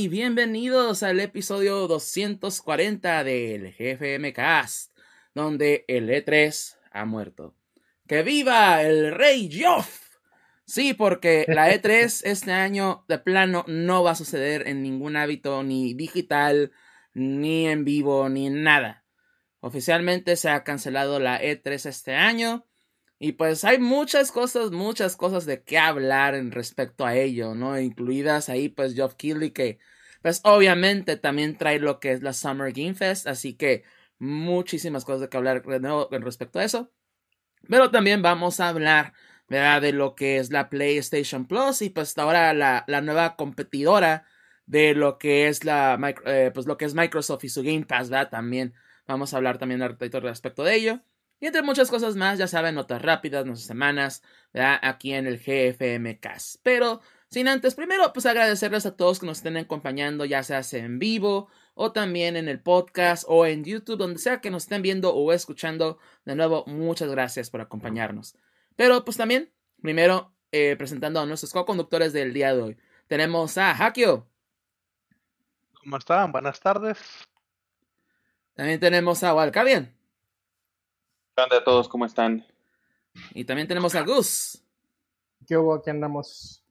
Y bienvenidos al episodio 240 del GFM Cast, donde el E3 ha muerto. ¡Que viva el rey Joff! Sí, porque la E3 este año de plano no va a suceder en ningún hábito, ni digital, ni en vivo, ni nada. Oficialmente se ha cancelado la E3 este año. Y pues hay muchas cosas, muchas cosas de qué hablar en respecto a ello, ¿no? Incluidas ahí pues Geoff Keighley que pues obviamente también trae lo que es la Summer Game Fest, así que muchísimas cosas de que hablar de nuevo en respecto a eso. Pero también vamos a hablar, ¿verdad? De lo que es la PlayStation Plus y pues ahora la, la nueva competidora de lo que es la, eh, pues lo que es Microsoft y su Game Pass, ¿verdad? También vamos a hablar también respecto de ello. Y entre muchas cosas más, ya saben, notas rápidas, nuestras semanas, ¿verdad? aquí en el GFMcast. Pero sin antes, primero, pues agradecerles a todos que nos estén acompañando, ya sea en vivo o también en el podcast o en YouTube, donde sea que nos estén viendo o escuchando. De nuevo, muchas gracias por acompañarnos. Pero pues también, primero, eh, presentando a nuestros co-conductores del día de hoy. Tenemos a Hakio. ¿Cómo están? Buenas tardes. También tenemos a Walcavian. Hola a todos? ¿Cómo están? Y también tenemos a Gus. ¿Qué hubo? Aquí andamos.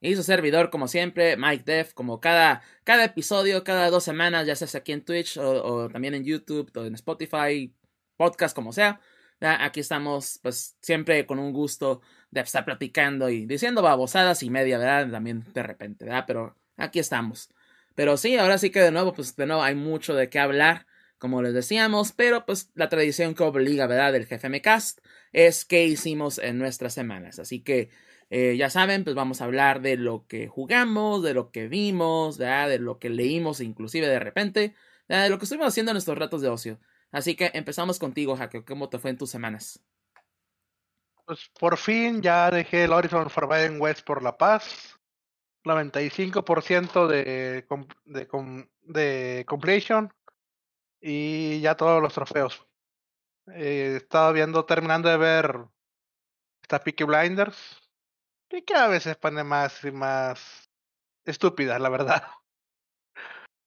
Y su servidor, como siempre, Mike Def, como cada, cada episodio, cada dos semanas, ya sea aquí en Twitch o, también en YouTube o en Spotify, podcast, como sea. Aquí estamos, pues, siempre con un gusto de estar platicando y diciendo babosadas y media, ¿verdad? También de repente, ¿verdad? Pero aquí estamos. Pero sí, ahora sí que de nuevo, pues, de nuevo hay mucho de qué hablar como les decíamos, pero pues la tradición que obliga, ¿verdad?, del GFM Cast es qué hicimos en nuestras semanas. Así que eh, ya saben, pues vamos a hablar de lo que jugamos, de lo que vimos, de lo que leímos, inclusive de repente, de lo que estuvimos haciendo en nuestros ratos de ocio. Así que empezamos contigo, Jaque. ¿Cómo te fue en tus semanas? Pues por fin ya dejé el Horizon Forbidden West por la paz. 95% de, de, de completion y ya todos los trofeos. Eh, he estado viendo, terminando de ver esta Peaky Blinders, y que a veces pone más y más estúpida, la verdad.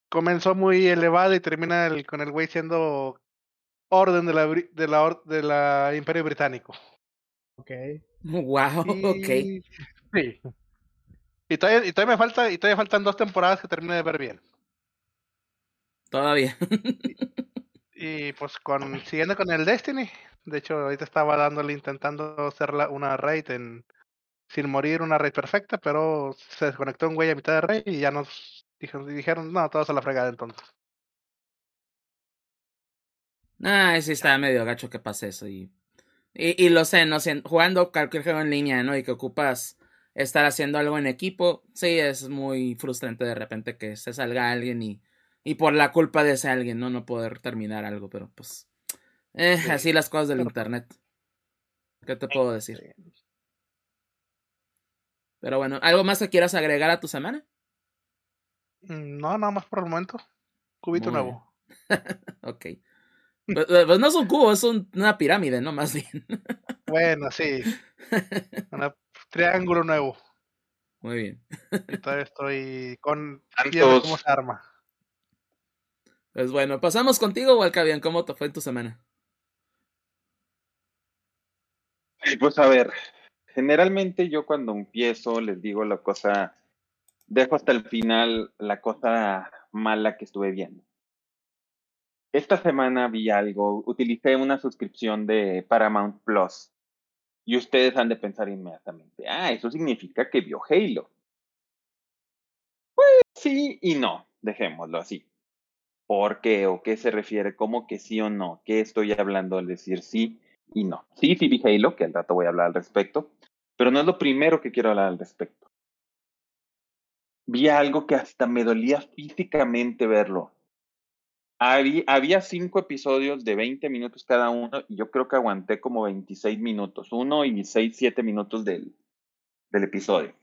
Comenzó muy elevado y termina el, con el güey siendo orden de la, de la, de la Imperio Británico. Ok. Wow, ok. Sí. Y todavía, y todavía me falta, y todavía faltan dos temporadas que termine de ver bien. Todavía. y, pues con siguiendo con el Destiny. De hecho, ahorita estaba dándole intentando hacer una raid en sin morir, una raid perfecta, pero se desconectó un güey a mitad de raid y ya nos dijeron, dijeron no, todos a la fregada entonces. Ah, sí está medio gacho que pase eso y, y, y lo sé, no sé, jugando cualquier juego en línea, ¿no? Y que ocupas estar haciendo algo en equipo, sí es muy frustrante de repente que se salga alguien y y por la culpa de ese alguien, ¿no? No poder terminar algo, pero pues. Eh, así las cosas del internet. ¿Qué te puedo decir? Pero bueno, ¿algo más que quieras agregar a tu semana? Mm, no, nada más por el momento. Cubito nuevo. ok. Pues, eh, pues, no es un cubo, es una pirámide, ¿no? Más bien. bueno, sí. Un triángulo nuevo. Muy bien. todavía estoy con. ¿Cómo se arma? Pues bueno, pasamos contigo, Walcavian. ¿Cómo te fue en tu semana? Pues a ver, generalmente yo cuando empiezo les digo la cosa, dejo hasta el final la cosa mala que estuve viendo. Esta semana vi algo, utilicé una suscripción de Paramount Plus y ustedes han de pensar inmediatamente, ah, eso significa que vio Halo. Pues sí y no, dejémoslo así. ¿Por qué? ¿O qué se refiere? ¿Cómo que sí o no? ¿Qué estoy hablando al decir sí y no? Sí, sí vi Halo, que al rato voy a hablar al respecto, pero no es lo primero que quiero hablar al respecto. Vi algo que hasta me dolía físicamente verlo. Había, había cinco episodios de 20 minutos cada uno y yo creo que aguanté como 26 minutos, uno y seis, siete minutos del, del episodio.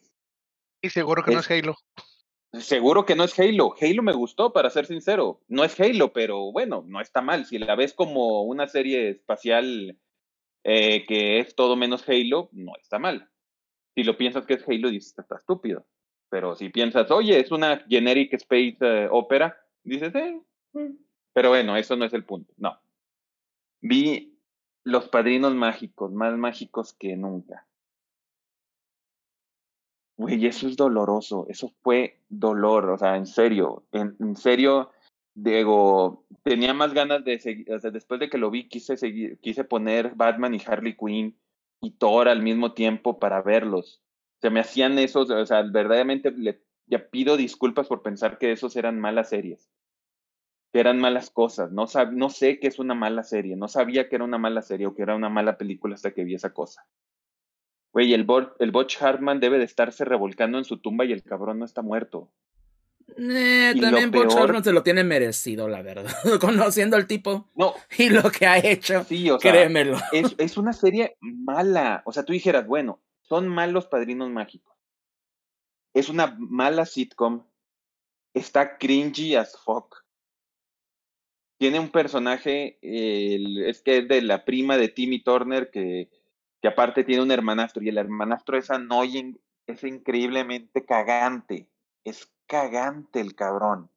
Y seguro que no es Halo. Seguro que no es Halo. Halo me gustó, para ser sincero. No es Halo, pero bueno, no está mal. Si la ves como una serie espacial eh, que es todo menos Halo, no está mal. Si lo piensas que es Halo, dices, está estúpido. Pero si piensas, oye, es una generic space eh, opera, dices, eh, mm. pero bueno, eso no es el punto. No. Vi los padrinos mágicos, más mágicos que nunca. Güey, eso es doloroso, eso fue dolor, o sea, en serio, en, en serio, Diego, tenía más ganas de seguir, o sea, después de que lo vi, quise seguir, quise poner Batman y Harley Quinn y Thor al mismo tiempo para verlos. O sea, me hacían esos, o sea, verdaderamente le ya pido disculpas por pensar que esos eran malas series, que eran malas cosas. No, sab, no sé qué es una mala serie, no sabía que era una mala serie o que era una mala película hasta que vi esa cosa. Güey, el, el Butch Hartman debe de estarse revolcando en su tumba y el cabrón no está muerto. Eh, también Butch Hartman se lo tiene merecido, la verdad. Conociendo al tipo no, y lo que ha hecho, sí, o sea, créemelo. Es, es una serie mala. O sea, tú dijeras, bueno, son malos padrinos mágicos. Es una mala sitcom. Está cringy as fuck. Tiene un personaje, eh, es que es de la prima de Timmy Turner, que, que aparte tiene un hermanastro, y el hermanastro es annoying, es increíblemente cagante. Es cagante el cabrón.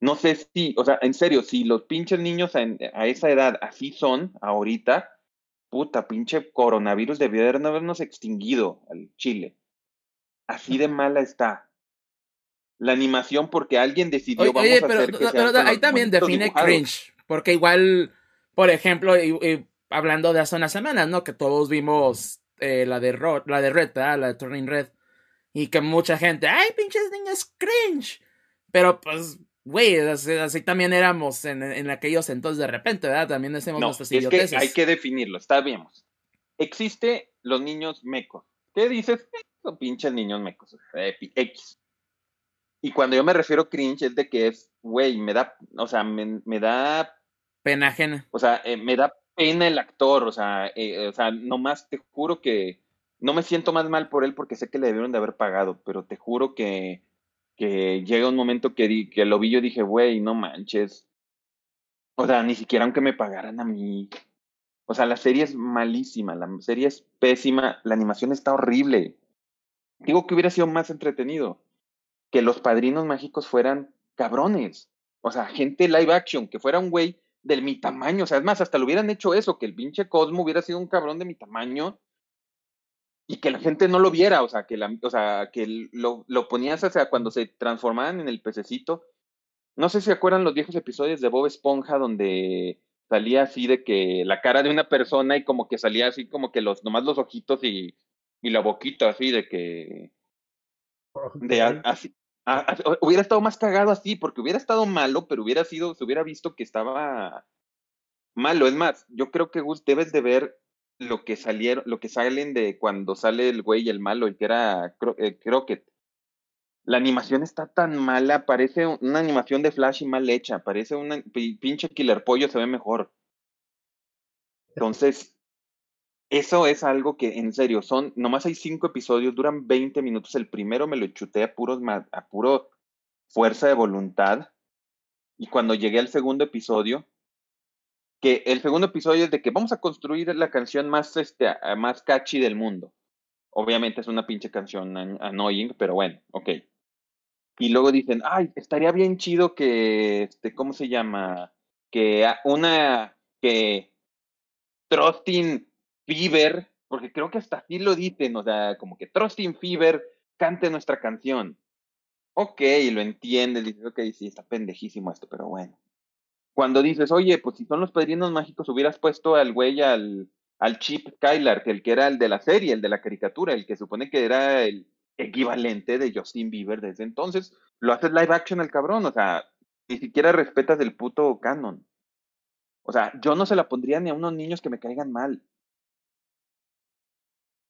No sé si, o sea, en serio, si los pinches niños a, a esa edad así son ahorita, puta, pinche coronavirus debió de habernos extinguido al Chile. Así de mala está. La animación porque alguien decidió Oye, vamos oye a hacer que sean pero con ahí también define dibujados. cringe. Porque igual, por ejemplo, y, y hablando de hace unas semanas, ¿no? Que todos vimos eh, la de Ro la de Red, ¿verdad? La de Turning Red. Y que mucha gente, ¡ay, pinches niños cringe! Pero pues, güey, así, así, también éramos en, en, aquellos entonces de repente, ¿verdad? También hacemos no, nuestras es que hay que definirlo, está bien. Existe los niños mecos. ¿Qué dices? Son pinches niños mecos. X. Y cuando yo me refiero cringe es de que es, güey, me da, o sea, me, me da... Pena ajena. O sea, eh, me da pena el actor, o sea, eh, o sea, nomás te juro que no me siento más mal por él porque sé que le debieron de haber pagado, pero te juro que, que llega un momento que, di, que lo vi yo dije, güey, no manches. O sea, ni siquiera aunque me pagaran a mí. O sea, la serie es malísima, la serie es pésima, la animación está horrible. Digo que hubiera sido más entretenido que los padrinos mágicos fueran cabrones. O sea, gente live action, que fuera un güey de mi tamaño. O sea, es más, hasta lo hubieran hecho eso, que el pinche Cosmo hubiera sido un cabrón de mi tamaño y que la gente no lo viera. O sea, que, la, o sea, que lo, lo ponías, o sea, cuando se transformaban en el pececito. No sé si se acuerdan los viejos episodios de Bob Esponja donde salía así de que la cara de una persona y como que salía así como que los nomás los ojitos y, y la boquita así de que de así hubiera estado más cagado así porque hubiera estado malo pero hubiera sido se hubiera visto que estaba malo es más yo creo que Gus debes de ver lo que salieron lo que salen de cuando sale el güey y el malo el que era Cro eh, Crockett la animación está tan mala, parece una animación de Flash y mal hecha, parece una pinche killer pollo se ve mejor. Entonces, eso es algo que en serio son, nomás hay cinco episodios, duran 20 minutos. El primero me lo chuté a puros a puro fuerza de voluntad. Y cuando llegué al segundo episodio, que el segundo episodio es de que vamos a construir la canción más, este, más catchy del mundo. Obviamente es una pinche canción annoying, pero bueno, ok. Y luego dicen, ay, estaría bien chido que, este, ¿cómo se llama? Que una, que Trusting Fever, porque creo que hasta así lo dicen, o sea, como que Trusting Fever cante nuestra canción. Ok, lo entiendes, dices, ok, sí, está pendejísimo esto, pero bueno. Cuando dices, oye, pues si son los padrinos mágicos, hubieras puesto al güey al, al Chip Kylar, que el que era el de la serie, el de la caricatura, el que supone que era el equivalente de Justin Bieber desde entonces, lo haces live action el cabrón, o sea, ni siquiera respetas el puto canon. O sea, yo no se la pondría ni a unos niños que me caigan mal.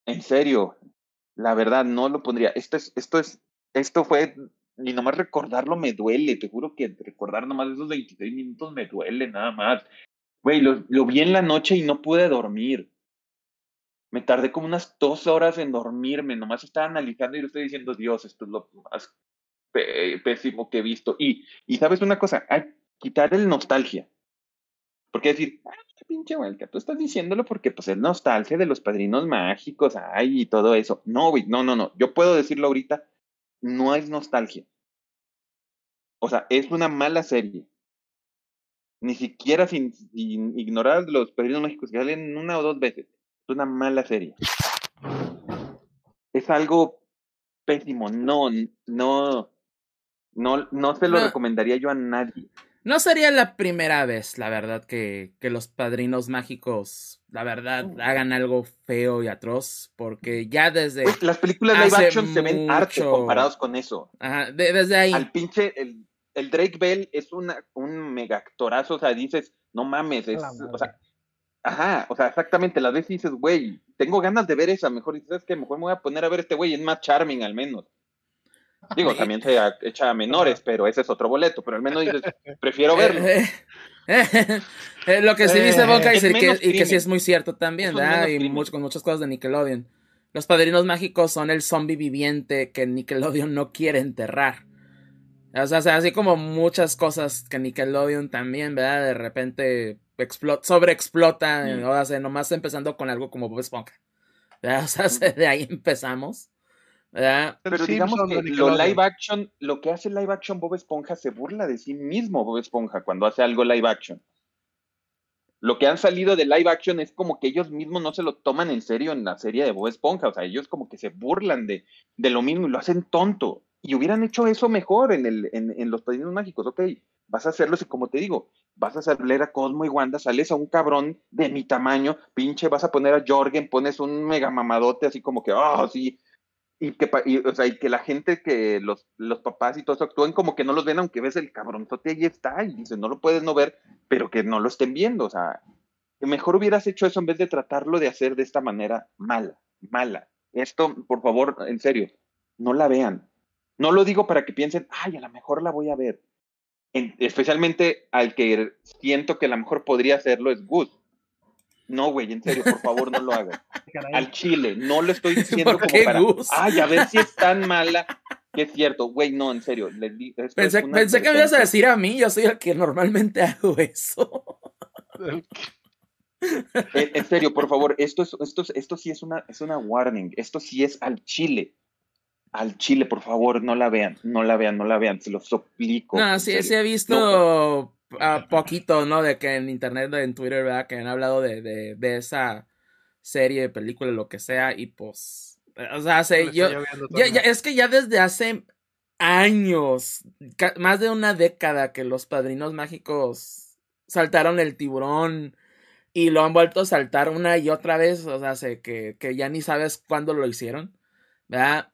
En serio, la verdad, no lo pondría. Esto es, esto es, esto fue, ni nomás recordarlo me duele, te juro que recordar nomás esos 26 minutos me duele nada más. Güey, lo, vi en la noche y no pude dormir. Me tardé como unas dos horas en dormirme, nomás estaba analizando y le estoy diciendo, Dios, esto es lo más pésimo que he visto. Y, y sabes una cosa, hay quitar el nostalgia. Porque decir, pinche vuelta, tú estás diciéndolo porque pues es nostalgia de los padrinos mágicos, ay, y todo eso. No, güey, no, no, no. Yo puedo decirlo ahorita no es nostalgia. O sea, es una mala serie. Ni siquiera sin, sin ignorar los Padrinos Mágicos que salen una o dos veces. Es una mala serie. Es algo pésimo. No, no, no, no se lo No. recomendaría yo a nadie. No sería la primera vez, la verdad, que, que los padrinos mágicos, la verdad, hagan algo feo y atroz, porque ya desde, las películas live action se ven arte mucho- comparados con eso. ajá, de- desde ahí, Al pinche, el, el Drake Bell es una, un mega actorazo, o sea, dices, no mames, es, o sea, ajá, o sea, exactamente, las veces dices, güey, tengo ganas de ver esa, mejor dices, ¿sabes qué? Mejor me voy a poner a ver este güey, es más charming al menos. Digo, también se echa a menores, pero ese es otro boleto, pero al menos dices, prefiero verlo. Eh, eh, eh, lo que sí dice Boca y, es que, menos y que sí es muy cierto también, ¿verdad? Y mucho- con muchas cosas de Nickelodeon. Los padrinos mágicos son el zombie viviente que Nickelodeon no quiere enterrar. O sea, así como muchas cosas que Nickelodeon también, ¿verdad? De repente explota, sobreexplota, Mm. o sea, nomás empezando con algo como Bob Esponja. ¿verdad? O sea, se- de ahí empezamos. Pero digamos que lo live action, lo que hace live action Bob Esponja se burla de sí mismo Bob Esponja cuando hace algo live action. Lo que han salido de live action es como que ellos mismos no se lo toman en serio en la serie de Bob Esponja. O sea, ellos como que se burlan de, de lo mismo y lo hacen tonto. Y hubieran hecho eso mejor en, el, en, en Los Padrinos Mágicos. Ok, vas a hacerlo y como te digo, vas a hacer a Cosmo y Wanda, sales a un cabrón de mi tamaño, pinche, vas a poner a Jorgen, pones un mega mamadote así como que, oh, sí, y que, y, o sea, y que la gente que los, los papás y todo eso actúen como que no los ven, aunque ves el cabronzote ahí está, y dices, no lo puedes no ver, pero que no lo estén viendo, o sea, mejor hubieras hecho eso en vez de tratarlo de hacer de esta manera mala, mala. Esto, por favor, en serio, no la vean. No lo digo para que piensen, ay, a lo mejor la voy a ver. En- especialmente al que siento que a lo mejor podría hacerlo es Gus. No, güey, en serio, por favor, no lo Caray. al chile. No lo estoy diciendo ¿Por como para. Ay, a ver si es tan mala que es cierto. Güey, no, en serio. les di- Pensé, que me ibas a decir a mí, yo soy el que normalmente hago eso. En, en serio, por favor, esto, es, esto, es- esto sí es una, es una warning. Esto sí es al chile. Al chile, por favor, no la vean. No la vean, no la vean. Se los suplico. No, sí, serio. sí he visto a poquito, ¿no? De que en internet, en Twitter, ¿verdad? Que han hablado de, de, de esa serie, película, lo que sea, y pues, o sea, yo, ya, ya- es que ya desde hace años, más de una década que los padrinos mágicos saltaron el tiburón y lo han vuelto a saltar una y otra vez, o sea, sé que, que ya ni sabes cuándo lo hicieron, ¿verdad?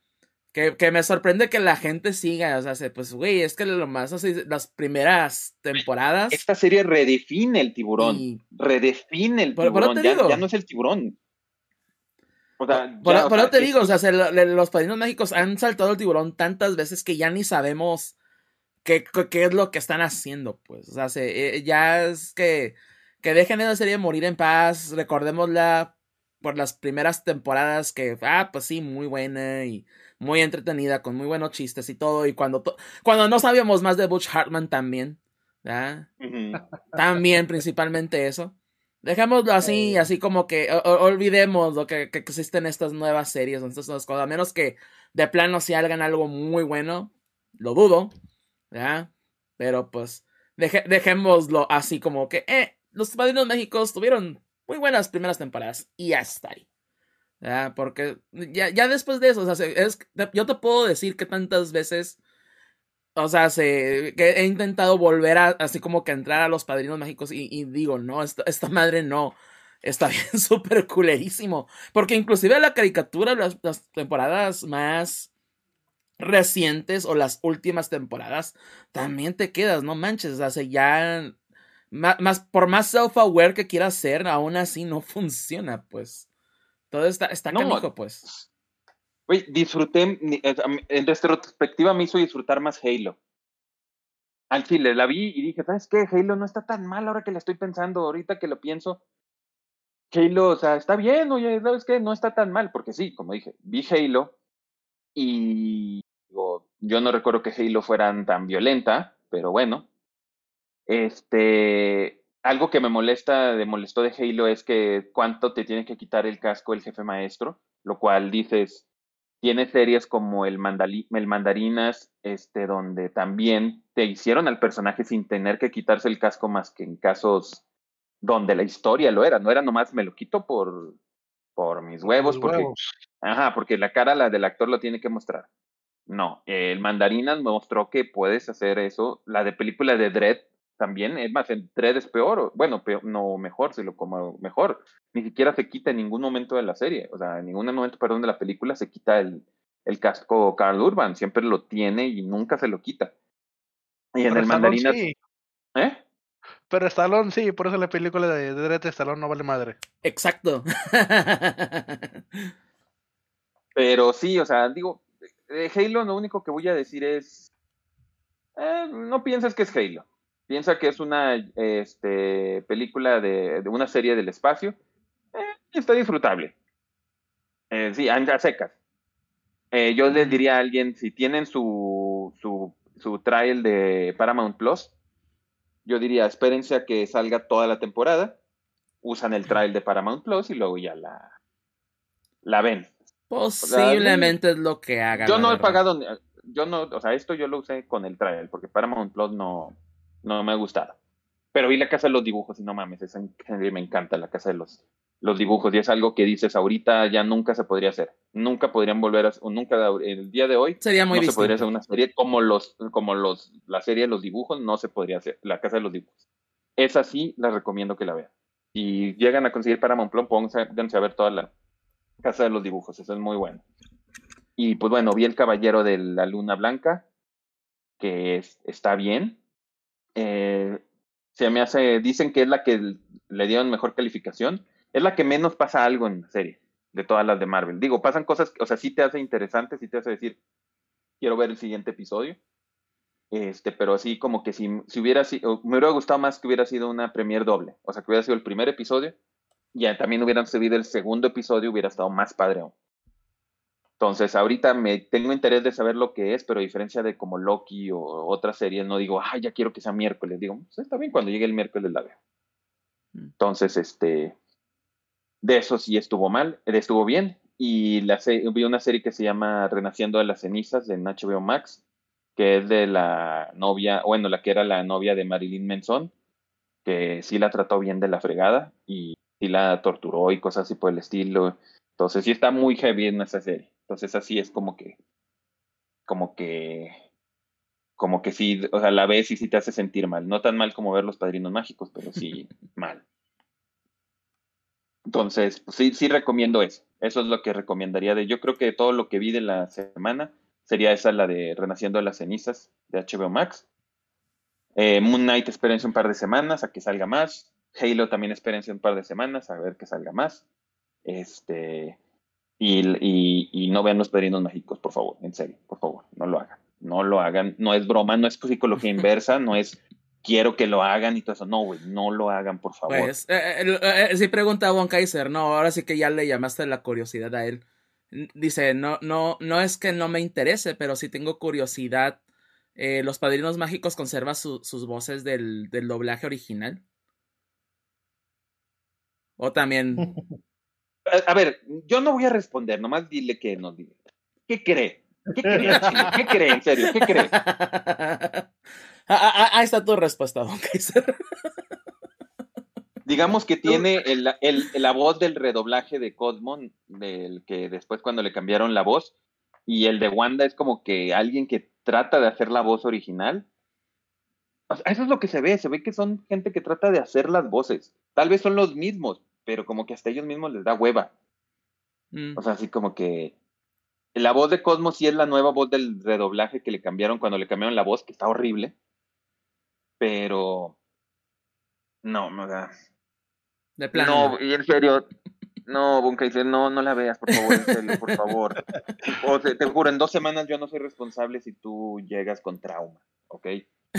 Que, que me sorprende que la gente siga, o sea, sé, pues, güey, es que lo más así, las primeras temporadas Esta serie redefine el tiburón. y Redefine el tiburón. te Ya, digo. ya no es el tiburón. O sea, Por, ya, o por sea, te digo, o sea, se los padrinos mágicos han saltado el tiburón tantas veces que ya ni sabemos qué, qué, qué es lo que están haciendo, pues. O sea, se- eh, ya es que, que dejen esa serie morir en paz, recordémosla por las primeras temporadas que, ah, pues sí, muy buena y muy entretenida, con muy buenos chistes y todo, y cuando, to- cuando no sabíamos más de Butch Hartman también. También, principalmente eso. Dejémoslo así, así como que olvidemos lo que, que existen estas nuevas series, estas nuevas cosas, a menos que de plano si hagan algo muy bueno, lo dudo. Pero pues deje- dejémoslo así como que, eh, los Padrinos Méxicos tuvieron muy buenas primeras temporadas y ya está ahí. ¿Ya? Porque ya, ya después de eso, o sea, se- es, yo te puedo decir que tantas veces o sea, se, que he intentado volver a, así como que entrar a los padrinos mágicos y, digo, no, esta, esta madre no. Está bien súper culerísimo. Porque inclusive la caricatura, las, las temporadas más recientes o las últimas temporadas, también te quedas, no manches. Se ya. ma- Más, por más self-aware que quieras ser, aún así no funciona, pues. Todo está, está No, canijo, pues. Güey, disfruté, eh, en retrospectiva me hizo disfrutar más Halo. Al chile, la vi y dije, ¿sabes qué? Halo no está tan mal ahora que la estoy pensando, ahorita que lo pienso. Halo, o sea, está bien, oye, ¿sabes qué? No está tan mal, porque sí, como dije, vi Halo y digo, yo no recuerdo que Halo fueran tan violenta, pero bueno. Este, algo que me molesta, de molestó de Halo es que cuánto te tiene que quitar el casco el jefe maestro, lo cual dices, Tiene series como el, Mandali el Mandarinas, este, donde también te hicieron al personaje sin tener que quitarse el casco más que en casos donde la historia lo era. No era nomás me lo quito por, por mis huevos, porque, huevos. ajá, porque la cara la del actor lo tiene que mostrar. No, el Mandarinas mostró que puedes hacer eso. La de película de Dread también, es más, en Dread es peor, o- bueno, peor, no mejor, si lo como mejor. Ni siquiera se quita en ningún momento de la serie, o sea, en ningún momento, perdón, de la película se quita el, el casco Carl Urban, siempre lo tiene y nunca se lo quita. Y en Pero el Stallone Mandarinas, sí. ¿eh? Pero Stallone sí, por eso la película de de Dread de Stallone no vale madre. Exacto. Pero sí, o sea, digo, de Halo lo único que voy a decir es, eh, no pienses que es Halo. Piensa que es una este, película de, de una serie del espacio. Eh, está disfrutable. Eh, sí, anda a secas. Eh, yo les diría a alguien, si tienen su, su, su trial de Paramount Plus, yo diría, espérense a que salga toda la temporada, usan el trial de Paramount Plus y luego ya la, la ven. Posiblemente es lo que haga. Yo no he pagado, yo no, o sea, esto yo lo usé con el trial, porque Paramount Plus no, no me ha gustado. Pero vi la casa de los dibujos y no mames, esa me encanta la casa de los, los dibujos y es algo que dices ahorita ya nunca se podría hacer. Nunca podrían volver a, o nunca el día de hoy Sería muy no se podría hacer una serie como los, como los, la serie de los dibujos no se podría hacer, la casa de los dibujos. Esa sí, la recomiendo que la vean. Si llegan a conseguir Paramount Plus, pónganse a ver toda la casa de los dibujos, eso es muy bueno. Y pues bueno, vi El Caballero de la Luna Blanca, que es- está bien. Eh, se me hace, dicen que es la que le dieron mejor calificación. Es la que menos pasa algo en la serie, de todas las de Marvel. Digo, pasan cosas, o sea, sí te hace interesante, sí te hace decir, quiero ver el siguiente episodio. Este, pero así como que si, si hubiera sido, me hubiera gustado más que hubiera sido una premier doble. O sea, que hubiera sido el primer episodio y ya también hubieran subido el segundo episodio, hubiera estado más padre aún. Entonces, ahorita me tengo interés de saber lo que es, pero a diferencia de como Loki o otras series, no digo, ah, ya quiero que sea miércoles. Digo, pues está bien, cuando llegue el miércoles la veo. Mm. Entonces, este, de eso sí estuvo mal, eh, estuvo bien. Y la vi una serie que se llama Renaciendo de las cenizas en HBO Max, que es de la novia, bueno, la que era la novia de Marilyn Manson, que sí la trató bien de la fregada y sí la torturó y cosas así por el estilo. Entonces sí está muy heavy en esa serie. Entonces así es como que, como que, como que sí, o sea, la ves y sí te hace sentir mal. No tan mal como ver los padrinos mágicos, pero sí mal. Entonces, pues, sí, sí recomiendo eso. Eso es lo que recomendaría de. Yo creo que todo lo que vi de la semana sería esa, la de Renaciendo de las Cenizas de HBO Max. Eh, Moon Knight, espérense un par de semanas a que salga más. Halo también espérense un par de semanas a ver que salga más. Este. Y, y, y no vean los padrinos mágicos, por favor, en serio, por favor, no lo hagan. No lo hagan. No es broma, no es psicología inversa, no es quiero que lo hagan y todo eso. No, güey, no lo hagan, por favor. Pues, eh, eh, eh, sí pregunta a Von Kaiser, no, ahora sí que ya le llamaste la curiosidad a él. Dice, no, no, no es que no me interese, pero sí tengo curiosidad. Eh, ¿Los Padrinos Mágicos conservan su- sus voces del, del doblaje original? O también... A, a ver, yo no voy a responder, nomás dile que nos diga. ¿Qué cree? ¿Qué cree, Chile? ¿Qué cree, en serio? ¿Qué cree? Ah, ah, Ahí está tu respuesta, Von Kaiser. Digamos que tiene el, el- la voz del redoblaje de Cosmo, del que después cuando le cambiaron la voz, y el de Wanda es como que alguien que trata de hacer la voz original. O sea, eso es lo que se ve, se ve que son gente que trata de hacer las voces. Tal vez son los mismos, pero como que hasta ellos mismos les da hueva. Mm. O sea, así como que la voz de Cosmo sí es la nueva voz del redoblaje que le cambiaron cuando le cambiaron la voz, que está horrible. Pero no, no, sea, De plano. no, y en serio, no, Bunkaiser, no, no la veas, por favor, en serio, por favor. O te, te juro, en dos semanas yo no soy responsable si tú llegas con trauma, ¿ok?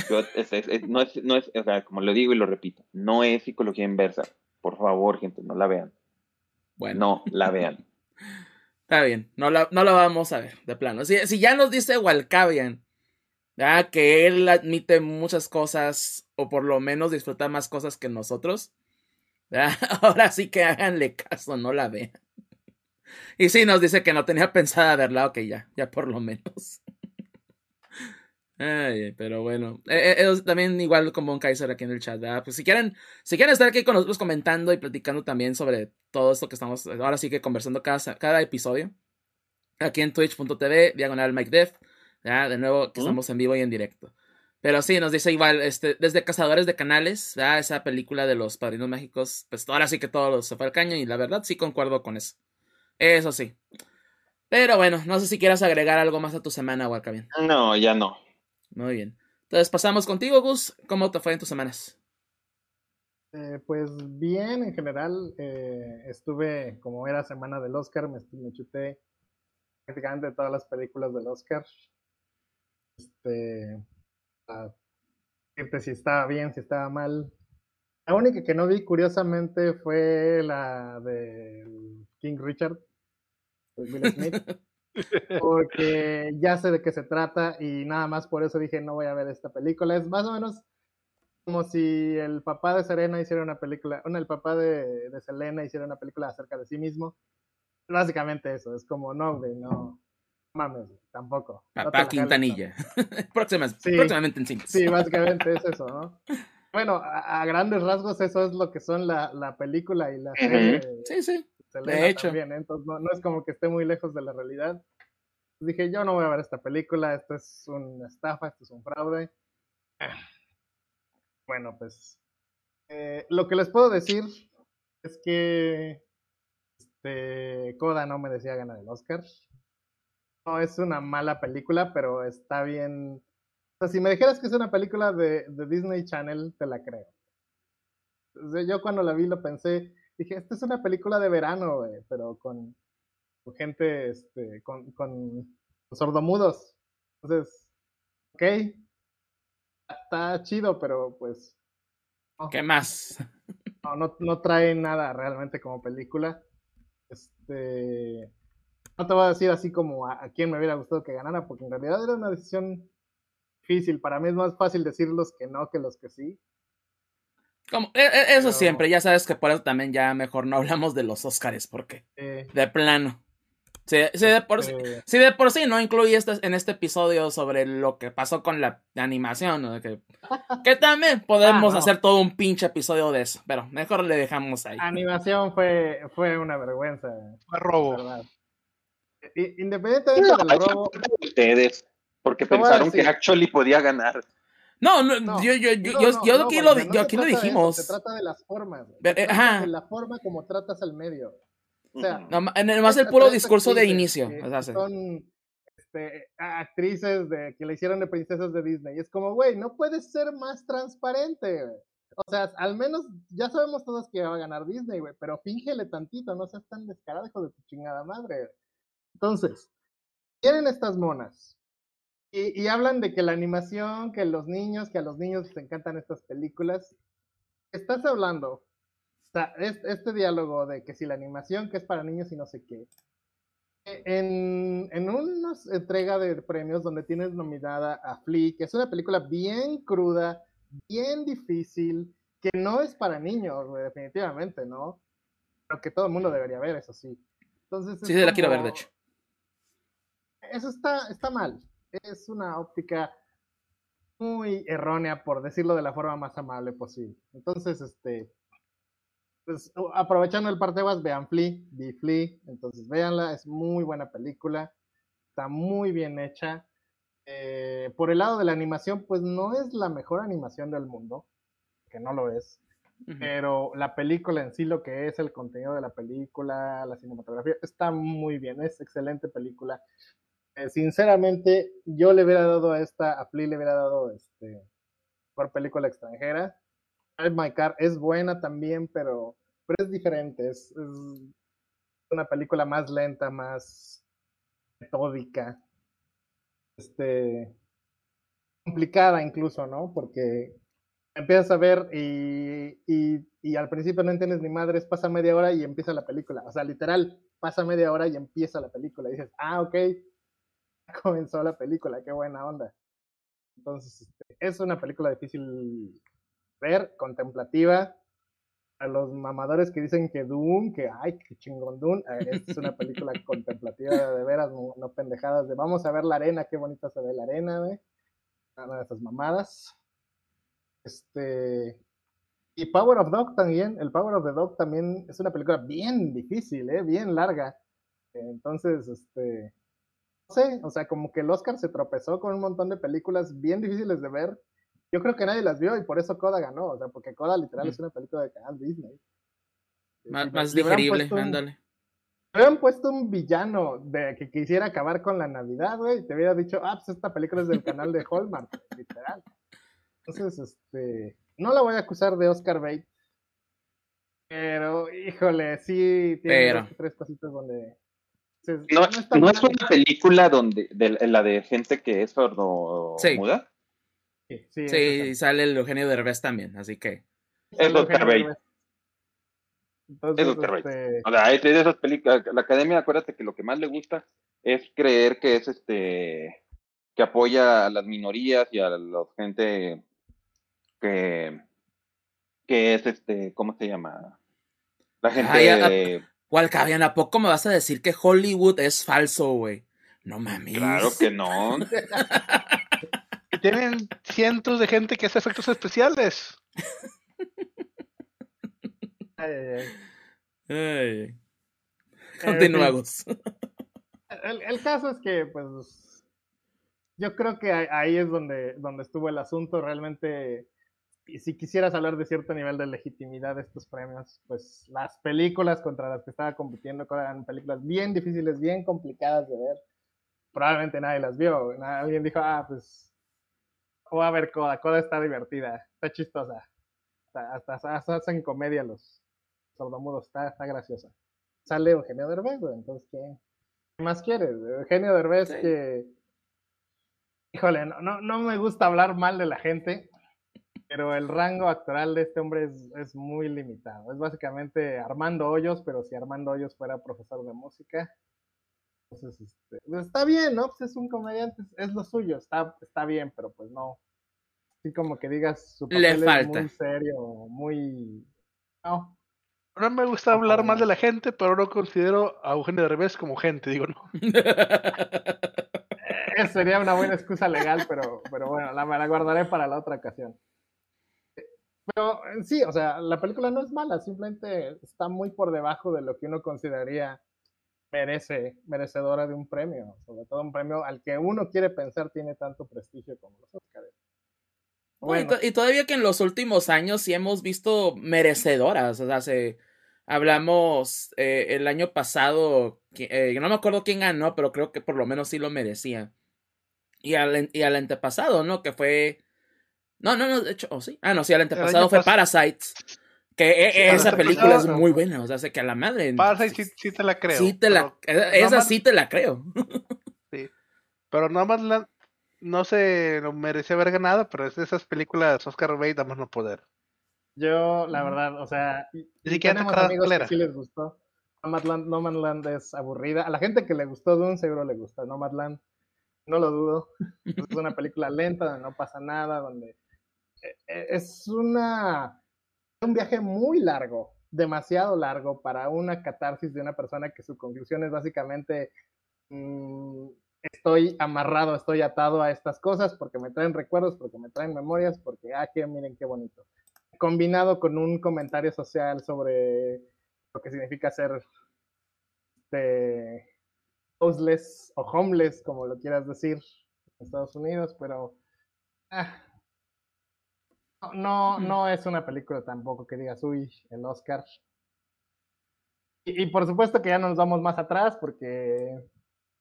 Yo- es- es- es- no es, no es, o sea, como lo digo y lo repito, no es psicología inversa. Por favor, gente, no la vean. Bueno, No la vean. está bien. No la, no la vamos a ver, de plano. Si, si ya nos dice Walcavian, ya que él admite muchas cosas, o por lo menos disfruta más cosas que nosotros, ya, ahora sí que háganle caso, no la vean. Y sí, nos dice que no tenía pensada verla. Ok, ya, ya por lo menos. Ay, pero bueno, eh, eh, también igual como un Kaiser aquí en el chat, ¿verdad? Pues si quieren, si quieren estar aquí con nosotros comentando y platicando también sobre todo esto que estamos ahora sí que conversando cada, cada episodio, aquí en twitch.tv, diagonal Mike Death, ¿ya? De nuevo que estamos en vivo y en directo. Pero sí, nos dice igual, este, desde Cazadores de Canales, ¿verdad? esa película de los Padrinos Mágicos, pues ahora sí que todo se fue al caño y la verdad sí concuerdo con eso. Eso sí. Pero bueno, no sé si quieras agregar algo más a tu semana, bien No, ya no. Muy bien. Entonces pasamos contigo, Gus. ¿Cómo te fue en tus semanas? Eh, pues bien, en general. Eh, estuve, como era semana del Oscar, me, me, chuté prácticamente todas las películas del Oscar. Este. A decirte si estaba bien, si estaba mal. La única que no vi, curiosamente, fue la de King Richard, Will Smith. porque ya sé de qué se trata y nada más por eso dije no voy a ver esta película. Es más o menos como si el papá de Serena hiciera una película, bueno, el papá de, de Selena hiciera una película acerca de sí mismo. Básicamente eso, es como no, güey, no mames, tampoco. Papá Quintanilla. próximamente en cine. Sí, básicamente es eso, ¿no? Bueno, a, grandes rasgos eso es lo que son la, la película y la serie. Sí, sí de hecho. entonces no, no, es como que esté muy lejos de la realidad. Dije, yo no voy a ver esta película, esto es una estafa, esto es un fraude. Bueno, pues eh, lo que les puedo decir es que este, Coda no merecía ganar el Oscar. No es una mala película, pero está bien. O sea, si me dijeras que es una película de, de Disney Channel, te la creo. yo cuando la vi lo pensé, dije, esta es una película de verano, pero con, gente, este, con, con, sordomudos. Entonces, ok, está chido, pero pues... ¿Qué más? No, no, no, trae nada realmente como película. Este... No te voy a decir así como a, a quién me hubiera gustado que ganara, porque en realidad era una decisión difícil. Para mí es más fácil decir los que no que los que sí. Como, e, e, eso siempre, ya sabes que por eso también ya mejor no hablamos de los Oscars, porque de plano. Si, de por, de por, sí no incluí este, en este episodio sobre lo que pasó con la animación, que, que, también podemos ah, hacer todo un pinche episodio de eso, pero mejor le dejamos ahí. Animación fue, fue una vergüenza. Fue robo. Independientemente del robo. Ustedes, porque pensaron que Actually podía ganar. No, no, yo, yo, yo, yo, yo aquí, lo, yo aquí lo dijimos. se trata de las formas. De la forma como tratas al medio. O sea, más el puro discurso de inicio. son este, actrices de, que le hicieron de princesas de Disney. Y es como, güey, no puedes ser más transparente. O sea, al menos ya sabemos todos que va a ganar Disney, güey, pero fíngele tantito, no seas tan descarado, hijo de tu chingada madre. Entonces, tienen estas monas y, hablan de que la animación, que los niños, que a los niños les encantan estas películas. Estás hablando, o sea, este, diálogo de que si la animación que es para niños y no sé qué. E, en, en una entrega de premios donde tienes nominada a Flea, que es una película bien cruda, bien difícil, que no es para niños, definitivamente, ¿no? Pero que todo el mundo debería ver, eso sí. Entonces, sí, la quiero ver, de hecho. Eso está, está mal es una óptica muy errónea, por decirlo de la forma más amable posible. Entonces, este, pues, aprovechando el parteguas, vean Flea, vi Flea, entonces véanla, es muy buena película, está muy bien hecha. Eh, por el lado de la animación, pues no es la mejor animación del mundo, que no lo es, pero la película en sí, lo que es el contenido de la película, la cinematografía, está muy bien, es excelente película. Eh, sinceramente, yo le hubiera dado a esta, a Flea le hubiera dado este, por película extranjera. My Car es buena también, pero, pero es diferente. Es, una película más lenta, más metódica. Este, complicada incluso, ¿no? Porque empiezas a ver y, y, y, al principio no entiendes ni madres, pasa media hora y empieza la película. O sea, literal, pasa media hora y empieza la película. Y dices, ah, ok, comenzó la película, qué buena onda. Entonces, este, es una película difícil ver, contemplativa. a los mamadores que dicen que Doom, que ay, que chingón Doom, es una película contemplativa de veras, no, pendejadas de vamos a ver la arena, qué bonita se ve la arena, güey. Nada de esas mamadas. Este. Y Power of Dog también, el Power of the Dog también es una película bien difícil, ¿eh? bien larga. Entonces, este. No sé, o sea, como que el Oscar se tropezó con un montón de películas bien difíciles de ver yo creo que nadie las vio y por eso Coda ganó, o sea, porque Coda literal es una película de canal Disney. Más, más digerible, ándale. Me hubieran puesto un villano de que quisiera acabar con la Navidad, güey, y te hubiera dicho, ah, pues esta película es del canal de Hallmark, literal. Entonces, este, no la voy a acusar de Oscar Bate, pero, híjole, sí tiene tres cositas donde... no, no, es una película donde, de, la de gente que es sordo muda. Sí, sí, sale el Eugenio Derbez también, así que. Es Oscar Bate. Es Oscar Bate. O sea, es de esas películas. La academia, acuérdate que lo que más le gusta es creer que es este. que apoya a las minorías y a la gente que. que es este. ¿Cómo se llama? La gente. ¿Cuál cabían? ¿A poco me vas a decir que Hollywood es falso, güey? No mames. Claro que no. Tienen cientos de gente que hace efectos especiales. Continuamos. El, caso es que, pues, yo creo que ahí es donde, donde estuvo el asunto. Realmente, si quisieras hablar de cierto nivel de legitimidad de estos premios, pues las películas contra las que estaba compitiendo eran películas bien difíciles, bien complicadas de ver. Probablemente nadie las vio. Alguien dijo, ah, pues o a ver Coda. Coda está divertida, está chistosa. Hasta, hasta, hacen comedia los sordomudos, está, está graciosa. Sale Eugenio Derbez, güey, entonces ¿qué, más quieres? Eugenio Derbez que... Híjole, no, no, no me gusta hablar mal de la gente, pero el rango actoral de este hombre es, es, muy limitado. Es básicamente Armando Hoyos, pero si Armando Hoyos fuera profesor de música. Entonces, este, pues, está bien, ¿no? Pues es un comediante, es lo suyo, está, está bien, pero pues no. Así como que digas su papel Le falta. es muy serio, muy. No. No me gusta hablar mal de la gente, pero no considero a Eugenio Derbez como gente, digo, no. Eh, sería una buena excusa legal, pero, pero bueno, la, la guardaré para la otra ocasión. Pero sí, o sea, la película no es mala, simplemente está muy por debajo de lo que uno consideraría merece, merecedora de un premio, sobre todo un premio al que uno quiere pensar tiene tanto prestigio como los Oscars. Bueno. y, todavía que en los últimos años sí hemos visto merecedoras, o sea, se, hablamos eh, el año pasado, eh, no me acuerdo quién ganó, pero creo que por lo menos sí lo merecía. Y al, y al antepasado, ¿no? Que fue... No, no, no, de hecho, oh, sí. Ah, no, sí, al antepasado fue Parasites. Que e, esa película es muy buena, o sea, sé que a la madre. Parasite sí, sí, te la creo. Sí te la, esa sí te la creo. Sí. Pero nada más la, no se lo merecía haber ganado, pero es de esas películas Oscar Bate damos no poder. Yo, la verdad, o sea, y tenemos amigos que sí les gustó. Nomadland, Nomadland es aburrida. A la gente que le gustó Dune seguro le gusta Nomadland. No lo dudo. es una película lenta donde no pasa nada, donde es una un viaje muy largo, demasiado largo para una catarsis de una persona que su conclusión es básicamente mm, estoy amarrado, estoy atado a estas cosas porque me traen recuerdos, porque me traen memorias, porque, ah, que miren qué bonito. Combinado con un comentario social sobre lo que significa ser este, houseless o homeless, como lo quieras decir, en Estados Unidos, pero ah, no, no es una película tampoco que digas, uy, el Oscar. Y, por supuesto que ya no nos vamos más atrás porque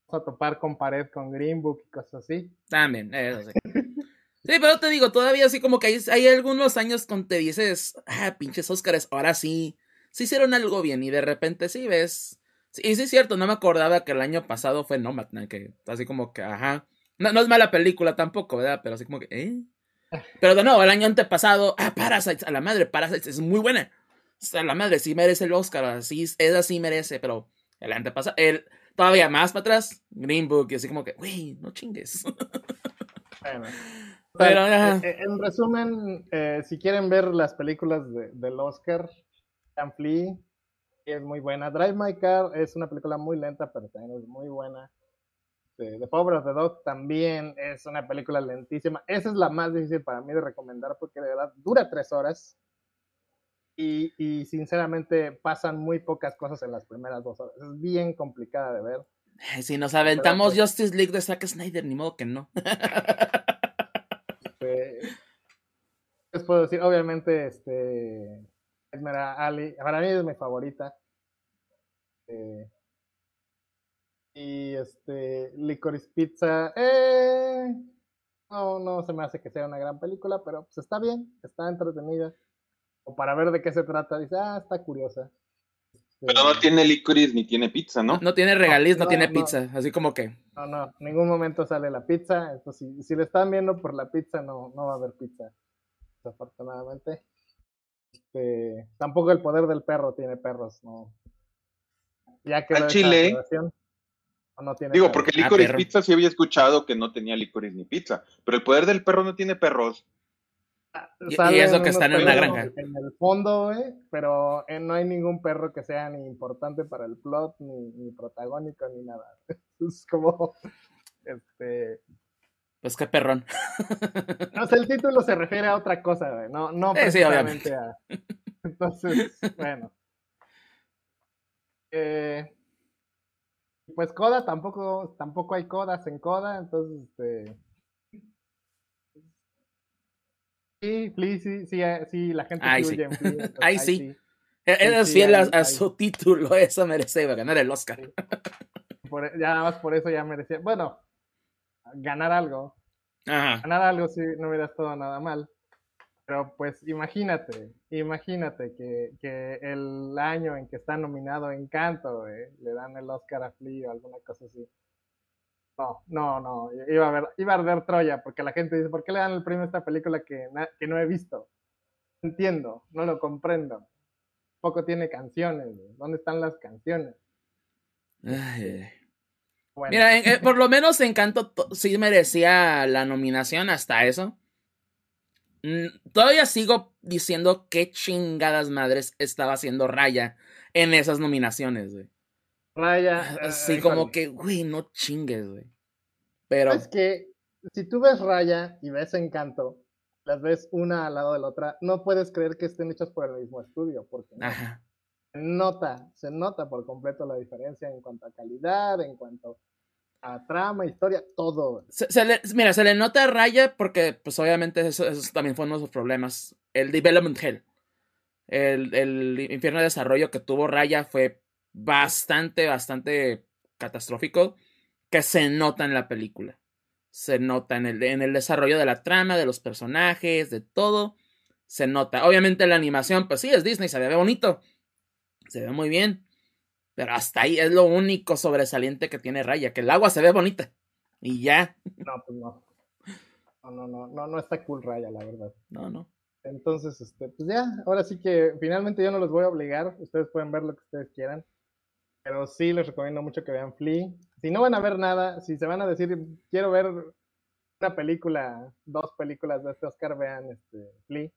vamos a topar con pared con Green Book y cosas así. También, eso sí. sí, pero te digo, todavía así como que hay, hay algunos años con te dices, ah, pinches Oscars, ahora sí, sí hicieron algo bien y de repente sí ves. y sí es cierto, no me acordaba que el año pasado fue Nomadland, que así como que, ajá. No, no es mala película tampoco, ¿verdad? Pero así como que, ¿eh? Pero de nuevo, el año antepasado, ah, Parasites, a la madre, Parasites es muy buena. A la madre, sí merece el Oscar, así, esa sí merece, pero el antepasado, el, todavía más para atrás, Green Book, y así como que, güey, no chingues. pero, en resumen, eh, si quieren ver las películas de, del Oscar, Flea, es muy buena. Drive My Car es una película muy lenta, pero también es muy buena. Este, The Power of the Dog también es una película lentísima. Esa es la más difícil para mí de recomendar porque de verdad dura tres horas. Y, y sinceramente pasan muy pocas cosas en las primeras dos horas. Es bien complicada de ver. Ay, Si nos aventamos pues- Justice League de Zack Snyder, ni modo que no. Este, les puedo decir, obviamente, este, Ali, para mí es mi favorita. Eh, y este, Licorice Pizza, eh, no, no se me hace que sea una gran película, pero pues está bien, está entretenida. O para ver de qué se trata, dice, ah, está curiosa. Este, Pero no tiene licorice ni tiene pizza, ¿no? No tiene regaliz, no, no, tiene no. pizza. Así como que. No, no, en ningún momento sale la pizza. Entonces, si, si le están viendo por la pizza, no, no va a haber pizza. Desafortunadamente. Este, tampoco el poder del perro tiene perros, no. Ya que Al chile. No tiene Digo, porque Ah, licorice pizza sí había escuchado que no tenía licorice ni pizza. Pero el poder del perro no tiene perros. y Salen eso que están en una perros granja. En el fondo, güey, pero eh, no hay ningún perro que sea ni importante para el plot, ni, ni protagónico, ni nada. Es como, este, Pues qué perrón. O sea, el título se refiere a otra cosa, güey, no, no Eh, sí, precisamente a. Entonces, bueno. Eh, pues Coda tampoco, tampoco hay codas en Coda, entonces este. Sí, Flea, sí, sí, eh, sí, la gente Ahí sí sí. en Flea, ahí sí. Sí, fiel a, su título, eso merece ganar el Oscar. Por- ya nada más por eso ya merecía. Bueno, ganar algo. Ajá. ganar algo si no hubiera estado nada mal. Pero pues imagínate, imagínate que, que el año en que está nominado Encanto, güey, le dan el Oscar a Flea o alguna cosa así. No, no, no, iba a ver, iba a arder Troya, porque la gente dice, ¿por qué le dan el premio a esta película que, que no he visto? Entiendo, no lo comprendo. Poco tiene canciones. ¿dónde están las canciones? Ay. Bueno, Mira, en- eh, por lo menos Encanto to- sí merecía la nominación hasta eso. Mm, Todavía sigo diciendo qué chingadas madres estaba haciendo Raya en esas nominaciones, güey. Raya. eh, Así como híjole. que, güey, no chingues, güey. Pero, Es que si tú ves Raya y ves Encanto, las ves una al lado de la otra, no puedes creer que estén hechas por el mismo estudio, porque ajá. se nota, se nota por completo la diferencia en cuanto a calidad, en cuanto a trama, historia, todo. Se- le- mira, se le nota a Raya porque, pues obviamente, eso, eso también fue uno de sus problemas. El Development Hell. El, el infierno de desarrollo que tuvo Raya fue bastante, bastante catastrófico. Que se nota en la película. Se nota en el, en el desarrollo de la trama, de los personajes, de todo. Se nota. Obviamente la animación, pues sí, es Disney, se ve bonito. Se ve muy bien. Pero hasta ahí es lo único sobresaliente que tiene Raya, que el agua se ve bonita. Y ya. No, pues no. No, no, no, no, no está cool Raya, la verdad. No, no. Entonces, este, pues ya, ahora sí que finalmente yo no los voy a obligar, ustedes pueden ver lo que ustedes quieran, pero sí les recomiendo mucho que vean Flea. Si no van a ver nada, si se van a decir, quiero ver una película, dos películas de este Oscar, vean este, Flea.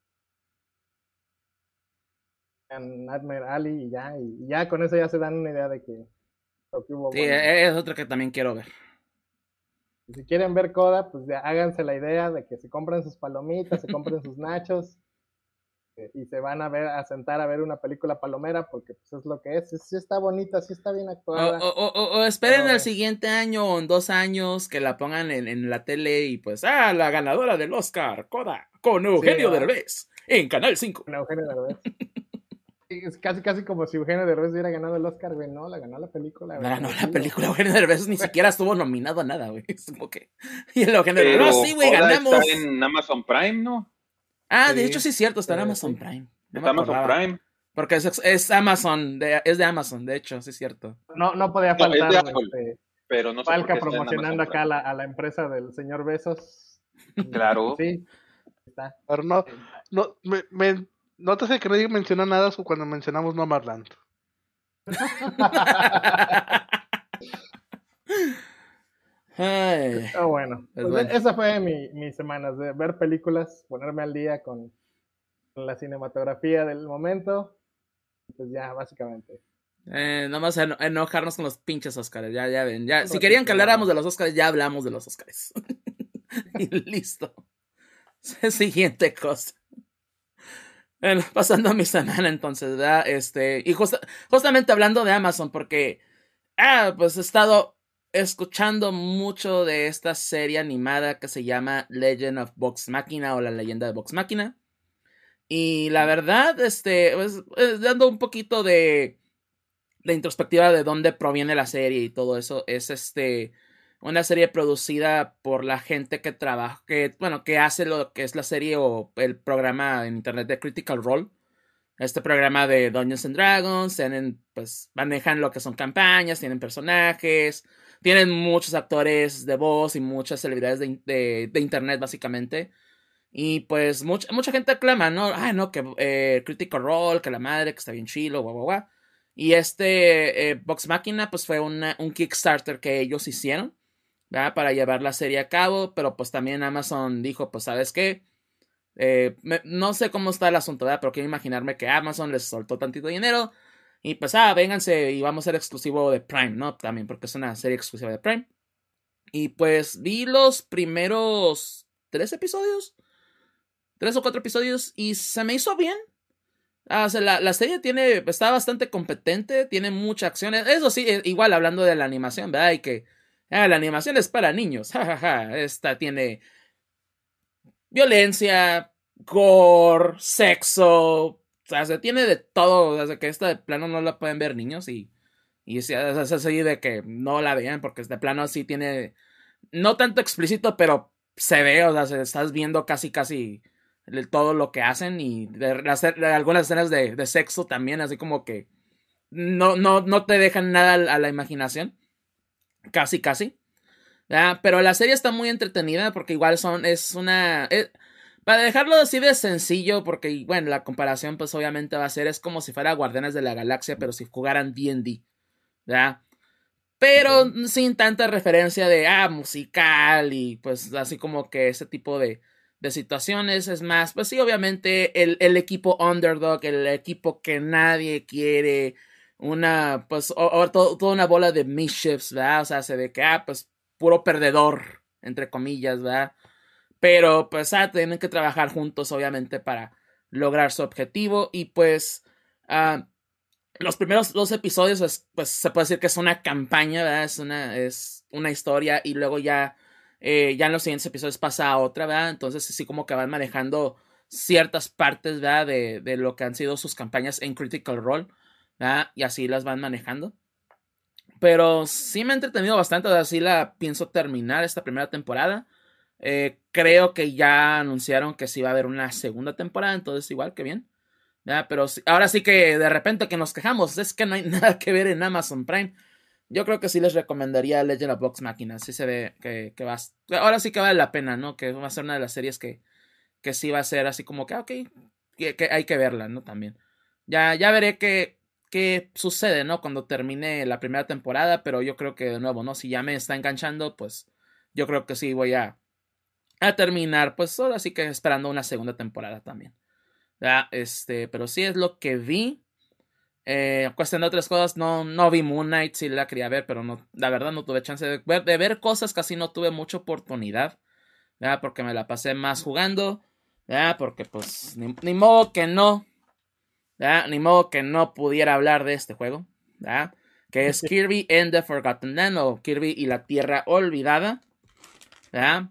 Vean Nightmare Alley y ya, y ya con eso ya se dan una idea de que lo que hubo. Sí, bueno. es otro que también quiero ver. Y Si quieren ver Coda, pues ya háganse la idea de que se compren sus palomitas, se compren sus nachos eh, y se van a ver a sentar a ver una película palomera porque pues es lo que es. Sí está bonita, sí está bien actuada. o- o- o- o esperen el siguiente año o en dos años que la pongan en, en la tele y pues, ah, la ganadora del Oscar, Coda, con Eugenio ¿verdad? Derbez, en Canal 5. Con Eugenio Derbez. Es casi casi como si Eugenio Derbez hubiera ganado el Oscar, güey. No, la ganó la película. No güey. ganó la película, Eugenio Derbez ni siquiera estuvo nominado a nada, güey. Es como que... Y el Eugenio Derbez, no, sí, güey, ganamos. está en Amazon Prime, ¿no? Ah, de hecho sí es cierto, está en Amazon sí. Prime. No Está Amazon acordaba. Prime. Porque es, es Amazon, de- es de Amazon, de hecho, sí es cierto. No, no podía No, es de faltar Apple. este, Pero no sé Falca promocionando acá a la, a la empresa del señor Besos. Claro. Sí, está. Pero no, no, me, me, nótese que nadie mencionó nada cuando mencionamos Nomadland. Ay, Pero bueno, Pues bueno. esa fue mi, mi semana, de ver películas, ponerme al día con, con la cinematografía del momento. Pues ya, básicamente. Eh, nomás eno- enojarnos con los pinches Oscars, ya, ya ven. Ya, si querían que habláramos de los Oscars, ya hablamos de los Oscars. y listo. Siguiente cosa. Bueno, pasando a mi semana entonces, ¿verdad? Este, y justa- justamente hablando de Amazon, porque, ah, pues he estado escuchando mucho de esta serie animada que se llama Legend of Vox Machina o la leyenda de Vox Machina. Y la verdad, este, pues, eh, dando un poquito de, de introspectiva de dónde proviene la serie y todo eso, es este, una serie producida por la gente que trabaja, que, bueno, que hace lo que es la serie o el programa en internet de Critical Role. Este programa de Dungeons and Dragons, tienen, pues, manejan lo que son campañas, tienen personajes, tienen muchos actores de voz y muchas celebridades de, de- internet, básicamente. Y pues mucha, mucha gente aclama, ¿no? Ah, no, que eh, Critical Role, que la madre, que está bien chilo, guau, guau, guau. Y este eh, Vox Machina, pues fue una- un Kickstarter que ellos hicieron, Para llevar la serie a cabo, pero pues también Amazon dijo, pues, ¿sabes qué? Eh, no sé cómo está el asunto, ¿verdad? Pero quiero imaginarme que Amazon les soltó tantito dinero y pues, ah, vénganse y vamos a ser exclusivo de Prime, ¿no? También porque es una serie exclusiva de Prime. Y pues vi los primeros tres episodios, tres o cuatro episodios y se me hizo bien. Ah, la, la serie tiene, está bastante competente, tiene mucha acción. Eso sí, eh, igual hablando de la animación, ¿verdad? Y que ah, la animación es para niños, jajaja. Esta tiene violencia, gore, sexo, o sea, se tiene de todo, sea, que esta de plano no la pueden ver niños y, y es así de que no la vean porque de plano sí tiene, no tanto explícito, pero se ve, o sea, se- estás viendo casi, casi todo lo que hacen y de, algunas escenas de, de sexo también, así como que no, no, no te dejan nada a la imaginación, casi, casi. ¿verdad? Pero la serie está muy entretenida porque igual son, es una... es- para dejarlo así de sencillo, porque bueno, la comparación pues obviamente va a ser, es como si fuera Guardianes de la Galaxia, pero si jugaran D&D, ¿verdad? Pero sin tanta referencia de, ah, musical y pues así como que ese tipo de, de situaciones, es más, pues sí, obviamente el, el equipo underdog, el equipo que nadie quiere, una, pues, o, o to- toda una bola de mischiefs, ¿verdad? O sea, se ve que, ah, pues, puro perdedor, entre comillas, ¿verdad? Pero, pues, ah, tienen que trabajar juntos, obviamente, para lograr su objetivo. Y, pues, ah, los primeros dos episodios, pues, pues, se puede decir que es una campaña, ¿verdad? Es una, es una historia y luego ya, eh, ya en los siguientes episodios pasa a otra, ¿verdad? Entonces, así como que van manejando ciertas partes, ¿verdad? De, de lo que han sido sus campañas en Critical Role, ¿verdad? Y así las van manejando. Pero sí me ha entretenido bastante, o sea, sí la pienso terminar esta primera temporada. Eh, creo que ya anunciaron que sí va a haber una segunda temporada, entonces igual que bien. ¿verdad? Pero ahora sí que de repente que nos quejamos, es que no hay nada que ver en Amazon Prime. Yo creo que sí les recomendaría Legend of Vox Machina, sí se ve que, que va ahora sí que vale la pena, ¿no? Que va a ser una de las series que, que sí va a ser así como que, ah, ok, que, que hay que verla, ¿no? También. Ya, ya veré qué, qué sucede, ¿no? Cuando termine la primera temporada, pero yo creo que de nuevo, ¿no? Si ya me está enganchando, pues yo creo que sí voy a, a terminar, pues ahora sí que esperando una segunda temporada también. ¿verdad? Este, pero sí es lo que vi. Eh, cuestión de otras cosas, no, no vi Moon Knight, sí la quería ver, pero no, la verdad no tuve chance de ver, de ver cosas, casi no tuve mucha oportunidad, ¿verdad? Porque me la pasé más jugando, ¿verdad? Porque pues ni, ni modo que no, ¿verdad? Ni modo que no pudiera hablar de este juego, ¿verdad? Que es Kirby and the Forgotten Land o Kirby y la Tierra Olvidada, ¿verdad?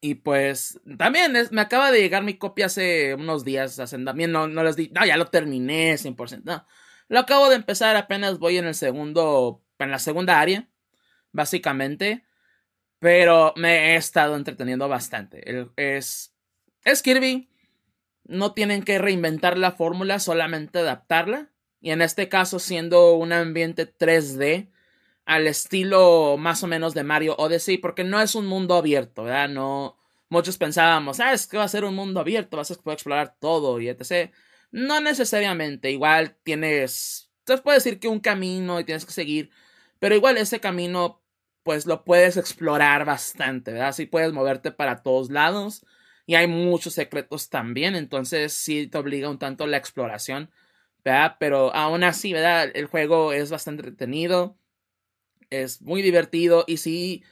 Y pues también es- me acaba de llegar mi copia hace unos días. Hace, también no, no les di, no, ya lo terminé 100%. No, lo acabo de empezar, apenas voy en el segundo, en la segunda área, básicamente. Pero me he estado entreteniendo bastante. El- es, es Kirby. No tienen que reinventar la fórmula, solamente adaptarla. Y en este caso, siendo un ambiente 3D, al estilo más o menos de Mario Odyssey, porque no es un mundo abierto, ¿verdad? No, muchos pensábamos, ah, es que va a ser un mundo abierto, vas a poder explorar todo y etc. No necesariamente, igual tienes, te puede decir que un camino y tienes que seguir, pero igual ese camino, pues lo puedes explorar bastante, ¿verdad? Así puedes moverte para todos lados y hay muchos secretos también, entonces sí te obliga un tanto la exploración ¿verdad? Pero aún así, ¿verdad? El juego es bastante entretenido, es muy divertido y sí,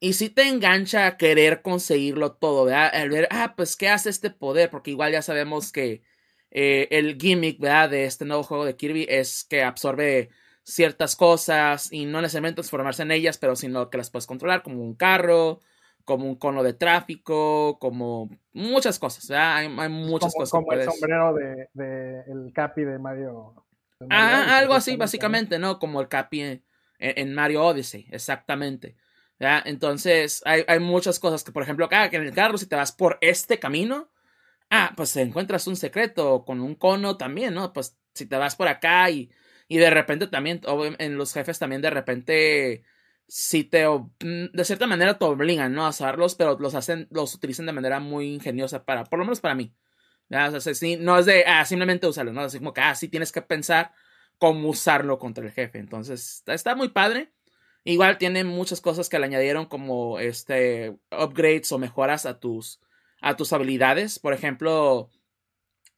y sí te engancha a querer conseguirlo todo, ¿verdad? Al ver, ah, pues, ¿qué hace este poder? Porque igual ya sabemos que eh, el gimmick, ¿verdad? De este nuevo juego de Kirby es que absorbe ciertas cosas y no necesariamente transformarse en ellas, pero sino que las puedes controlar como un carro, como un cono de tráfico, como muchas cosas, ¿verdad? Hay, hay muchas como, cosas. Como el sombrero de, de, el Capi de Mario. De Mario ah, algo así, básicamente, ¿no? Como el Capi en, en Mario Odyssey, exactamente. ¿verdad? Entonces, hay, hay, muchas cosas que, por ejemplo, acá que en el carro, si te vas por este camino, ah, pues encuentras un secreto con un cono también, ¿no? Pues si te vas por acá y, y de repente también, en los jefes también de repente si te mm, de cierta manera te obligan ¿no? a usarlos, pero los hacen, los utilizan de manera muy ingeniosa para, por lo menos para mí. No es de, ah, simplemente usarlo, ¿no? Así como que, ah, tienes que pensar cómo usarlo contra el jefe. Entonces, está muy padre. Igual tiene muchas cosas que le añadieron como este upgrades o mejoras a tus a tus habilidades. Por ejemplo,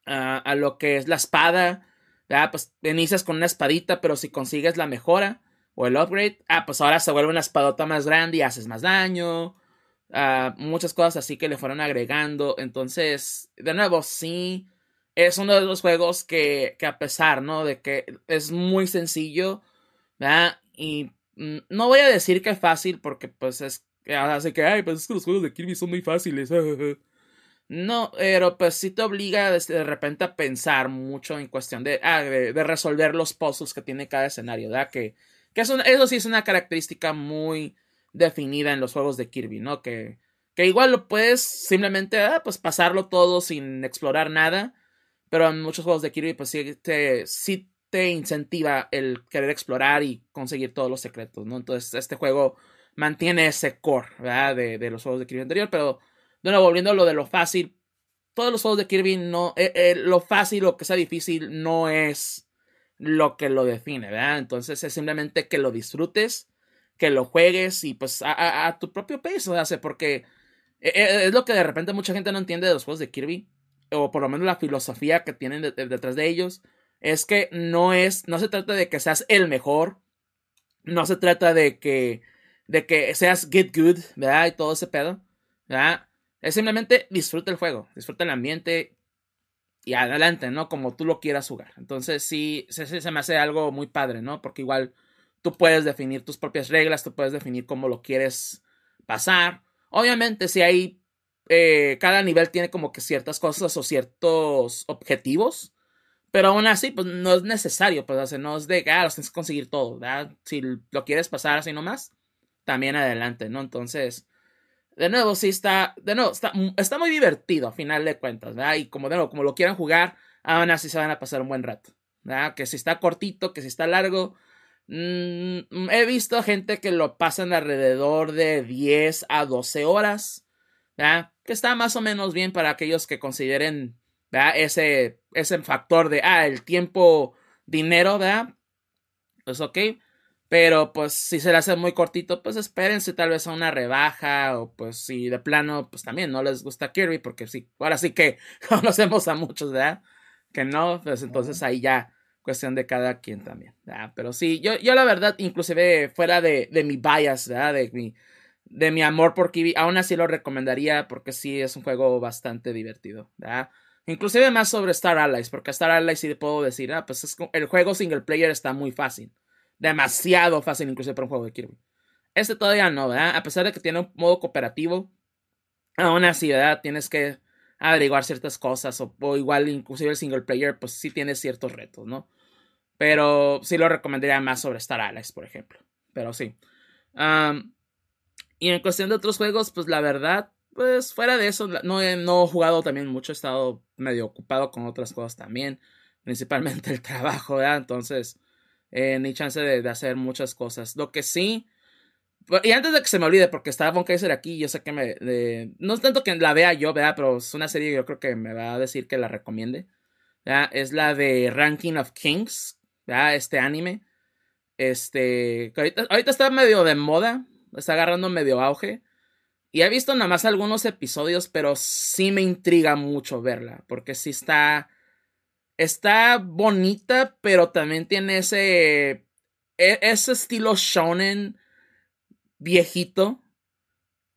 a, a lo que es la espada. ¿verdad? Pues inicias con una espadita, pero si consigues la mejora o el upgrade, ah, pues ahora se vuelve una espadota más grande y haces más daño. Uh, muchas cosas así que le fueron agregando. Entonces, de nuevo, sí, es uno de los juegos que, que a pesar, ¿no? De que es muy sencillo. Y no voy a decir que es fácil porque pues es así que, ay, pues es que los juegos de Kirby son muy fáciles. no, pero pues sí te obliga de, repente a pensar mucho en cuestión de, ah, de resolver los puzzles que tiene cada escenario, ¿verdad? Que que eso, sí es una característica muy definida en los juegos de Kirby, ¿no? Que, que igual lo puedes simplemente ah, pues pasarlo todo sin explorar nada. Pero en muchos juegos de Kirby, pues sí te, sí te incentiva el querer explorar y conseguir todos los secretos, ¿no? Entonces, este juego mantiene ese core, ¿verdad? De, de los juegos de Kirby anterior. Pero, de nuevo, volviendo a lo de lo fácil, todos los juegos de Kirby no. Eh, eh, lo fácil o que sea difícil no es lo que lo define, ¿verdad? Entonces es simplemente que lo disfrutes, que lo juegues y pues a, tu propio peso, ¿verdad? Porque e, e, es lo que de repente mucha gente no entiende de los juegos de Kirby, o por lo menos la filosofía que tienen de, de, detrás de ellos, es que no es, no se trata de que seas el mejor, no se trata de que, de que seas get good, ¿verdad? Y todo ese pedo, ¿verdad? Es simplemente disfruta el juego, disfruta el ambiente, y adelante, ¿no? Como tú lo quieras jugar. Entonces sí, se, se, me hace algo muy padre, ¿no? Porque igual tú puedes definir tus propias reglas, tú puedes definir cómo lo quieres pasar. Obviamente, si hay, eh, cada nivel tiene como que ciertas cosas o ciertos objetivos, pero aún así, pues no es necesario, pues, o no es de, ah, los tienes que conseguir todo, ¿verdad? Si lo quieres pasar así nomás, también adelante, ¿no? Entonces, de nuevo, sí está, de nuevo, está, está muy divertido a final de cuentas, ¿verdad? Y como de nuevo, como lo quieran jugar, aún así se van a pasar un buen rato, ¿verdad? Que si está cortito, que si está largo, mmm, he visto gente que lo pasan alrededor de 10 a 12 horas, ¿verdad? Que está más o menos bien para aquellos que consideren, ¿verdad? Ese, ese factor de, ah, el tiempo, dinero, ¿verdad? Pues ok. Pero pues si se le hace muy cortito, pues espérense tal vez a una rebaja o pues si de plano pues también no les gusta Kirby porque sí, ahora sí que conocemos a muchos, ¿verdad? Que no, pues entonces ahí ya cuestión de cada quien también, ¿verdad? Pero sí, yo, yo la verdad, inclusive fuera de, de mi bias, ¿verdad? De mi, de mi amor por Kirby, aún así lo recomendaría porque sí es un juego bastante divertido, ¿verdad? Inclusive más sobre Star Allies, porque Star Allies sí puedo decir, ah, pues es, el juego single player está muy fácil demasiado fácil incluso para un juego de Kirby. Este todavía no, ¿verdad? A pesar de que tiene un modo cooperativo, aún así, ¿verdad? Tienes que averiguar ciertas cosas o, igual inclusive el single player, pues sí tiene ciertos retos, ¿no? Pero sí lo recomendaría más sobre Star Allies, por ejemplo. Pero sí. Y en cuestión de otros juegos, pues la verdad, pues fuera de eso, no he, no he jugado también mucho, he estado medio ocupado con otras cosas también, principalmente el trabajo, ¿verdad? Entonces, eh, ni chance de, hacer muchas cosas. Lo que sí. Y antes de que se me olvide, porque está Von Kaiser aquí, yo sé que me. No es tanto que la vea yo, ¿verdad? Pero es una serie que yo creo que me va a decir que la recomiende. ¿verdad? Es la de Ranking of Kings, ¿verdad? Este anime. Este. Ahorita está medio de moda. Está agarrando medio auge. Y he visto nada más algunos episodios, pero sí me intriga mucho verla. Porque sí está está bonita, pero también tiene ese, e, ese estilo shonen viejito.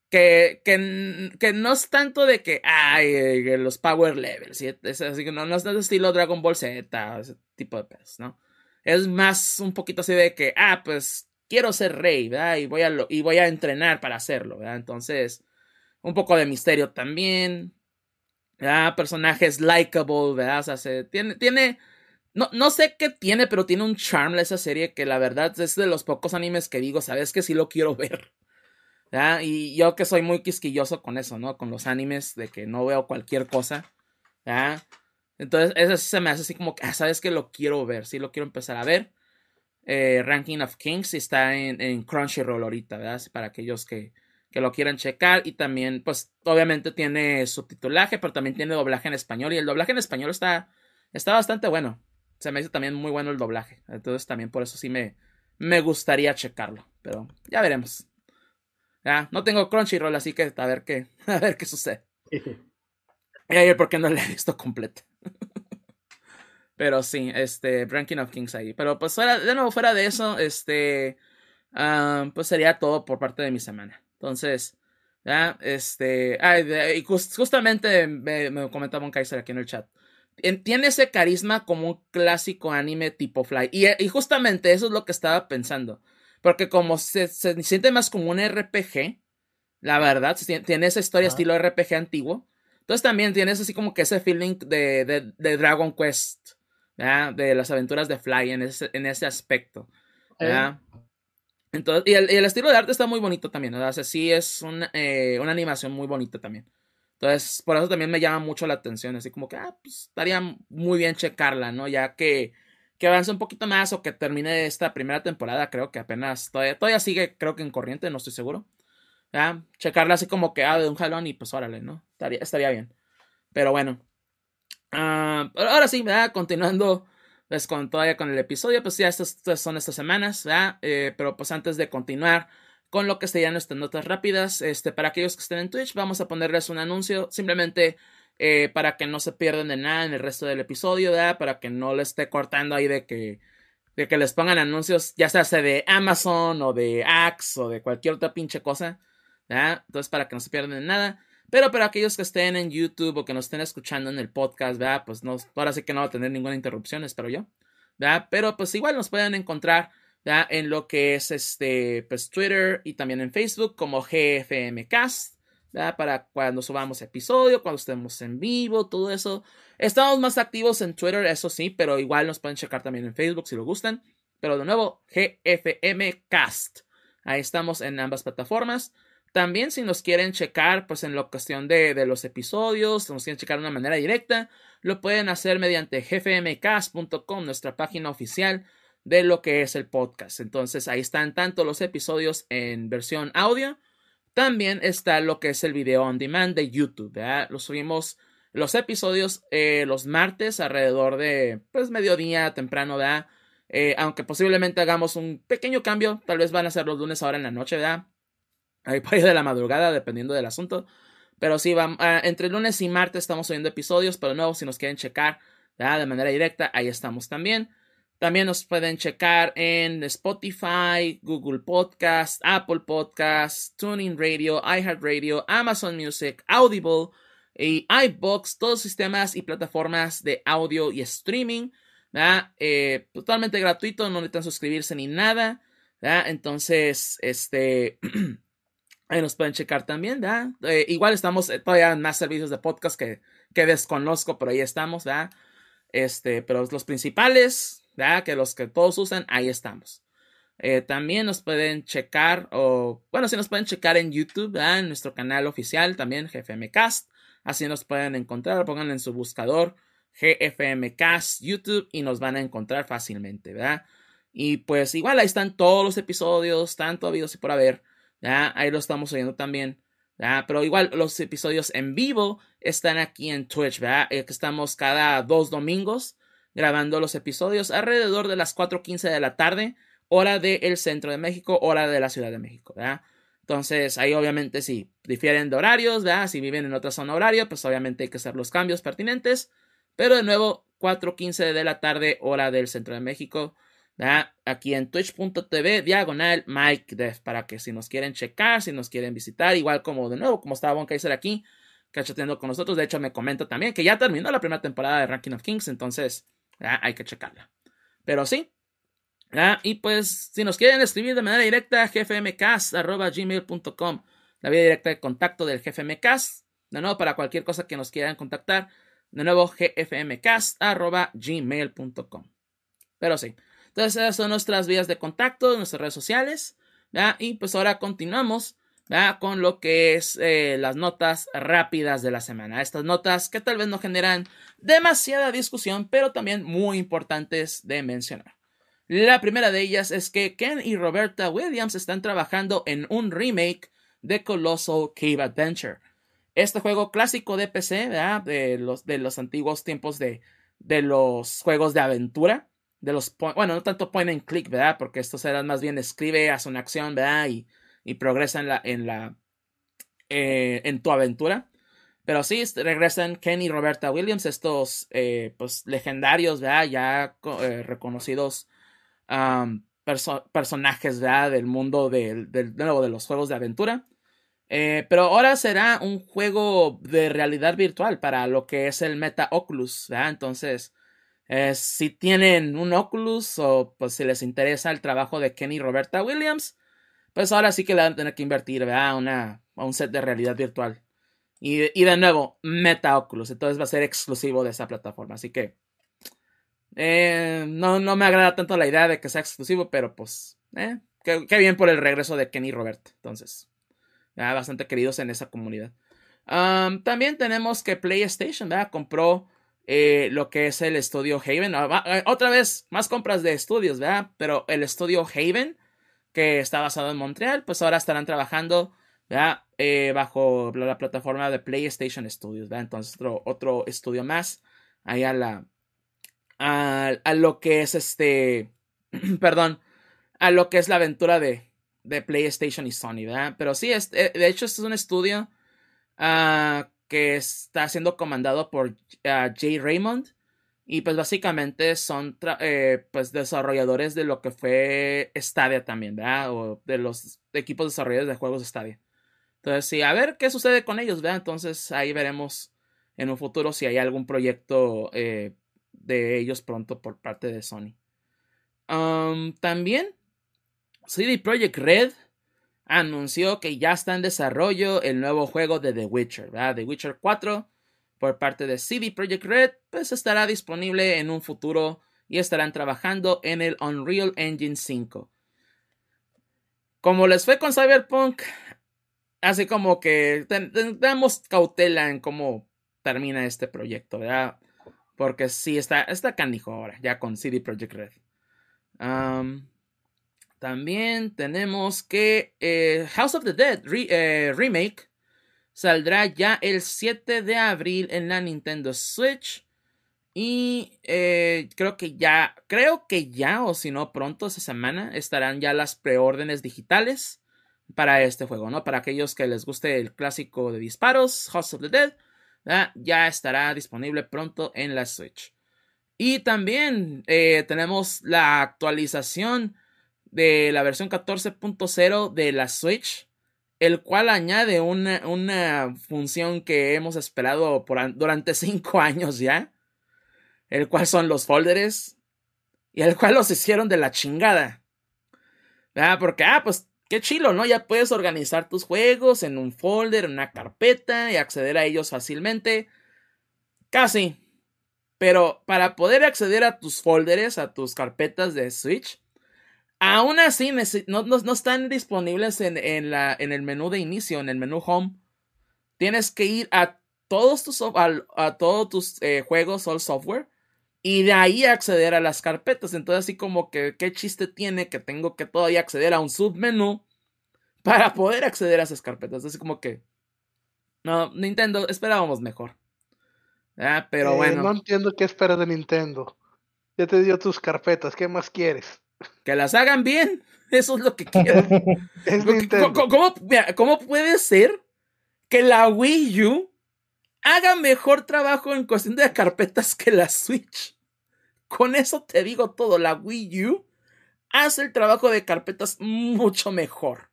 Que, que, que, no es tanto de que, ay, los power levels, es así que no, es de estilo Dragon Ball Z, ese tipo de pedos, ¿no? Es más un poquito así de que, ah, pues quiero ser rey, ¿verdad? Y voy a, y voy a entrenar para hacerlo, ¿verdad? Entonces, un poco de misterio también, ¿verdad? Personajes likable, ¿verdad? Se, tiene, tiene, no, no sé qué tiene, pero tiene un charm esa serie que la verdad es de los pocos animes que digo, sabes que sí lo quiero ver. ¿verdad? Y yo que soy muy quisquilloso con eso, ¿no? Con los animes, de que no veo cualquier cosa. ¿verdad? Entonces, eso se me hace así como que, ah, sabes que lo quiero ver, sí lo quiero empezar a ver. Eh, Ranking of Kings está en, en, Crunchyroll ahorita, ¿verdad? Para aquellos que, que, lo quieran checar. Y también, pues, obviamente tiene subtitulaje, pero también tiene doblaje en español. Y el doblaje en español está, está bastante bueno. Se me hizo también muy bueno el doblaje. Entonces, también por eso sí me, me gustaría checarlo. Pero ya veremos. Ya, no tengo Crunchyroll, así que a ver qué, a ver qué sucede. Y ayer porque no la he visto completa. Pero sí, este, Ranking of Kings ahí. Pero pues fuera, de nuevo, fuera de eso, este, um, pues sería todo por parte de mi semana. Entonces, ya, este, ay, y justamente me, me, comentaba un Kaiser aquí en el chat. Tiene ese carisma como un clásico anime tipo Fly. Y, y justamente eso es lo que estaba pensando. Porque como se, se siente más como un RPG, la verdad, tiene esa historia estilo RPG antiguo. Entonces también tienes así como que ese feeling de, de, de Dragon Quest, de las aventuras de Fly en ese, en ese aspecto. Entonces, y el, estilo de arte está muy bonito también, O sea, sí es una, eh, una animación muy bonita también. Entonces, por eso también me llama mucho la atención, así como que, ah, pues estaría muy bien checarla, ¿no? Ya que, que avance un poquito más o que termine esta primera temporada, creo que apenas, todavía, todavía sigue, creo que en corriente, no estoy seguro. ¿ya? Checarla así como que, ah, de un jalón y pues órale, ¿no? Estaría, estaría bien. Pero bueno. Uh, ahora sí, ¿verdad? Continuando pues, con, todavía con el episodio, pues ya estas, son estas semanas, ¿verdad? Eh, pero pues antes de continuar con lo que serían nuestras notas rápidas, este, para aquellos que estén en Twitch, vamos a ponerles un anuncio simplemente eh, para que no se pierdan de nada en el resto del episodio, ¿verdad? Para que no le esté cortando ahí de que de que les pongan anuncios, ya sea de Amazon o de Axe o de cualquier otra pinche cosa. Entonces, para que no se pierdan nada. Pero para aquellos que estén en YouTube o que nos estén escuchando en el podcast, ¿verdad? Pues no, ahora sí que no va a tener ninguna interrupción, espero yo. Pero pues igual nos pueden encontrar en lo que es este, pues Twitter y también en Facebook como GFMcast. ¿verdad? Para cuando subamos episodio, cuando estemos en vivo, todo eso. Estamos más activos en Twitter, eso sí, pero igual nos pueden checar también en Facebook si lo gustan. Pero de nuevo, GFMcast. Ahí estamos en ambas plataformas. También si nos quieren checar, pues en la cuestión de, de los episodios, si nos quieren checar de una manera directa, lo pueden hacer mediante gfmcast.com, nuestra página oficial de lo que es el podcast. Entonces ahí están tanto los episodios en versión audio, también está lo que es el video on demand de YouTube. ¿verdad? Lo subimos los episodios eh, los martes alrededor de pues mediodía temprano, ¿verdad? Eh, aunque posiblemente hagamos un pequeño cambio, tal vez van a ser los lunes ahora en la noche, ¿verdad? Por ahí de la madrugada, dependiendo del asunto. Pero sí, va, uh, entre lunes y martes estamos subiendo episodios, pero nuevo, si nos quieren checar de manera directa, ahí estamos también. También nos pueden checar en Spotify, Google Podcast, Apple Podcast, Tuning Radio, iHeartRadio, Amazon Music, Audible y iBox, todos sistemas y plataformas de audio y streaming. Eh, totalmente gratuito, no necesitan suscribirse ni nada. Entonces, este... Ahí nos pueden checar también, ¿verdad? Eh, igual estamos eh, todavía en más servicios de podcast que, que desconozco, pero ahí estamos, ¿verdad? Este, pero los principales, ¿verdad? Que los que todos usan, ahí estamos. Eh, también nos pueden checar, o bueno, si nos pueden checar en YouTube, ¿verdad? En nuestro canal oficial también, GFMcast. Así nos pueden encontrar, pongan en su buscador GFMcast YouTube y nos van a encontrar fácilmente, ¿verdad? Y pues igual ahí están todos los episodios, tanto habidos y por haber. Ahí lo estamos oyendo también. Pero igual los episodios en vivo están aquí en Twitch, ¿verdad? Eh, estamos cada dos domingos grabando los episodios alrededor de las 4.15 de la tarde, hora del centro de México, hora de la Ciudad de México, ¿verdad? Entonces, ahí obviamente si difieren de horarios, ¿verdad? Si viven en otra zona horaria, pues obviamente hay que hacer los cambios pertinentes. Pero de nuevo, 4.15 de la tarde, hora del centro de México. Aquí en twitch.tv, diagonal Mike Def, para que si nos quieren checar, si nos quieren visitar, igual como de nuevo, como estaba Bon Kaiser aquí, cachateando con nosotros. De hecho, me comenta también que ya terminó la primera temporada de Ranking of Kings, entonces hay que checarla. Pero sí. Y pues, si nos quieren escribir de manera directa, gfmcast.gmail.com, la vía directa de contacto del gfmcast. De nuevo, para cualquier cosa que nos quieran contactar, de nuevo, gfmcast.gmail.com. Pero sí. Entonces, esas son nuestras vías de contacto, nuestras redes sociales. Y pues ahora continuamos con lo que es eh, las notas rápidas de la semana. Estas notas que tal vez no generan demasiada discusión, pero también muy importantes de mencionar. La primera de ellas es que Ken y Roberta Williams están trabajando en un remake de Colossal Cave Adventure. Este juego clásico de PC, De, los, de los antiguos tiempos de, de los juegos de aventura. De los bueno, no tanto point and click, ¿verdad? Porque estos eran más bien escribe, hace una acción, ¿verdad? Y, y progresa en la, en la, eh, en tu aventura. Pero sí, regresan Ken y Roberta Williams, estos, eh, pues, legendarios, ¿verdad? Ya eh, reconocidos personajes, ¿verdad? Del mundo del, del, de los juegos de aventura. pero ahora será un juego de realidad virtual para lo que es el Meta Oculus, ¿verdad? Entonces, si tienen un Oculus o pues si les interesa el trabajo de Kenny Roberta Williams, pues ahora sí que le van a tener que invertir, ¿verdad? Una, a un set de realidad virtual. Y, y, de nuevo, Meta Oculus. Entonces va a ser exclusivo de esa plataforma. Así que eh, no, no me agrada tanto la idea de que sea exclusivo, pero pues, eh, qué, bien por el regreso de Kenny Robert. Entonces, ya bastante queridos en esa comunidad. también tenemos que PlayStation, ¿verdad? Compró eh, lo que es el estudio Haven. Ah, eh, otra vez, más compras de estudios, ¿verdad? Pero el estudio Haven que está basado en Montreal, pues ahora estarán trabajando eh, bajo la plataforma de PlayStation Studios. Entonces, otro, otro, estudio más ahí a la. A, lo que es este. perdón. A lo que es la aventura de, de PlayStation y Sony, ¿verdad? Pero sí, este, de hecho, este es un estudio ah, que está siendo comandado por ah, Jay Raymond. Y pues básicamente son eh, pues desarrolladores de lo que fue Stadia también, ¿verdad? O de los equipos desarrolladores de juegos Stadia. Entonces, sí, a ver qué sucede con ellos, ¿verdad? Entonces ahí veremos en un futuro si hay algún proyecto eh, de ellos pronto por parte de Sony. Um, también, CD Projekt Red anunció que ya está en desarrollo el nuevo juego de The Witcher, ¿verdad? The Witcher 4 por parte de CD Projekt Red, pues estará disponible en un futuro y estarán trabajando en el Unreal Engine 5. Como les fue con Cyberpunk, así como que damos cautela en cómo termina este proyecto, ¿verdad? Porque sí, está, está canijo ahora, ya con CD Projekt Red. También tenemos que eh, House of the Dead eh, Remake Saldrá ya el 7 de abril en la Nintendo Switch. Y eh, creo que ya, creo que ya, o si no pronto esa semana, estarán ya las preórdenes digitales para este juego, ¿no? Para aquellos que les guste el clásico de disparos, House of the Dead, ya estará disponible pronto en la Switch. Y también tenemos la actualización de la versión 14.0 de la Switch el cual añade una, función que hemos esperado por, durante cinco años ya, el cual son los folders, y el cual los hicieron de la chingada. ¿Verdad? Porque, ah, pues qué chilo, ¿no? Ya puedes organizar tus juegos en un folder, en una carpeta y acceder a ellos fácilmente. Casi. Pero para poder acceder a tus folders, a tus carpetas de Switch, Aún así, no, no, están disponibles en, la, en, el menú de inicio, en el menú home. Tienes que ir a todos tus, a, todos tus eh, juegos, all software, y de ahí acceder a las carpetas. Entonces, así como que, ¿qué chiste tiene que tengo que todavía acceder a un submenú para poder acceder a esas carpetas? Así como que, no, Nintendo, esperábamos mejor. Ah, pero eh, bueno. No entiendo qué espera de Nintendo. Ya te dio tus carpetas, ¿qué más quieres? Que las hagan bien. Eso es lo que quiero. ¿Cómo, puede ser que la Wii U haga mejor trabajo en cuestión de carpetas que la Switch. Con eso te digo todo, la Wii U hace el trabajo de carpetas mucho mejor.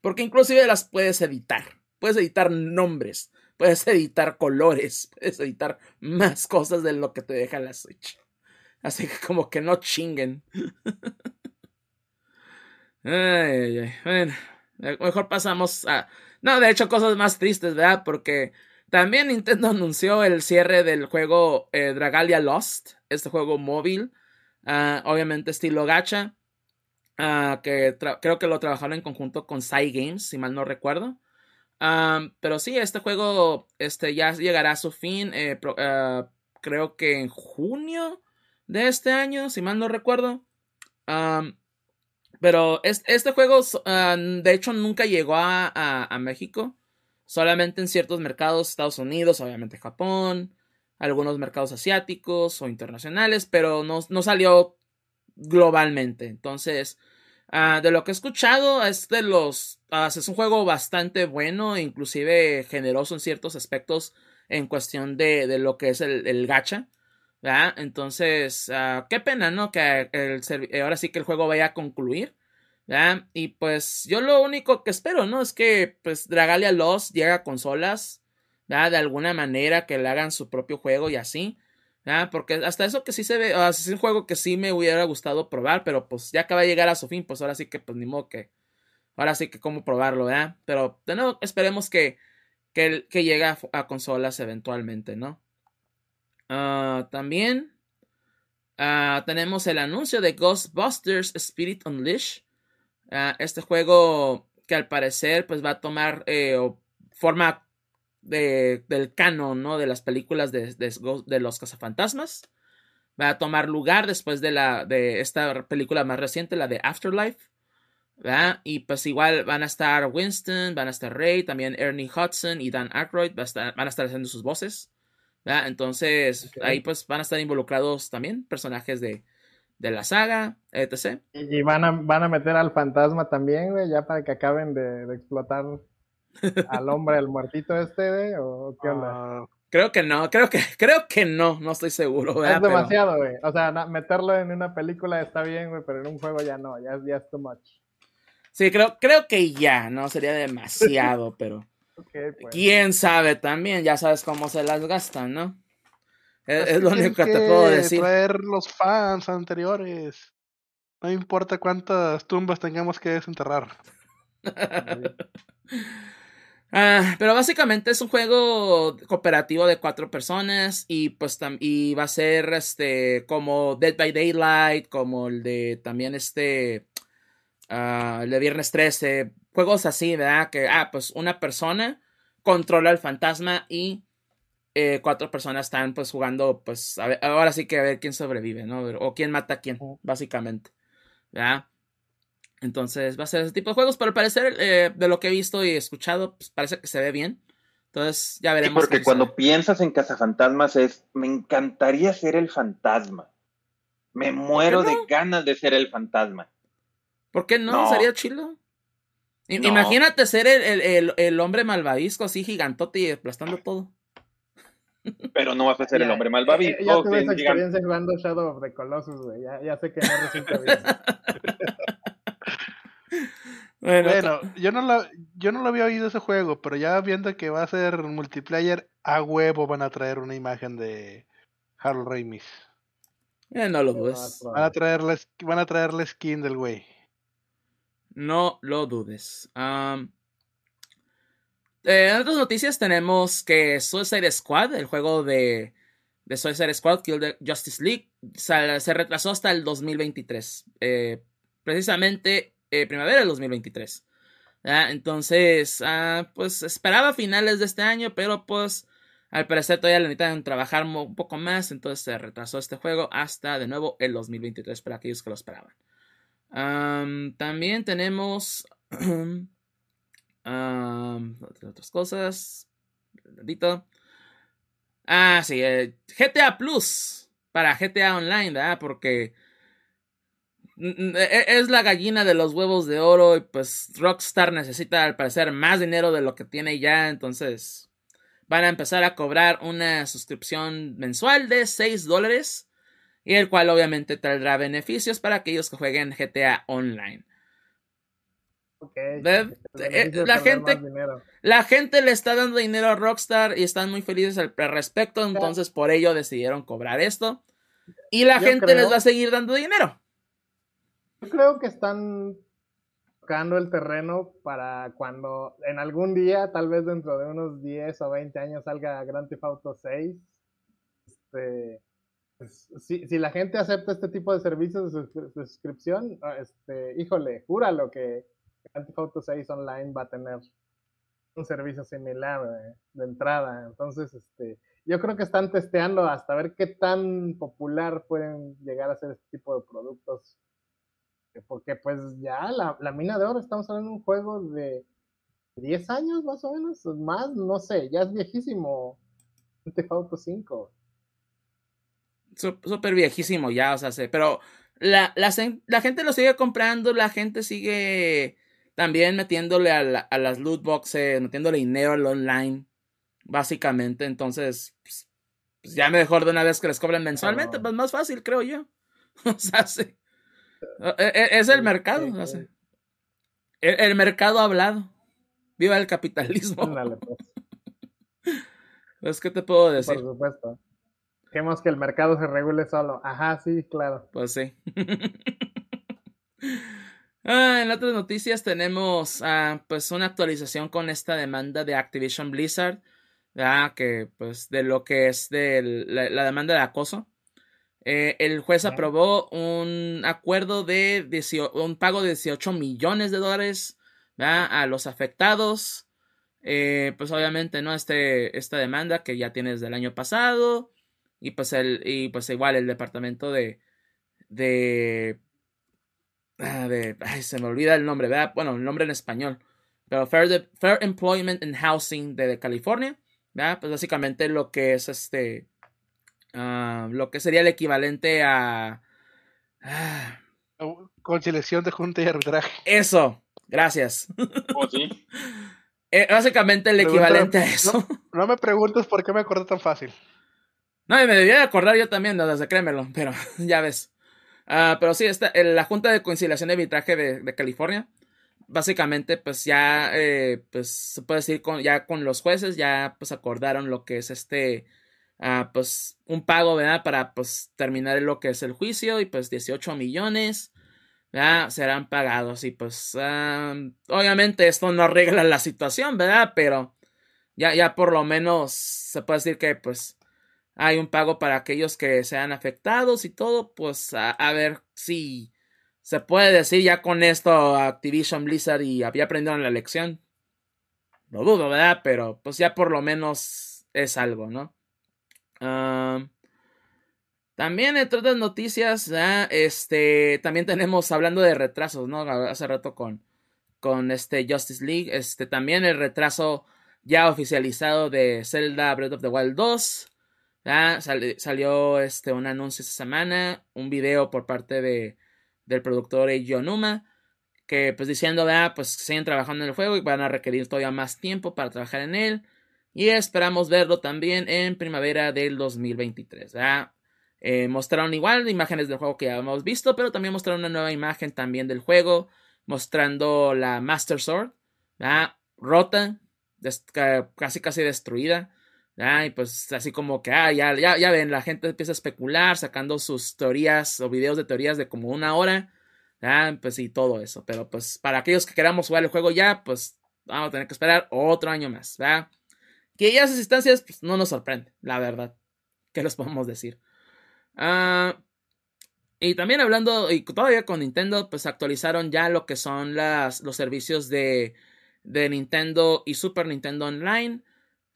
Porque inclusive las puedes editar. Puedes editar nombres, puedes editar colores, puedes editar más cosas de lo que te deja la Switch. Así que como que no chinguen. ay, ay, Bueno, mejor pasamos a... No, de hecho, cosas más tristes, ¿verdad? Porque también Nintendo anunció el cierre del juego eh, Dragalia Lost, este juego móvil, uh, obviamente estilo gacha, uh, que creo que lo trabajaron en conjunto con Psy Games, si mal no recuerdo. Pero sí, este juego este, ya llegará a su fin, eh, uh, creo que en junio de este año, si mal no recuerdo. Pero este, juego, de hecho, nunca llegó a, México. Solamente en ciertos mercados, Estados Unidos, obviamente Japón, algunos mercados asiáticos o internacionales, pero no, no salió globalmente. Entonces, Uh, de lo que he escuchado, es de los. Uh, es un juego bastante bueno, inclusive generoso en ciertos aspectos en cuestión de, de lo que es el, el gacha. ¿Verdad? Entonces, uh, qué pena, ¿no? Que el, ahora sí que el juego vaya a concluir. ¿verdad? Y pues yo lo único que espero, ¿no? Es que pues Dragalia Lost llegue a consolas. ¿verdad? De alguna manera que le hagan su propio juego y así. Ah, porque hasta eso que sí se ve, es un juego que sí me hubiera gustado probar, pero pues ya acaba de llegar a su fin, pues ahora sí que pues ni modo que, ahora sí que cómo probarlo, ¿verdad? Pero de nuevo esperemos que, que, que llegue a, a, consolas eventualmente, ¿no? Uh, también uh, tenemos el anuncio de Ghostbusters Spirit Unleashed. Uh, este juego que al parecer pues va a tomar eh, forma de, del canon, ¿no? De las películas de, de, los cazafantasmas. Va a tomar lugar después de, la, de esta película más reciente, la de Afterlife. Y pues igual van a estar Winston, van a estar Ray, también Ernie Hudson y Dan Aykroyd van a estar haciendo sus voces. ¿Verdad? Entonces okay. ahí pues van a estar involucrados también personajes de, de la saga, etc. Y van a, van a meter al fantasma también, güey, ya para que acaben de, de explotar al hombre, al muertito este, o qué onda? Uh, creo que no, creo que, creo que no, no estoy seguro. ¿verdad? Es demasiado, güey. Pero... O sea, meterlo en una película está bien, güey, pero en un juego ya no, ya, ya es too much. Sí, creo, creo que ya, ¿no? Sería demasiado, pero. Okay, pues. Quién sabe también, ya sabes cómo se las gastan, ¿no? Es, es lo único que, que te puedo decir. Traer los fans anteriores. No importa cuántas tumbas tengamos que desenterrar. Uh, pero básicamente es un juego cooperativo de cuatro personas y pues y va a ser este como Dead by Daylight, como el de también este uh, el de Viernes 13, juegos así, ¿verdad? Que ah, pues una persona controla al fantasma y eh, cuatro personas están pues jugando pues ver, ahora sí que a ver quién sobrevive, ¿no? O quién mata a quién, básicamente, ¿verdad? Entonces va a ser ese tipo de juegos, pero al parecer, eh, de lo que he visto y escuchado, pues parece que se ve bien. Entonces ya veremos. Sí, porque cuando piensas en cazafantasmas es, me encantaría ser el fantasma. Me muero no? de ganas de ser el fantasma. ¿Por qué no? no. ¿Sería chilo? No. Imagínate ser el, el, el, el, hombre malvavisco así gigantote y aplastando todo. Pero no vas a ser ya, el hombre malvavisco. Ya, ya tuve esa experiencia jugando Shadow of the Colossus, güey. Ya, ya sé que no resulta bien. Bueno, bueno yo, no lo, yo no lo había oído ese juego, pero ya viendo que va a ser multiplayer, a huevo van a traer una imagen de Harold Ramis. Eh, no lo dudes. Van a traer la, van a traer la skin del güey. No lo dudes. Eh, en otras noticias tenemos que Suicide Squad, el juego de, de Suicide Squad, Kill the Justice League, se, retrasó hasta el 2023. Eh, precisamente eh, primavera del 2023. ¿ya? Entonces, ah, pues esperaba finales de este año, pero pues al parecer todavía le necesitan trabajar un poco más, entonces se retrasó este juego hasta de nuevo el 2023 para aquellos que lo esperaban. También tenemos otras cosas. Ah, sí, eh, GTA Plus para GTA Online. Porque es la gallina de los huevos de oro y pues Rockstar necesita al parecer más dinero de lo que tiene ya, entonces van a empezar a cobrar una suscripción mensual de 6 dólares y el cual obviamente traerá beneficios para aquellos que jueguen GTA Online. Okay. Eh, la gente la gente le está dando dinero a Rockstar y están muy felices al respecto, entonces por ello decidieron cobrar esto y la gente les va a seguir dando dinero. Yo creo que están tocando el terreno para cuando en algún día, tal vez dentro de unos 10 o 20 años salga Grand Theft Auto 6. Este, pues, si, la gente acepta este tipo de servicios de suscripción, este, híjole, júralo que Grand Theft Auto 6 Online va a tener un servicio similar de, de, entrada. Entonces, este, yo creo que están testeando hasta ver qué tan popular pueden llegar a ser este tipo de productos. Porque pues ya la, la mina de oro, estamos hablando de un juego de 10 años más o menos, más, no sé, ya es viejísimo. Grand Theft Auto 5. Súper viejísimo ya, o sea, pero la, la, la gente lo sigue comprando, la gente sigue también metiéndole a, a las loot boxes, metiéndole dinero al online, básicamente. Entonces, pues, pues ya mejor de una vez que les cobren mensualmente, pues más fácil, creo yo. o sea, sí. E, e, es el mercado, o sea, el, el, mercado hablado. Viva el capitalismo. Dale, pues. pues, ¿qué te puedo decir? Por supuesto. Queremos que el mercado se regule solo. Ajá, sí, claro. Pues sí. Ah, en otras noticias tenemos ah, pues una actualización con esta demanda de Activision Blizzard, que pues de lo que es de la, demanda de acoso. Eh, el juez aprobó un acuerdo de un pago de 18 millones de dólares a los afectados. Eh, pues obviamente, ¿no? Este, esta demanda que ya tiene desde el año pasado. Y pues el, y pues igual el departamento de, de Ah, de, ay, se me olvida el nombre, ¿verdad? Bueno, el nombre en español. Pero Fair, Fair Employment and Housing de, California, ¿verdad? Pues básicamente lo que es este, uh, lo que sería el equivalente a... Uh, Conciliación de junta y arbitraje. Eso, gracias. ¿Oh, sí? eh, básicamente el equivalente a eso. No, me preguntes por qué me acordé tan fácil. No, me debía acordar yo también, desde créemelo, pero ya ves. Uh, pero sí, esta, la Junta de Conciliación de Arbitraje de, de, California, básicamente, pues ya, eh, pues se puede decir, con, ya con los jueces, ya pues acordaron lo que es este, uh, pues un pago, ¿verdad? Para pues terminar lo que es el juicio y pues 18 millones, ¿verdad? Serán pagados y pues, obviamente esto no arregla la situación, ¿verdad? Pero ya, ya por lo menos se puede decir que pues hay un pago para aquellos que sean afectados y todo, pues a, ver si se puede decir ya con esto Activision Blizzard y había aprendido la lección. Lo dudo, ¿verdad? Pero pues ya por lo menos es algo, ¿no? también entre otras noticias, este, también tenemos hablando de retrasos, ¿no? Hace rato con, con este Justice League, este, también el retraso ya oficializado de Zelda Breath of the Wild 2. Ah, salió este, un anuncio esta semana, un video por parte de, del productor Eiji Onuma, que pues diciendo, ah, pues siguen trabajando en el juego y van a requerir todavía más tiempo para trabajar en él. Y esperamos verlo también en primavera del 2023. Eh, mostraron igual imágenes del juego que ya hemos visto, pero también mostraron una nueva imagen también del juego, mostrando la Master Sword, rota, casi casi destruida. Y pues así como que, ah, ya, ya, ya ven, la gente empieza a especular, sacando sus teorías o videos de teorías de como una hora. Ah, pues y todo eso. Pero pues para aquellos que queramos jugar el juego ya, pues vamos a tener que esperar otro año más. Que ya esas instancias pues, no nos sorprende, la verdad. ¿Qué les podemos decir? Ah, y también hablando, y todavía con Nintendo, pues actualizaron ya lo que son las, los servicios de, de Nintendo y Super Nintendo Online.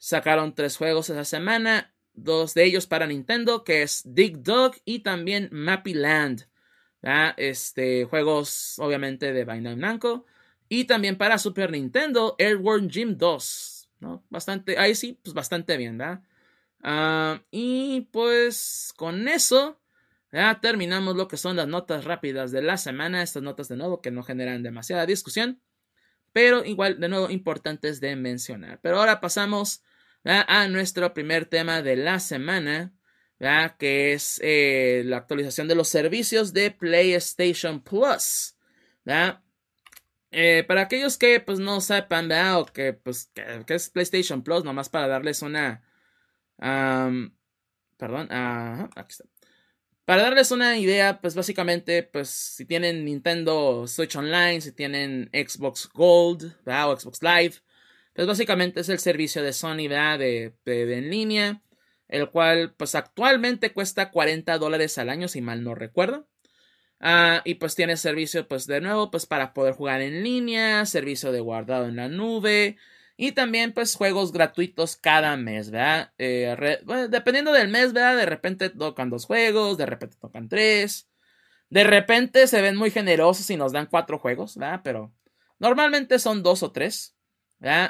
Sacaron tres juegos esa semana, dos de ellos para Nintendo, que es Dig Dog y también Mappy Land. Este, juegos obviamente de Bandai Namco. Y también para Super Nintendo, Airworm Gym 2. ¿no? Bastante, ahí sí, pues bastante bien, ¿verdad? Ah, y pues con eso ya terminamos lo que son las notas rápidas de la semana. Estas notas de nuevo que no generan demasiada discusión. Pero igual, de nuevo, importantes de mencionar. Pero ahora pasamos a nuestro primer tema de la semana, que es eh, la actualización de los servicios de PlayStation Plus. Eh, para aquellos que pues no sepan, o que pues que, es PlayStation Plus, nomás para darles una... perdón, aquí está. Para darles una idea, pues básicamente, pues si tienen Nintendo Switch Online, si tienen Xbox Gold, o Xbox Live, pues básicamente es el servicio de Sony, De, en línea, el cual pues actualmente cuesta 40 dólares al año, si mal no recuerdo. Ah, y pues tiene servicio, pues de nuevo, pues para poder jugar en línea, servicio de guardado en la nube, y también, pues, juegos gratuitos cada mes, ¿verdad? Eh, dependiendo del mes, ¿verdad? De repente tocan dos juegos, de repente tocan tres. De repente se ven muy generosos y nos dan cuatro juegos, ¿verdad? Pero normalmente son dos o tres,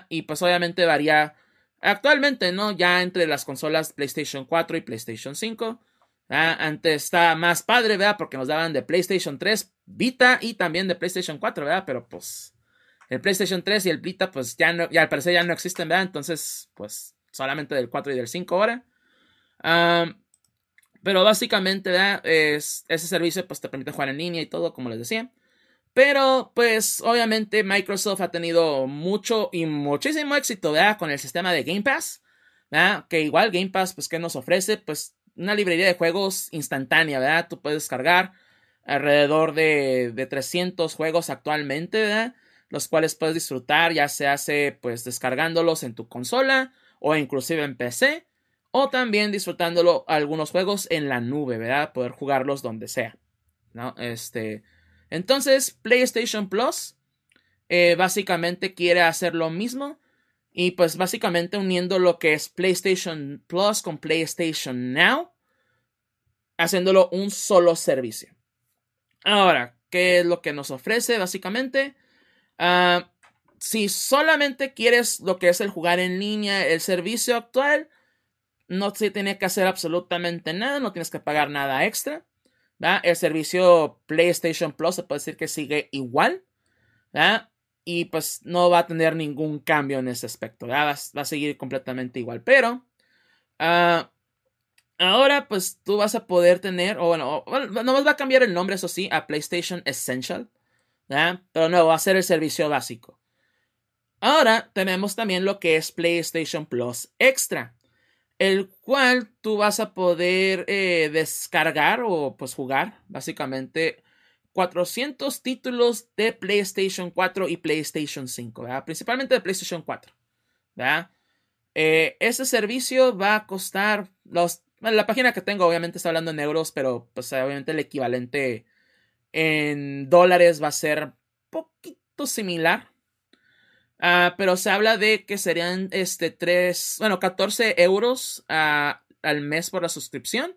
Y pues obviamente varía actualmente, ¿no? Ya entre las consolas PlayStation 4 y PlayStation 5. ¿verdad? Antes está más padre, ¿verdad? Porque nos daban de PlayStation 3, Vita y también de PlayStation 4, ¿verdad? Pero pues el PlayStation 3 y el Vita, pues ya, no, ya al parecer ya no existen, ¿verdad? Entonces, pues solamente del 4 y del 5 ahora. pero básicamente, ¿verdad? Es, ese servicio pues te permite jugar en línea y todo, como les decía. Pero, pues, obviamente Microsoft ha tenido mucho y muchísimo éxito, ¿verdad? Con el sistema de Game Pass, ¿verdad? Que igual Game Pass, pues, ¿qué nos ofrece? Pues, una librería de juegos instantánea, ¿verdad? Tú puedes cargar alrededor de, de 300 juegos actualmente, ¿verdad? los cuales puedes disfrutar ya se hace pues descargándolos en tu consola o inclusive en PC o también disfrutándolo algunos juegos en la nube, ¿verdad? Poder jugarlos donde sea, ¿no? Este, entonces PlayStation Plus eh, básicamente quiere hacer lo mismo y pues básicamente uniendo lo que es PlayStation Plus con PlayStation Now, haciéndolo un solo servicio. Ahora, ¿qué es lo que nos ofrece básicamente? Ah, si solamente quieres lo que es el jugar en línea, el servicio actual, no se tiene que hacer absolutamente nada, no tienes que pagar nada extra. El servicio PlayStation Plus se puede decir que sigue igual. Y pues no va a tener ningún cambio en ese aspecto. Va, a seguir completamente igual. Pero ah, ahora pues tú vas a poder tener, o bueno, no va a cambiar el nombre, eso sí, a PlayStation Essential. Pero no, va a ser el servicio básico. Ahora tenemos también lo que es PlayStation Plus Extra, el cual tú vas a poder eh, descargar o pues jugar básicamente 400 títulos de PlayStation 4 y PlayStation 5, principalmente de PlayStation 4. Eh, ese servicio va a costar los... la página que tengo obviamente está hablando en euros, pero pues obviamente el equivalente en dólares va a ser poquito similar. Ah, pero se habla de que serían este 3, bueno, 14 euros ah, al mes por la suscripción.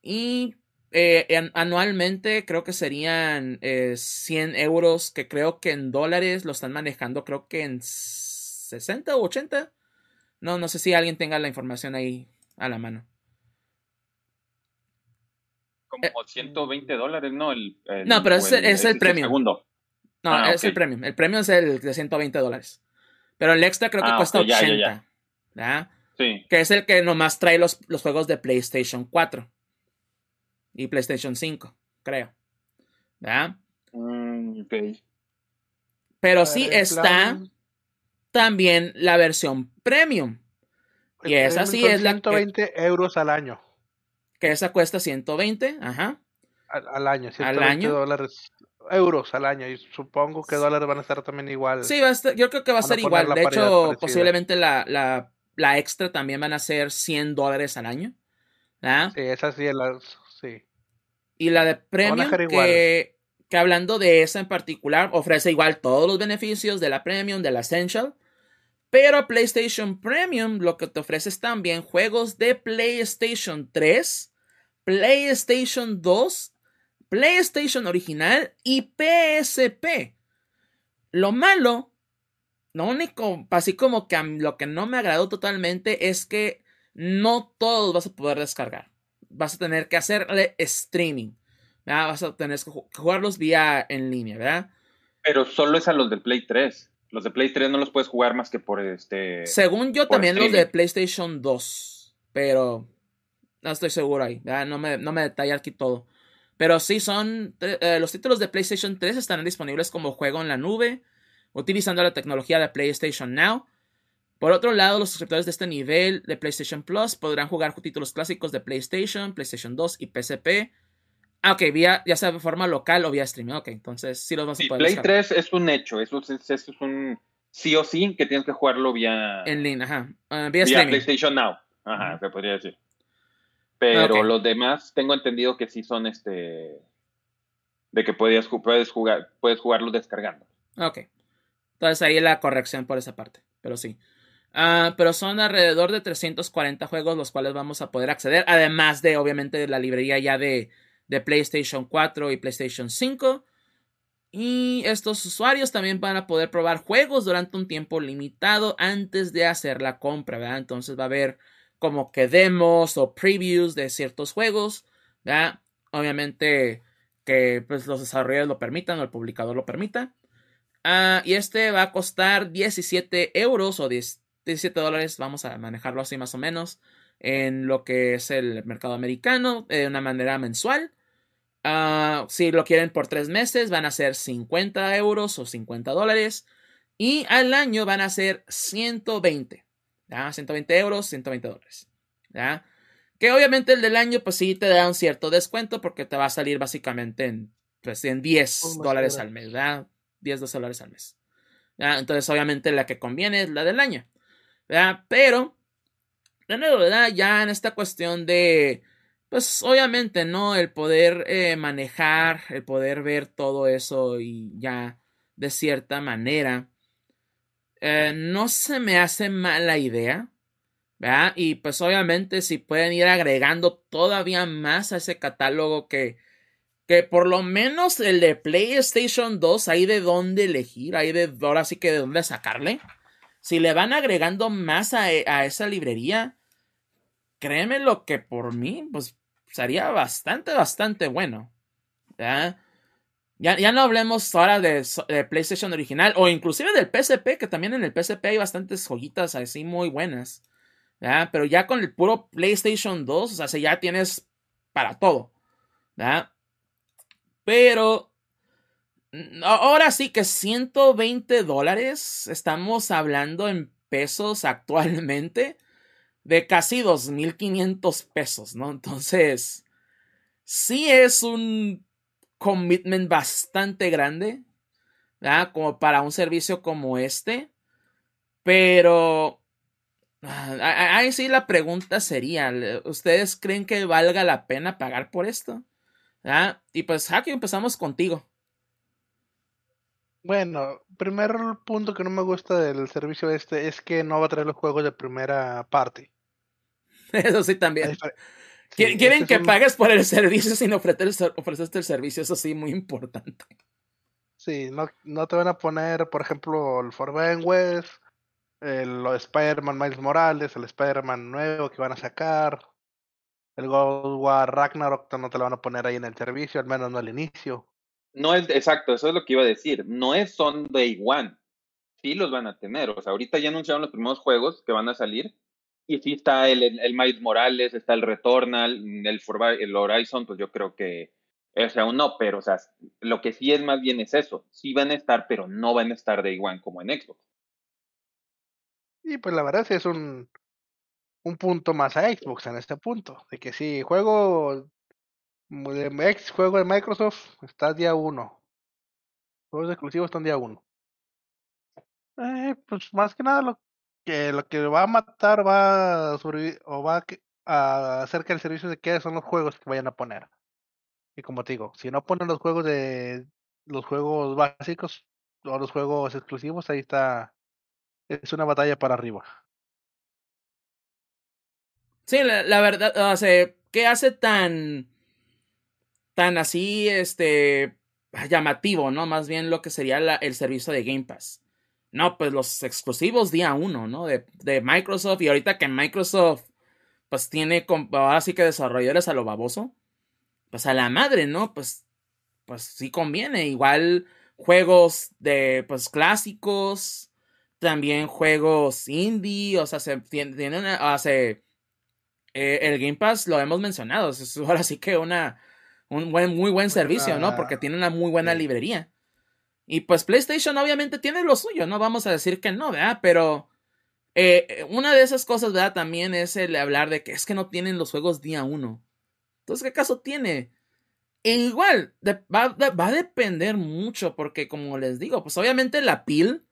Y eh, anualmente creo que serían 100 eh, euros, que creo que en dólares lo están manejando, creo que en 60 o 80. No, no sé si alguien tenga la información ahí a la mano como 120 eh, dólares, ¿no? El, no, pero es, el, es el, premium. Segundo. No, ah, es el premium. El premium es el de 120 dólares. Pero el extra creo que ah, cuesta 80. Ya, Sí. Que es el que nomás trae los, los juegos de PlayStation 4 y PlayStation 5, creo. ¿Verdad? Mm, ok. Pero sí está también la versión premium. y esa sí es la. 120 euros al año que esa cuesta 120, ajá. Al, año, 120 al año. dólares, euros al año, y supongo que dólares van a estar también igual. Sí, va a yo creo que va a ser igual. De hecho, posiblemente la, la, la, extra también van a ser 100 dólares al año. ¿verdad? Sí, esa sí es la, sí. Y la de Premium, que, que hablando de esa en particular, ofrece igual todos los beneficios de la Premium, de la Essential. Pero PlayStation Premium lo que te ofrece es también juegos de PlayStation 3 PlayStation 2, PlayStation original y PSP. Lo malo, lo único, así como que lo que no me agradó totalmente es que no todos vas a poder descargar. Vas a tener que hacerle streaming. Vas a tener que jugarlos vía en línea, ¿verdad? Pero solo es a los del Play 3. Los de Play 3 no los puedes jugar más que por este. Según yo, también los de. PlayStation 2. Pero no estoy seguro ahí. ¿verdad? No me, no me detalla aquí todo. Pero sí son. eh, los títulos de PlayStation 3 estarán disponibles como juego en la nube. Utilizando la tecnología de PlayStation Now. Por otro lado, los suscriptores de este nivel de PlayStation Plus podrán jugar títulos clásicos de PlayStation, PlayStation 2 y PSP. Ah, ok, vía, ya sea de forma local o vía streaming. Ok, entonces sí los vas a Sí, poder Play descargar. 3 es un hecho. Eso es, eso es un sí o sí que tienes que jugarlo vía, En línea, ajá. Ah, vía vía streaming. PlayStation Now. Ajá, se podría decir. Pero Ok. los demás tengo entendido que sí son este. De que puedes jugar, puedes jugarlos descargando. Ok. Entonces ahí la corrección por esa parte. Pero sí. Ah, pero son alrededor de 340 juegos los cuales vamos a poder acceder. Además de, obviamente, de la librería ya de, de PlayStation 4 y PlayStation 5. Y estos usuarios también van a poder probar juegos durante un tiempo limitado antes de hacer la compra, ¿verdad? Entonces va a haber como que demos o previews de ciertos juegos. Obviamente que pues, los desarrolladores lo permitan o el publicador lo permita. Ah, y este va a costar 17 euros o 10 17 dólares, vamos a manejarlo así más o menos, en lo que es el mercado americano, de una manera mensual. Ah, si lo quieren por tres meses, van a ser 50 euros o 50 dólares. Y al año van a ser 120. ¿Ya? 120 euros, 120 dólares. ¿ya? Que obviamente el del año, pues sí te da un cierto descuento porque te va a salir básicamente en, pues, en 10 Un más dólares al mes, ¿verdad? 10, 12 dólares al mes. ¿ya? Entonces, obviamente, la que conviene es la del año. ¿verdad? Pero, de nuevo, ¿verdad? Ya en esta cuestión de, pues obviamente, ¿no? El poder eh, manejar, el poder ver todo eso y ya de cierta manera, eh, no se me hace mala idea. ¿verdad? Y pues obviamente si pueden ir agregando todavía más a ese catálogo que, que por lo menos el de PlayStation 2 hay de dónde elegir, hay de ahora sí que de dónde sacarle. Si le van agregando más a, a esa librería, créeme lo que por mí, pues sería bastante, bastante bueno. ¿ya? Ya, ya no hablemos ahora de, de, PlayStation original o inclusive del PSP, que también en el PSP hay bastantes joyitas así muy buenas. Pero ya con el puro PlayStation 2, o sea, si ya tienes para todo. Pero ahora sí que 120 dólares, estamos hablando en pesos actualmente de casi 2.500 pesos, ¿no? Entonces, sí es un commitment bastante grande, ¿verdad? Como para un servicio como este, pero ahí sí la pregunta sería, ¿ustedes creen que valga la pena pagar por esto? ¿verdad? Y pues, Haki, empezamos contigo. Bueno, primer punto que no me gusta del servicio este es que no va a traer los juegos de primera parte. Eso sí también. Sí, Quieren que un... pagues por el servicio sin ofrecer, ofrecerte el servicio, eso sí, muy importante. Sí, no, no te van a poner, por ejemplo, el Forbidden West, el Spider-Man Miles Morales, el Spider-Man nuevo que van a sacar, el God War Ragnarok no te lo van a poner ahí en el servicio, al menos no al inicio. No es exacto, eso es lo que iba a decir. No es son day one. Sí los van a tener. O sea, ahorita ya anunciaron los primeros juegos que van a salir. Y sí está el, el, Miles Morales, está el Returnal, el, el Horizon, pues yo creo que es aún no, pero o sea, lo que sí es más bien es eso. Sí van a estar, pero no van a estar day one como en Xbox. Y pues la verdad es un, un punto más a Xbox en este punto. De que sí, juego de ex juego de Microsoft está día uno. Juegos exclusivos están día uno. Eh, pues más que nada lo que lo que va a matar va a sobrevivir o va a, hacer que el servicio se quede son los juegos que vayan a poner. Y como te digo, si no ponen los juegos de los juegos básicos o los juegos exclusivos, ahí está es una batalla para arriba. Sí, la, verdad, o sea, ¿qué hace tan tan así, este, llamativo, ¿no? Más bien lo que sería el servicio de Game Pass. No, pues los exclusivos día uno, ¿no? De, de Microsoft. Y ahorita que Microsoft, pues tiene, ahora sí que desarrolladores a lo baboso. Pues a la madre, ¿no? Pues, pues sí conviene. Igual juegos de pues clásicos, también juegos indie, o sea, se tiene una, eh, el Game Pass lo hemos mencionado, es ahora sí que una un buen, muy buen servicio, ¿no? Porque tiene una muy buena librería. Y pues PlayStation obviamente tiene lo suyo, no vamos a decir que no, ¿verdad? Pero eh, una de esas cosas, ¿verdad? También es el hablar de que es que no tienen los juegos día uno. Entonces, ¿qué caso tiene? E igual, va, a depender mucho, porque como les digo, pues obviamente la PIL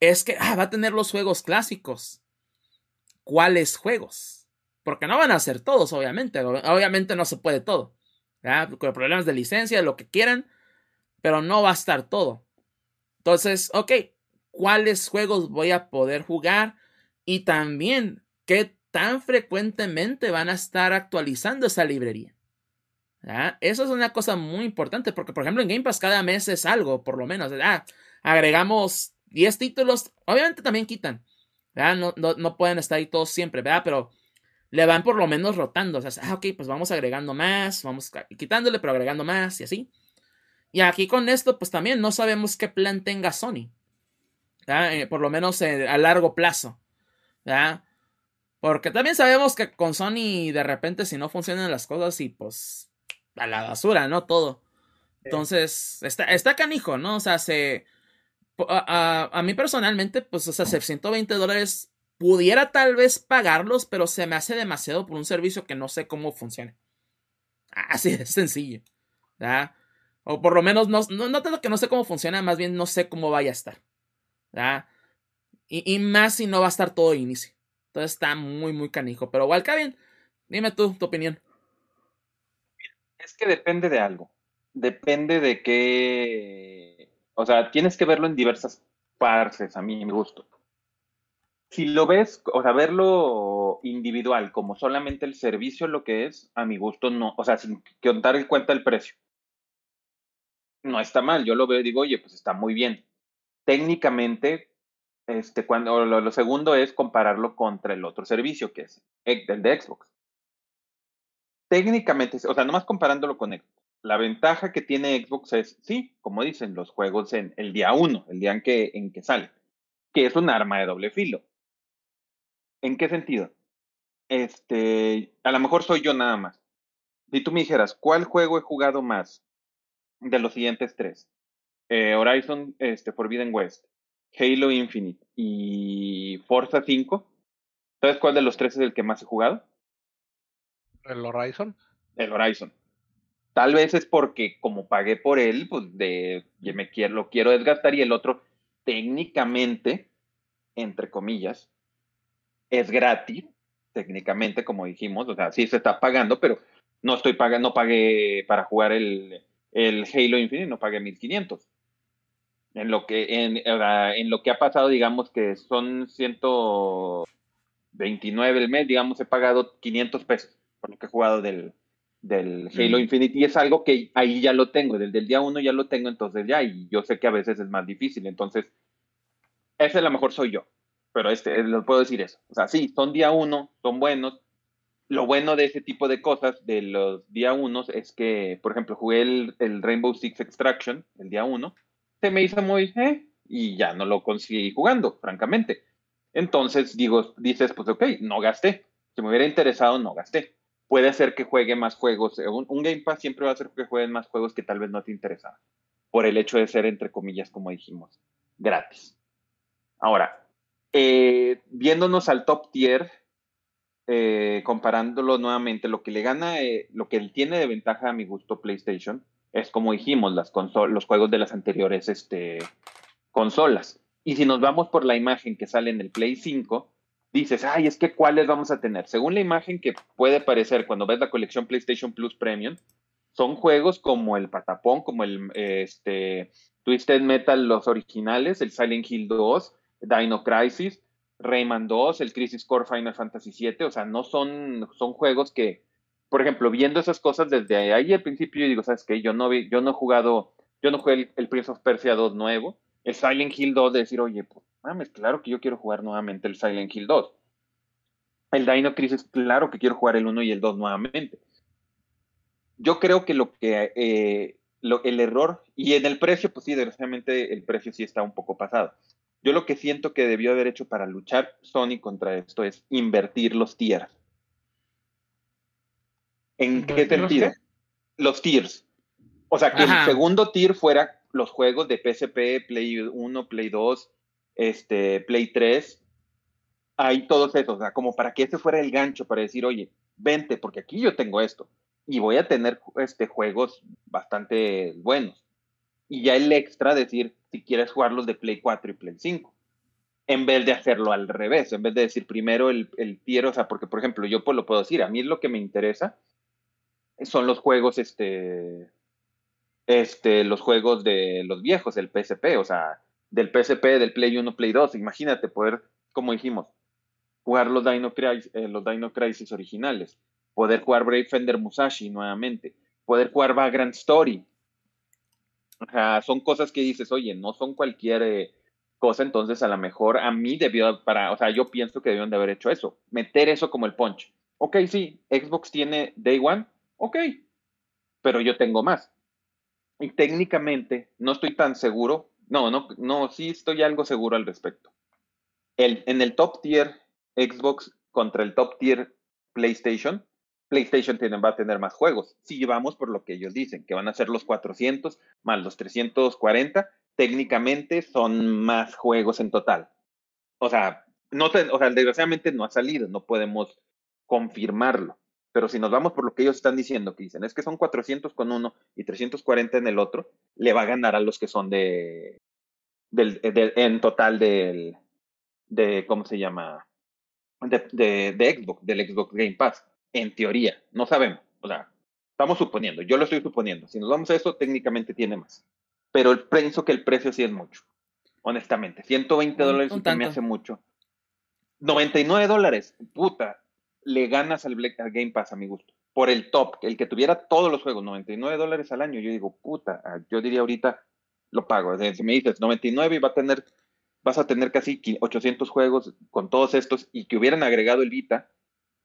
es que ah, va a tener los juegos clásicos. ¿Cuáles juegos? Porque no van a ser todos, obviamente. Obviamente no se puede todo. Con problemas de licencia, lo que quieran, pero no va a estar todo. Entonces, ok, ¿cuáles juegos voy a poder jugar? Y también, ¿qué tan frecuentemente van a estar actualizando esa librería? Eso es una cosa muy importante porque, por ejemplo, en Game Pass cada mes es algo, por lo menos. Agregamos 10 títulos, obviamente también quitan. No, no, pueden estar ahí todos siempre, ¿verdad? Pero le van por lo menos rotando. O sea, ah, ok, pues vamos agregando más, vamos quitándole, pero agregando más y así. Y aquí con esto, pues también no sabemos qué plan tenga Sony. Eh, por lo menos eh, a largo plazo. Porque también sabemos que con Sony de repente si no funcionan las cosas y pues a la basura, ¿no? Todo. Entonces, está, está canijo, ¿no? O sea, se... A, a, mí personalmente, pues, o sea, 120 dólares pudiera tal vez pagarlos, pero se me hace demasiado por un servicio que no sé cómo funciona. Así de sencillo. ¿verdad? O por lo menos no, no, no tanto que no sé cómo funciona, más bien no sé cómo vaya a estar. Y, y, más si no va a estar todo de inicio. Entonces está muy, muy canijo. Pero bien. dime tú tu opinión. Es que depende de algo. Depende de qué. O sea, tienes que verlo en diversas partes, a mí me gusto. Si lo ves, o sea, verlo individual, como solamente el servicio lo que es, a mi gusto no. O sea, sin contar en cuenta el precio no está mal. Yo lo veo y digo, oye, pues está muy bien. Técnicamente, este, cuando lo, segundo es compararlo contra el otro servicio, que es el de Xbox. Técnicamente, o sea, nomás comparándolo con Xbox. La ventaja que tiene Xbox es, sí, como dicen, los juegos en el día uno, el día en que, en que sale, que es un arma de doble filo. ¿En qué sentido? Este, a lo mejor soy yo nada más. Si tú me dijeras, ¿cuál juego he jugado más? De los siguientes tres. Eh, Horizon este, Forbidden West, Halo Infinite y Forza 5. ¿Sabes cuál de los tres es el que más he jugado? ¿El Horizon? El Horizon. Tal vez es porque como pagué por él, pues de, me quiero, lo quiero desgastar y el otro técnicamente, entre comillas, es gratis, técnicamente como dijimos, o sea, sí se está pagando, pero no estoy pagando, no pagué para jugar el, el Halo Infinite no pagué 1500. En lo que, en, en lo que ha pasado, digamos que son 129 el mes, digamos, he pagado 500 pesos por lo que he jugado del, del Halo Infinite y es algo que ahí ya lo tengo, desde el día uno ya lo tengo, entonces ya, y yo sé que a veces es más difícil, entonces, ese a lo mejor soy yo, pero este, lo puedo decir eso. O sea, sí, son día uno, son buenos, lo bueno de ese tipo de cosas, de los día unos, es que, por ejemplo, jugué el, Rainbow Six Extraction el día uno, se me hizo muy, eh, y ya no lo conseguí jugando, francamente. Entonces, digo, dices, pues ok, no gasté. Si me hubiera interesado, no gasté. Puede ser que juegue más juegos. Un, Game Pass siempre va a hacer que jueguen más juegos que tal vez no te interesaban. Por el hecho de ser, entre comillas, como dijimos, gratis. Ahora, eh, viéndonos al top tier, eh, comparándolo nuevamente, lo que le gana, eh, lo que él tiene de ventaja a mi gusto PlayStation es como dijimos, las los juegos de las anteriores este, consolas. Y si nos vamos por la imagen que sale en el Play 5, dices, ay, es que cuáles vamos a tener. Según la imagen que puede parecer cuando ves la colección PlayStation Plus Premium, son juegos como el Patapón, como el este, Twisted Metal, los originales, el Silent Hill 2, Dino Crisis, Rayman 2, el Crisis Core Final Fantasy 7, o sea, no son, son juegos que, por ejemplo, viendo esas cosas desde ahí al principio, yo digo, ¿sabes qué? Yo no, vi, yo no he jugado, yo no jugué el, Prince of Persia 2 nuevo, el Silent Hill 2, de decir, oye, pues, mames, claro que yo quiero jugar nuevamente el Silent Hill 2. El Dino Crisis, claro que quiero jugar el 1 y el 2 nuevamente. Yo creo que lo que, eh, el error, y en el precio, pues sí, desgraciadamente el precio sí está un poco pasado. Yo lo que siento que debió haber hecho para luchar Sony contra esto es invertir los tiers. ¿En qué ¿Invertir los sentido? Los tiers. O sea, que Ajá. el segundo tier fuera los juegos de PSP, Play 1, Play 2, este, Play 3. Hay todos esos, o sea, como para que ese fuera el gancho para decir, oye, vente, porque aquí yo tengo esto. Y voy a tener este, juegos bastante buenos. Y ya el extra, decir, si quieres jugarlos de Play 4 y Play 5. En vez de hacerlo al revés, en vez de decir primero el, el tier, o sea, porque por ejemplo, yo pues lo puedo decir, a mí lo que me interesa son los juegos, este, este, los juegos de los viejos, el PSP, o sea, del PSP, del Play 1, Play 2. Imagínate poder, como dijimos, jugar los Dino Crisis, eh, los Dino Crisis originales, poder jugar Brave Fender Musashi nuevamente, poder jugar Vagrant Story. O sea, son cosas que dices, oye, no son cualquier eh, cosa, entonces a lo mejor a mí debió, para, o sea, yo pienso que debieron de haber hecho eso, meter eso como el punch. Ok, sí, Xbox tiene Day One, ok, pero yo tengo más. Y técnicamente no estoy tan seguro, no, no, no, sí estoy algo seguro al respecto. El, en el top tier Xbox contra el top tier PlayStation, PlayStation va a tener más juegos. Si llevamos por lo que ellos dicen, que van a ser los 400 más los 340, técnicamente son más juegos en total. O sea, no te- o sea, desgraciadamente no ha salido, no podemos confirmarlo. Pero si nos vamos por lo que ellos están diciendo, que dicen, es que son 400 con uno y 340 en el otro, le va a ganar a los que son de, del, de- en total del, de, ¿cómo se llama? De, de, de Xbox, del Xbox Game Pass. En teoría, no sabemos. O sea, estamos suponiendo, yo lo estoy suponiendo. Si nos vamos a eso, técnicamente tiene más. Pero el, pienso que el precio sí es mucho. Honestamente, 120 Un- dólares un sí me hace mucho. 99 dólares, puta, le ganas al, Black- al Game Pass a mi gusto. Por el top, el que tuviera todos los juegos, 99 dólares al año, yo digo, puta, ah, yo diría ahorita, lo pago. Si me dices 99 y va a tener, vas a tener casi qui- 800 juegos con todos estos y que hubieran agregado el Vita,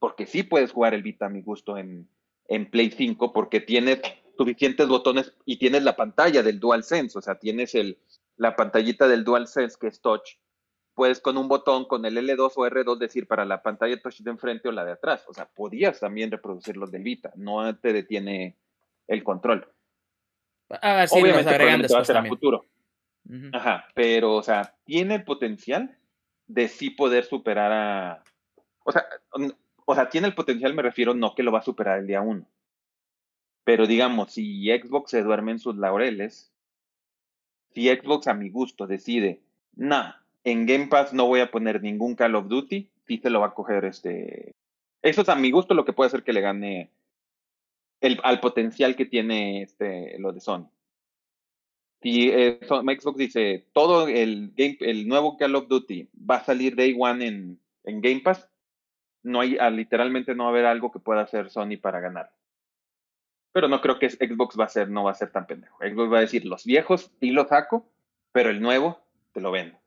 porque sí puedes jugar el Vita a mi gusto en, en Play 5, porque tienes suficientes botones y tienes la pantalla del DualSense, o sea, tienes el, la pantallita del DualSense que es touch, puedes con un botón, con el L2 o R2 decir para la pantalla touch de enfrente o la de atrás. O sea, podías también reproducir los del Vita, no te detiene el control. A ver si Obviamente agregan probablemente va a después ser a futuro. Ajá, pero, o sea, tiene el potencial de sí poder superar a. O sea, o sea, tiene el potencial, me refiero, no que lo va a superar el día uno. Pero digamos, si Xbox se duerme en sus laureles, si Xbox a mi gusto decide, nah, en Game Pass no voy a poner ningún Call of Duty, sí se lo va a coger este. Eso es a mi gusto lo que puede hacer que le gane al potencial que tiene este, lo de Sony. Si eh, Xbox dice todo el, game, el nuevo Call of Duty va a salir Day One en, en Game Pass, no hay, ah, literalmente no va a haber algo que pueda hacer Sony para ganar. Pero no creo que Xbox va a ser, no va a ser tan pendejo. Xbox va a decir, los viejos sí los saco, pero el nuevo te lo vendo.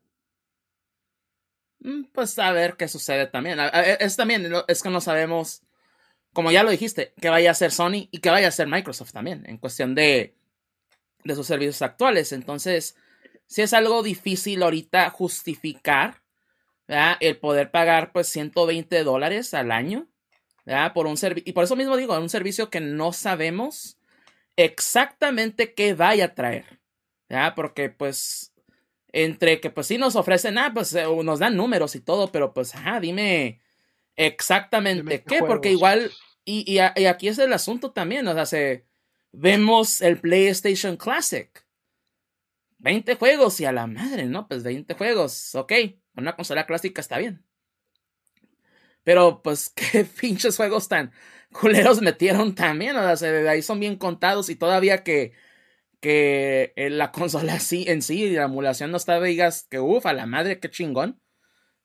Mm, Pues a ver qué sucede también. A- Es también, es que no sabemos, como ya lo dijiste, que vaya a ser Sony y que vaya a ser Microsoft también, en cuestión de, de sus servicios actuales. Entonces, si es algo difícil ahorita justificar, ¿verdad? El poder pagar pues 120 dólares al año, ¿verdad? Por un servicio, y por eso mismo digo, un servicio que no sabemos exactamente qué vaya a traer, ¿verdad? Porque pues entre que pues sí nos ofrecen, ah, pues eh, nos dan números y todo, pero pues, dime exactamente Dime qué, porque igual, y, y, y aquí es el asunto también, o sea, se, vemos el PlayStation Classic. 20 juegos y a la madre, ¿no? Pues 20 juegos, ok, una consola clásica está bien. Pero pues qué pinches juegos tan culeros metieron también, o sea, se- ahí son bien contados y todavía que que eh, la consola sí, en sí, la emulación no está, digas que uff, a la madre, qué chingón.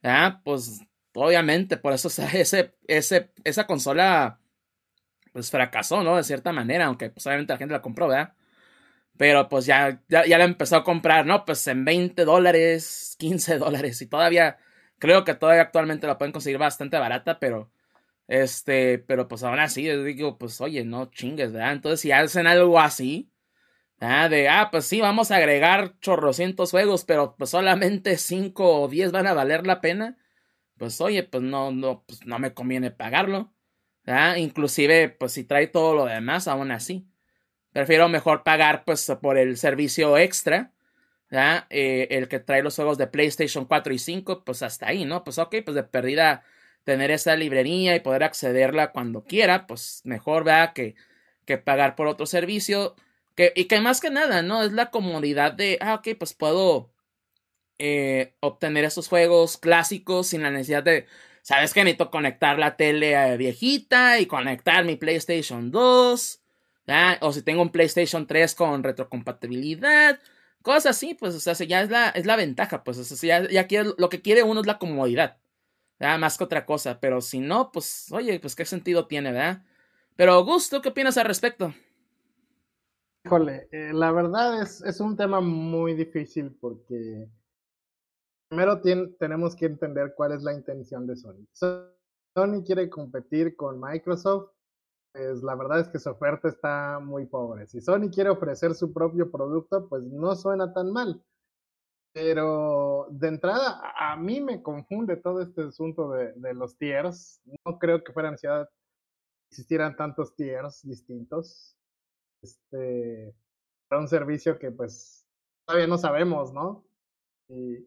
Ah, pues obviamente, por eso o sea, ese, ese, esa consola pues fracasó, ¿no? De cierta manera, aunque pues obviamente la gente la compró, ¿verdad? Pero pues ya, ya, ya la empezó a comprar, ¿no? Pues en 20 dólares, 15 dólares y todavía, creo que todavía actualmente la pueden conseguir bastante barata, pero... Este, pero pues aún así, yo digo, pues oye, no chingues, ¿verdad? Entonces, si hacen algo así, Ah, de, ah, pues sí, vamos a agregar chorrocientos juegos, pero pues solamente 5 o 10 van a valer la pena. Pues oye, pues no, no, pues no me conviene pagarlo. ¿ah? Inclusive, pues si trae todo lo demás, aún así. Prefiero mejor pagar pues por el servicio extra. Eh, el que trae los juegos de PlayStation 4 y 5, pues hasta ahí, ¿no? Pues ok, pues de perdida tener esa librería y poder accederla cuando quiera, pues mejor, vea Que, que pagar por otro servicio. Que, y que más que nada, ¿no? Es la comodidad de, ah, ok, pues puedo eh, obtener esos juegos clásicos sin la necesidad de, ¿sabes que Necesito conectar la tele eh, viejita y conectar mi PlayStation 2. O si tengo un PlayStation 3 con retrocompatibilidad. Cosas así, pues, o sea, ya es la, es la ventaja, pues, o sea, ya, ya lo que quiere uno es la comodidad. ¿verdad? Más que otra cosa. Pero si no, pues, oye, pues qué sentido tiene, ¿verdad? Pero, Gusto, ¿qué opinas al respecto? Híjole, eh, la verdad es, es un tema muy difícil porque primero tenemos que entender cuál es la intención de Sony. Sony quiere competir con Microsoft, pues la verdad es que su oferta está muy pobre. Si Sony quiere ofrecer su propio producto, pues no suena tan mal. Pero de entrada, a mí me confunde todo este asunto de, los tiers. No creo que fuera necesidad existieran tantos tiers distintos. Este, para un servicio que pues todavía no sabemos, ¿no? Y,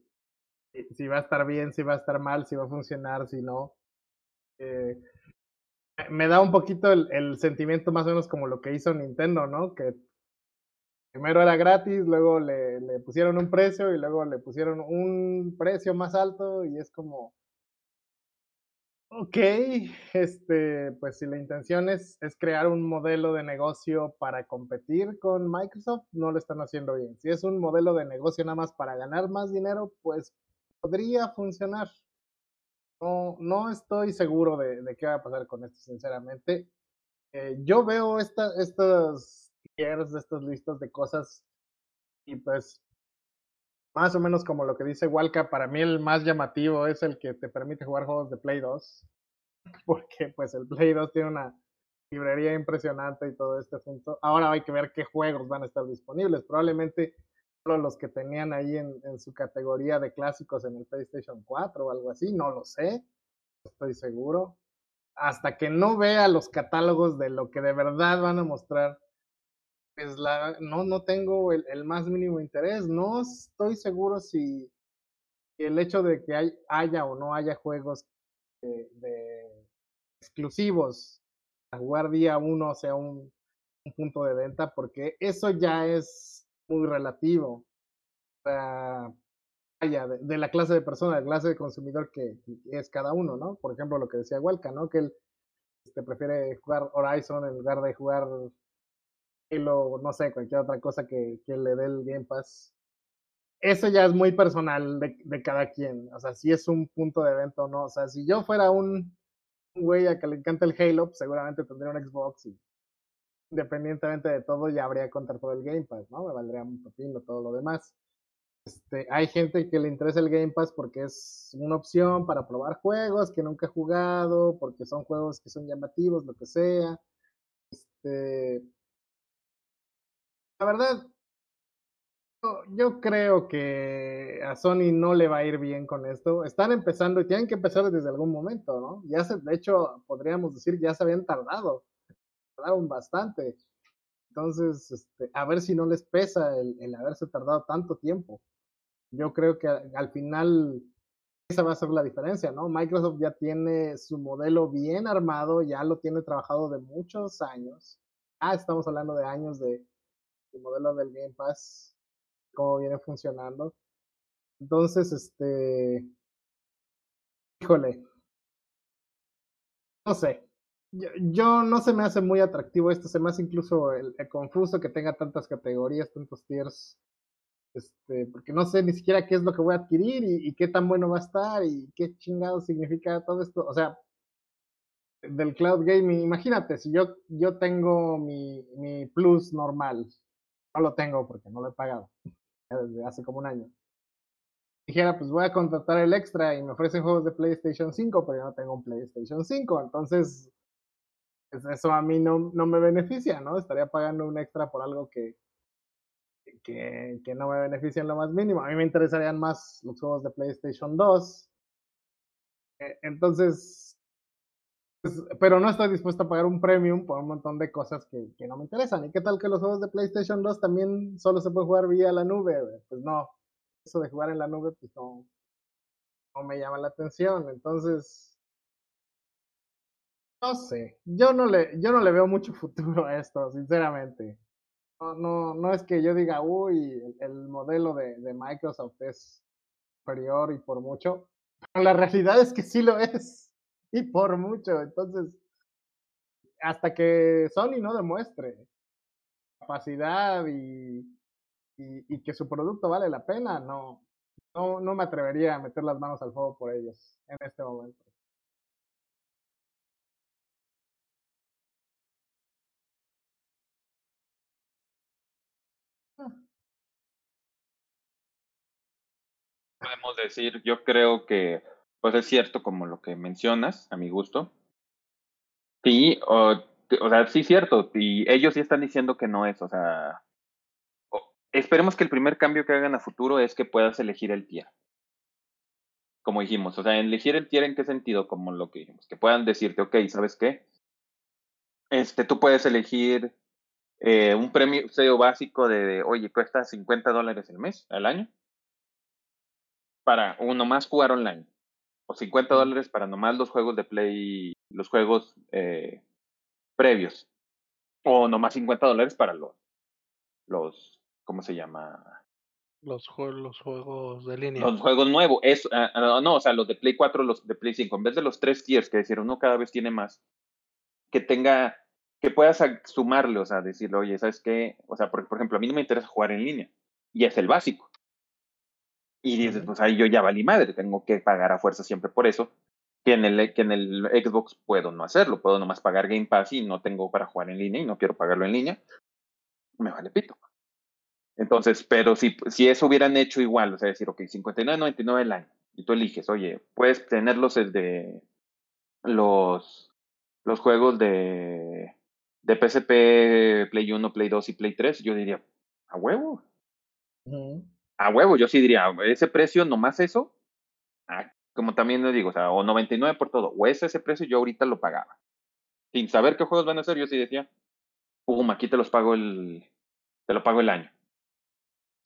si va a estar bien, si va a estar mal, si va a funcionar, si no. Eh, me da un poquito el, sentimiento más o menos como lo que hizo Nintendo, ¿no? Que primero era gratis, luego le, le pusieron un precio y luego le pusieron un precio más alto y es como, ok, este, pues si la intención es, es crear un modelo de negocio para competir con Microsoft, no lo están haciendo bien. Si es un modelo de negocio nada más para ganar más dinero, pues podría funcionar. No, no estoy seguro de, qué va a pasar con esto, sinceramente. Eh, yo veo esta, estos tiers, estos listos de cosas y pues más o menos como lo que dice Walka, para mí el más llamativo es el que te permite jugar juegos de Play 2, porque pues el Play 2 tiene una librería impresionante y todo este asunto. Ahora hay que ver qué juegos van a estar disponibles. Probablemente los que tenían ahí en, su categoría de clásicos en el PlayStation 4 o algo así, no lo sé, estoy seguro. Hasta que no vea los catálogos de lo que de verdad van a mostrar pues la, no, no tengo el, más mínimo interés. No estoy seguro si el hecho de que hay, haya o no haya juegos de, exclusivos a jugar día uno sea un, punto de venta, porque eso ya es muy relativo. O sea, de, la clase de persona, de la clase de consumidor que, es cada uno, ¿no? Por ejemplo, lo que decía Huelca, ¿no? Que él este, prefiere jugar Horizon en lugar de jugar o no sé, cualquier otra cosa que, que, le dé el Game Pass. Eso ya es muy personal de, de, cada quien. O sea, si es un punto de evento o no. O sea, si yo fuera un, güey a que le encanta el Halo, pues seguramente tendría un Xbox y independientemente de todo ya habría contra todo el Game Pass, ¿no? Me valdría un pepino todo lo demás. Este, hay gente que le interesa el Game Pass porque es una opción para probar juegos que nunca he jugado, porque son juegos que son llamativos, lo que sea. Este, la verdad, yo creo que a Sony no le va a ir bien con esto. Están empezando y tienen que empezar desde algún momento, ¿no? Ya se, de hecho, podríamos decir, ya se habían tardado. Tardaron bastante. Entonces, este, a ver si no les pesa el, haberse tardado tanto tiempo. Yo creo que al final esa va a ser la diferencia, ¿no? Microsoft ya tiene su modelo bien armado, ya lo tiene trabajado de muchos años. Ah, estamos hablando de años de, el modelo del Game Pass, cómo viene funcionando. Entonces, este, híjole, no sé, yo, yo, no se me hace muy atractivo esto, se me hace incluso el, confuso que tenga tantas categorías, tantos tiers, este, porque no sé ni siquiera qué es lo que voy a adquirir y, qué tan bueno va a estar y qué chingado significa todo esto, o sea, del cloud gaming, imagínate, si yo, yo tengo mi, mi plus normal, no lo tengo porque no lo he pagado desde hace como un año. Dijera, pues voy a contratar el extra y me ofrecen juegos de PlayStation 5, pero yo no tengo un PlayStation 5, entonces eso a mí no, no me beneficia, ¿no? Estaría pagando un extra por algo que que, no me benefician lo más mínimo. A mí me interesarían más los juegos de PlayStation 2. Eh, Entonces, pues, pero no estoy dispuesto a pagar un premium por un montón de cosas que, que no me interesan. ¿Y qué tal que los juegos de PlayStation 2 también solo se puede jugar vía la nube? Pues no, eso de jugar en la nube, pues no, no me llama la atención. Entonces, no sé, yo no le, yo no le veo mucho futuro a esto, sinceramente. No, no, no es que yo diga, uy, el, el modelo de, de Microsoft es superior y por mucho. Pero la realidad es que sí lo es. Y por mucho. Entonces, hasta que Sony no demuestre capacidad y, y, y que su producto vale la pena, no, no, no me atrevería a meter las manos al fuego por ellos en este momento. Podemos decir, yo creo que, pues es cierto como lo que mencionas, a mi gusto. Sí, o, o sea, sí es cierto, y ellos sí están diciendo que no es, o sea, esperemos que el primer cambio que hagan a futuro es que puedas elegir el tier. Como dijimos, o sea, elegir el tier en qué sentido, como lo que dijimos, que puedan decirte, ok, ¿sabes qué? Este, tú puedes elegir eh, un premio SEO básico de, oye, cuesta 50 dólares el mes, al año, para uno más jugar online. O 50 dólares para nomás los juegos de Play, los juegos eh, previos. O nomás 50 dólares para los, los, ¿cómo se llama? Los, jue- los juegos de línea. Los juegos nuevos. Es, ah, ah, no, o sea, los de Play 4, los de Play 5. En vez de los tres tiers, que decir, uno cada vez tiene más, que tenga, que puedas sumarle, o sea, decirle, oye, ¿sabes qué? O sea, por, por ejemplo, a mí no me interesa jugar en línea. Y es el básico. Y dices, pues ahí yo ya valí madre, tengo que pagar a fuerza siempre por eso. Que en, el, que en el Xbox puedo no hacerlo, puedo nomás pagar Game Pass y no tengo para jugar en línea y no quiero pagarlo en línea. Me vale pito. Entonces, pero si, si eso hubieran hecho igual, o sea, decir, ok, 59.99 el año, y tú eliges, oye, puedes tenerlos desde los, los juegos de, de PSP, Play 1, Play 2 y Play 3, yo diría, a huevo, Ujú. A huevo, yo sí diría, ese precio, nomás eso, ah, como también le digo, o sea, o 99 por todo, o es ese precio, yo ahorita lo pagaba. Sin saber qué juegos van a ser, yo sí decía, pum, aquí te los pago el, te lo pago el año.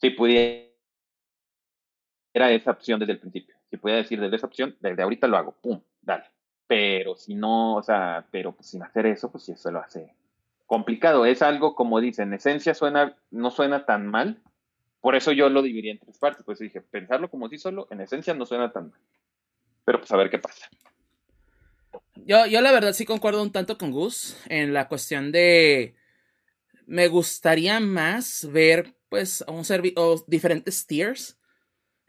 Si pudiera esa opción desde el principio, si pudiera decir desde esa opción, desde ahorita lo hago, pum, dale. Pero si no, o sea, pero pues sin hacer eso, pues sí, eso lo hace complicado. Es algo, como dicen, en esencia suena, no suena tan mal. Por eso yo lo dividí en tres partes. Pues dije, pensarlo como sí solo, en esencia no suena tan mal. Pero pues a ver qué pasa. Yo, yo la verdad sí concuerdo un tanto con Gus en la cuestión de me gustaría más ver pues un o diferentes tiers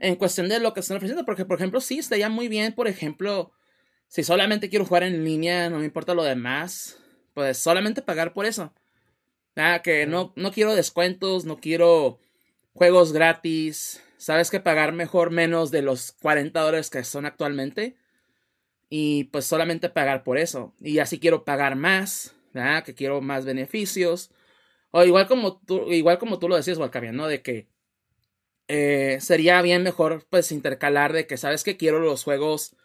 en cuestión de lo que están ofreciendo porque por ejemplo sí estaría muy bien por ejemplo si solamente quiero jugar en línea no me importa lo demás pues solamente pagar por eso ah, que no, no quiero descuentos no quiero juegos gratis sabes que pagar mejor menos de los 40 dólares que son actualmente y pues solamente pagar por eso. Y así quiero pagar más, ¿verdad? Que quiero más beneficios. O igual como tú, igual como tú lo decías, Walcavian, ¿no? De que eh, sería bien mejor pues intercalar de que sabes que quiero los juegos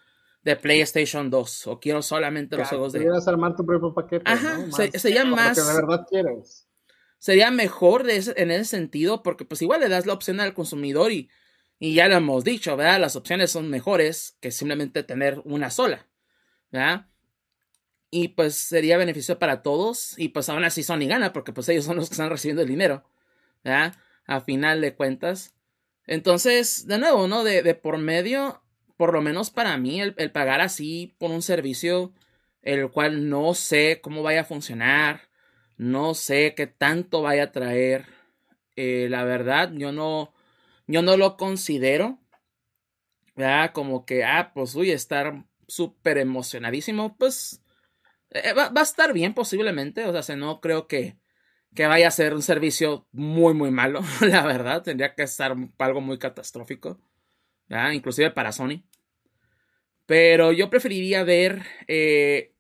de PlayStation 2 o quiero solamente los juegos de... Pudieras armar tu propio paquete. Ajá, ¿no? se- Más- sería lo más- que de verdad quieres. Sería mejor en ese sentido porque pues igual le das la opción al consumidor y, y ya lo hemos dicho, ¿verdad? Las opciones son mejores que simplemente tener una sola, ¿verdad? Y pues sería beneficio para todos y pues aún así Sony gana porque pues ellos son los que están recibiendo el dinero, ¿verdad? A final de cuentas. Entonces, de nuevo, ¿no? De, de por medio, por lo menos para mí, el, el pagar así por un servicio el cual no sé cómo vaya a funcionar, no sé qué tanto vaya a traer. Eh, la verdad, yo no, yo no lo considero. Como que, ah, pues uy, estar súper emocionadísimo. Pues eh, va, a estar bien posiblemente. O sea, se- no creo que, que vaya a ser un servicio muy, muy malo. La verdad, tendría que estar algo muy catastrófico. ¿verdad? Inclusive para Sony. Pero yo preferiría ver eh,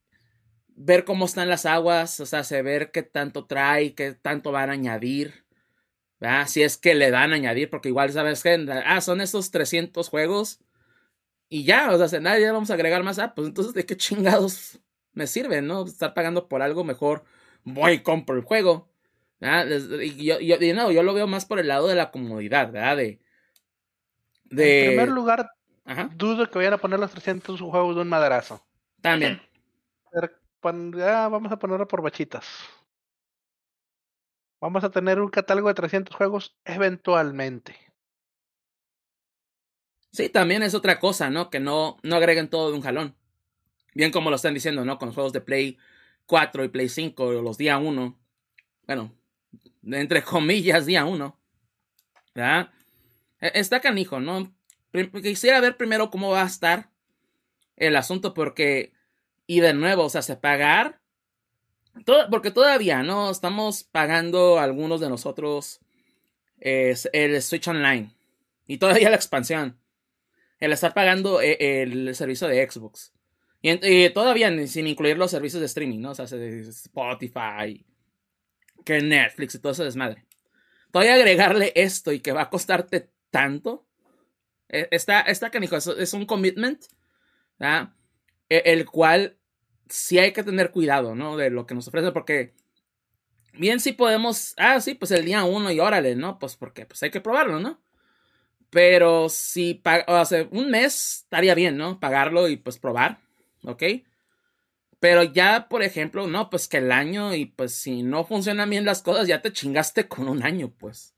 ver cómo están las aguas, o sea, se ver qué tanto trae, qué tanto van a añadir, ¿verdad? Si es que le dan a añadir, porque igual sabes que, ah, son estos 300 juegos y ya, o sea, nadie vamos a agregar más, ah, pues entonces, ¿de qué chingados me sirve, no? Estar pagando por algo mejor, voy y compro el juego. Y yo, yo, no, yo lo veo más por el lado de la comodidad, ¿verdad? De, de... En primer lugar, dudo que vayan a poner los 300 juegos de un maderazo. También. Vamos a ponerlo por bachitas. Vamos a tener un catálogo de 300 juegos eventualmente. Sí, también es otra cosa, ¿no? Que no, no agreguen todo de un jalón. Bien como lo están diciendo, ¿no? Con los juegos de Play 4 y Play 5, los día 1. Bueno, entre comillas, día 1. ¿Verdad? Está canijo, ¿no? Quisiera ver primero cómo va a estar el asunto porque, y de nuevo, o sea, se pagar, todo, porque todavía, ¿no? Estamos pagando algunos de nosotros el Switch Online y todavía la expansión. El estar pagando e, el, servicio de Xbox. Y, todavía sin incluir los servicios de streaming, ¿no? O sea, Spotify, que Netflix y todo ese desmadre. Todavía agregarle esto y que va a costarte tanto. E, está, está es, es un commitment, e, el cual sí hay que tener cuidado, ¿no? De lo que nos ofrece, porque bien sí podemos, ah, sí, pues el día uno y órale, ¿no? Pues porque pues hay que probarlo, ¿no? Pero si hace un mes estaría bien, ¿no? Pagarlo y pues probar, ¿ok? Pero ya, por ejemplo, no, pues que el año y pues si no funcionan bien las cosas, ya te chingaste con un año, pues.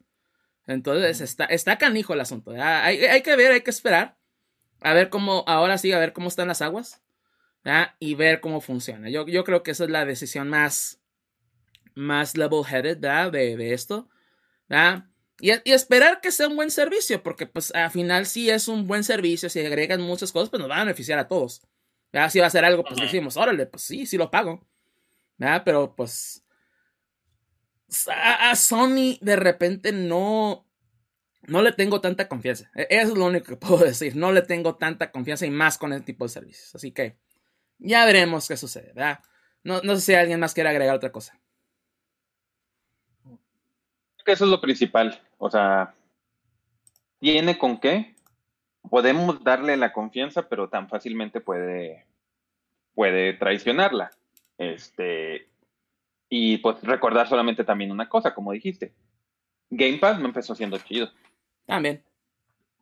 Entonces está, está canijo el asunto. Hay, hay, que ver, hay que esperar. A ver cómo, ahora sí, a ver cómo están las aguas. Y ver cómo funciona. Yo, yo creo que esa es la decisión más, más level-headed de, de, esto. Y, y, esperar que sea un buen servicio, porque pues al final si es un buen servicio, si agregan muchas cosas, pues nos va a beneficiar a todos. Si va a ser algo, pues decimos, órale, pues sí, sí lo pago. Pero pues a, Sony de repente no, no le tengo tanta confianza. E, eso es lo único que puedo decir. No le tengo tanta confianza y más con este tipo de servicios. Así que ya veremos qué sucede, No, no sé si alguien más quiere agregar otra cosa. Eso es lo principal. O sea, tiene con qué. Podemos darle la confianza, pero tan fácilmente puede, puede traicionarla. Este, y pues recordar solamente también una cosa, como dijiste. Game Pass no empezó siendo chido. También.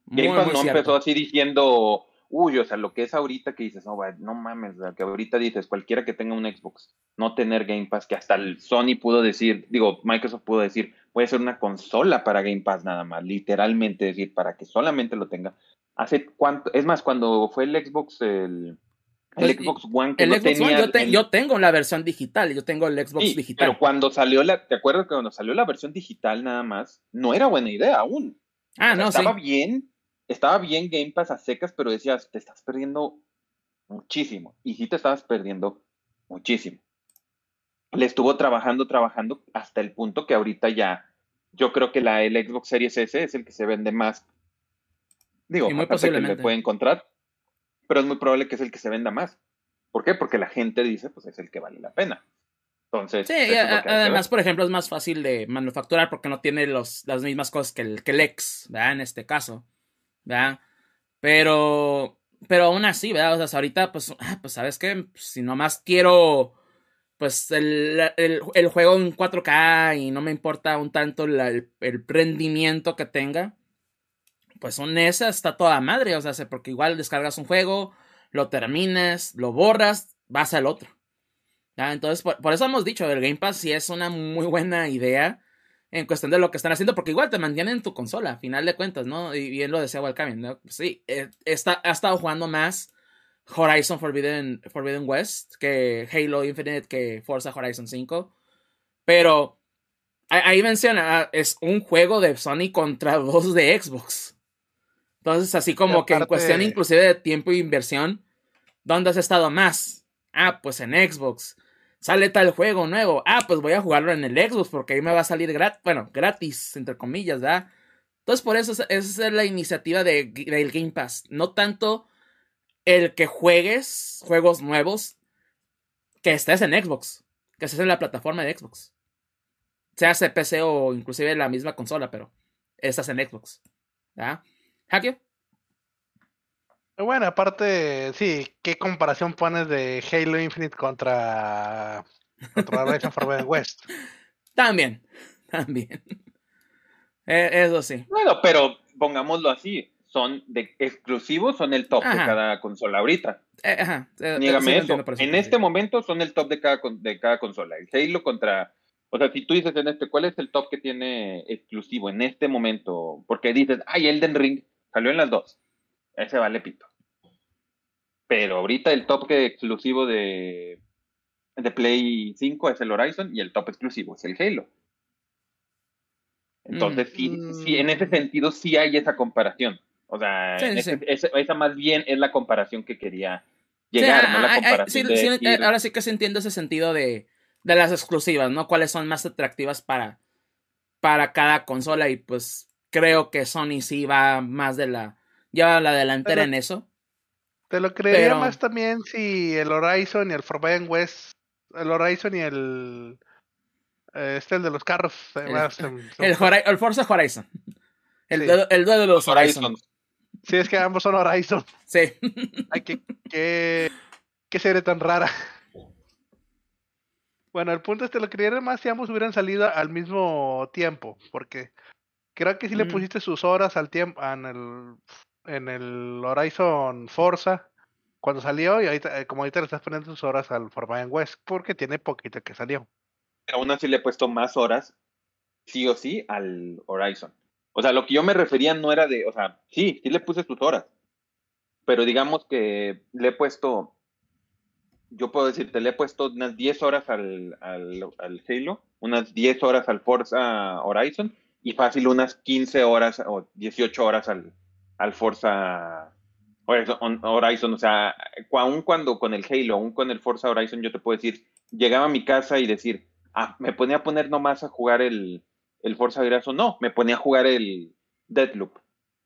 Game Pass no empezó así diciendo, uy, o sea, lo que es ahorita que dices, no, no mames, que ahorita dices, cualquiera que tenga un Xbox, no tener Game Pass, que hasta el Sony pudo decir, digo, Microsoft pudo decir, puede ser una consola para Game Pass nada más, literalmente decir, para que solamente lo tenga. Hace cuánto, es más, cuando fue el Xbox, el, el Xbox One que yo, tengo la versión digital, yo tengo el Xbox digital. Pero cuando salió la, ¿te acuerdas que cuando salió la versión digital nada más? No era buena idea aún. Ah, no, estaba bien, estaba bien Game Pass a secas, pero decías, te estás perdiendo muchísimo. Y sí te estabas perdiendo muchísimo. Le estuvo trabajando, trabajando hasta el punto que ahorita ya, yo creo que la, el Xbox Series S es el que se vende más. Digo, muy posiblemente. que puede encontrar pero es muy probable que es el que se venda más. ¿Por qué? Porque la gente dice, pues es el que vale la pena. Entonces, sí, además, por ejemplo, es más fácil de manufacturar porque no tiene los, las mismas cosas que el, que el X, ¿verdad? En este caso, ¿verdad? Pero, pero aún así, ¿verdad? O sea, ahorita, pues, ah, pues, ¿sabes qué? Si nomás quiero, pues, el, el, juego en 4K y no me importa un tanto el, el rendimiento que tenga, pues son esas, está toda madre, o sea, porque igual descargas un juego, lo terminas, lo borras, vas al otro. Entonces, por, eso hemos dicho, el Game Pass sí es una muy buena idea en cuestión de lo que están haciendo, porque igual te mantienen en tu consola, a final de cuentas, ¿no? Y bien lo decía Walcamion, ¿no? Sí, eh, está, ha estado jugando más Horizon Forbidden, Forbidden West que Halo Infinite, que Forza Horizon 5, pero ahí menciona, ah, es un juego de Sony contra dos de Xbox. Entonces, así como que en cuestión inclusive de tiempo e inversión, ¿dónde has estado más? Ah, pues en Xbox. Sale tal juego nuevo. Ah, pues voy a jugarlo en el Xbox porque ahí me va a salir gratis, bueno, gratis, entre comillas, ¿verdad? Entonces, por eso esa es la iniciativa de, del Game Pass. No tanto el que juegues juegos nuevos que estés en Xbox, que estés en la plataforma de Xbox. se hace PC o inclusive la misma consola, pero estás en Xbox. ¿Ya? Hakio. Bueno, aparte, sí, ¿qué comparación pones de Halo Infinite contra, contra Horizon Forbidden West? También, también. Eh, eso sí. Bueno, pero pongámoslo así, son de exclusivos, son el top de cada consola ahorita. Eh, ajá, eh, Nígame sí lo eso. En sí. este momento son el top de cada, con- de cada consola. El Halo contra. O sea, si tú dices en este, ¿cuál es el top que tiene exclusivo en este momento? Porque dices, ay, Elden Ring salió en las dos. Ese vale pito. Pero ahorita el top que exclusivo de, de Play 5 es el Horizon y el top exclusivo es el Halo. Entonces, sí, Mm. sí, en ese sentido sí hay esa comparación. O sea, Sí, en sí, ese- sí. esa, esa más bien es la comparación que quería llegar, no la de ahora sí que se entiende ese sentido de, de las exclusivas, ¿no? Cuáles son más atractivas para, para cada consola y pues creo que Sony sí va más de la, lleva la delantera Pero- en eso. Te lo creería Pero- más también si el Horizon y el Forbidden West, el Horizon y el eh, este el de los carros, eh, El- El, el Forza Horizon. El, Sí. el de los Horizon. Horizon. sí es que ambos son Horizon. Sí. Ay, qué, qué, qué serie tan rara. Bueno, el punto es que lo creería más si ambos hubieran salido al mismo tiempo, porque creo que si le Mm. pusiste sus horas al tiempo en el en el Horizon Forza cuando salió y ahorita, eh, como ahorita le estás poniendo sus horas al Forbidden West porque tiene poquito que salió. aún así le he puesto más horas, sí o sí, al Horizon. O sea, lo que yo me refería no era de, o sea, sí, sí le puse sus horas, pero digamos que le he puesto, yo puedo decirte, le he puesto unas 10 horas al, al, al Halo, unas 10 horas al Forza Horizon y fácil unas 15 horas o 18 horas al, al Forza Horizon. O sea, aún cuando con el Halo, aún con el Forza Horizon, yo te puedo decir, llegaba a mi casa y decir, ah, me ponía a poner nomás a jugar el, Forza Horizon. No, me ponía a jugar el Deadloop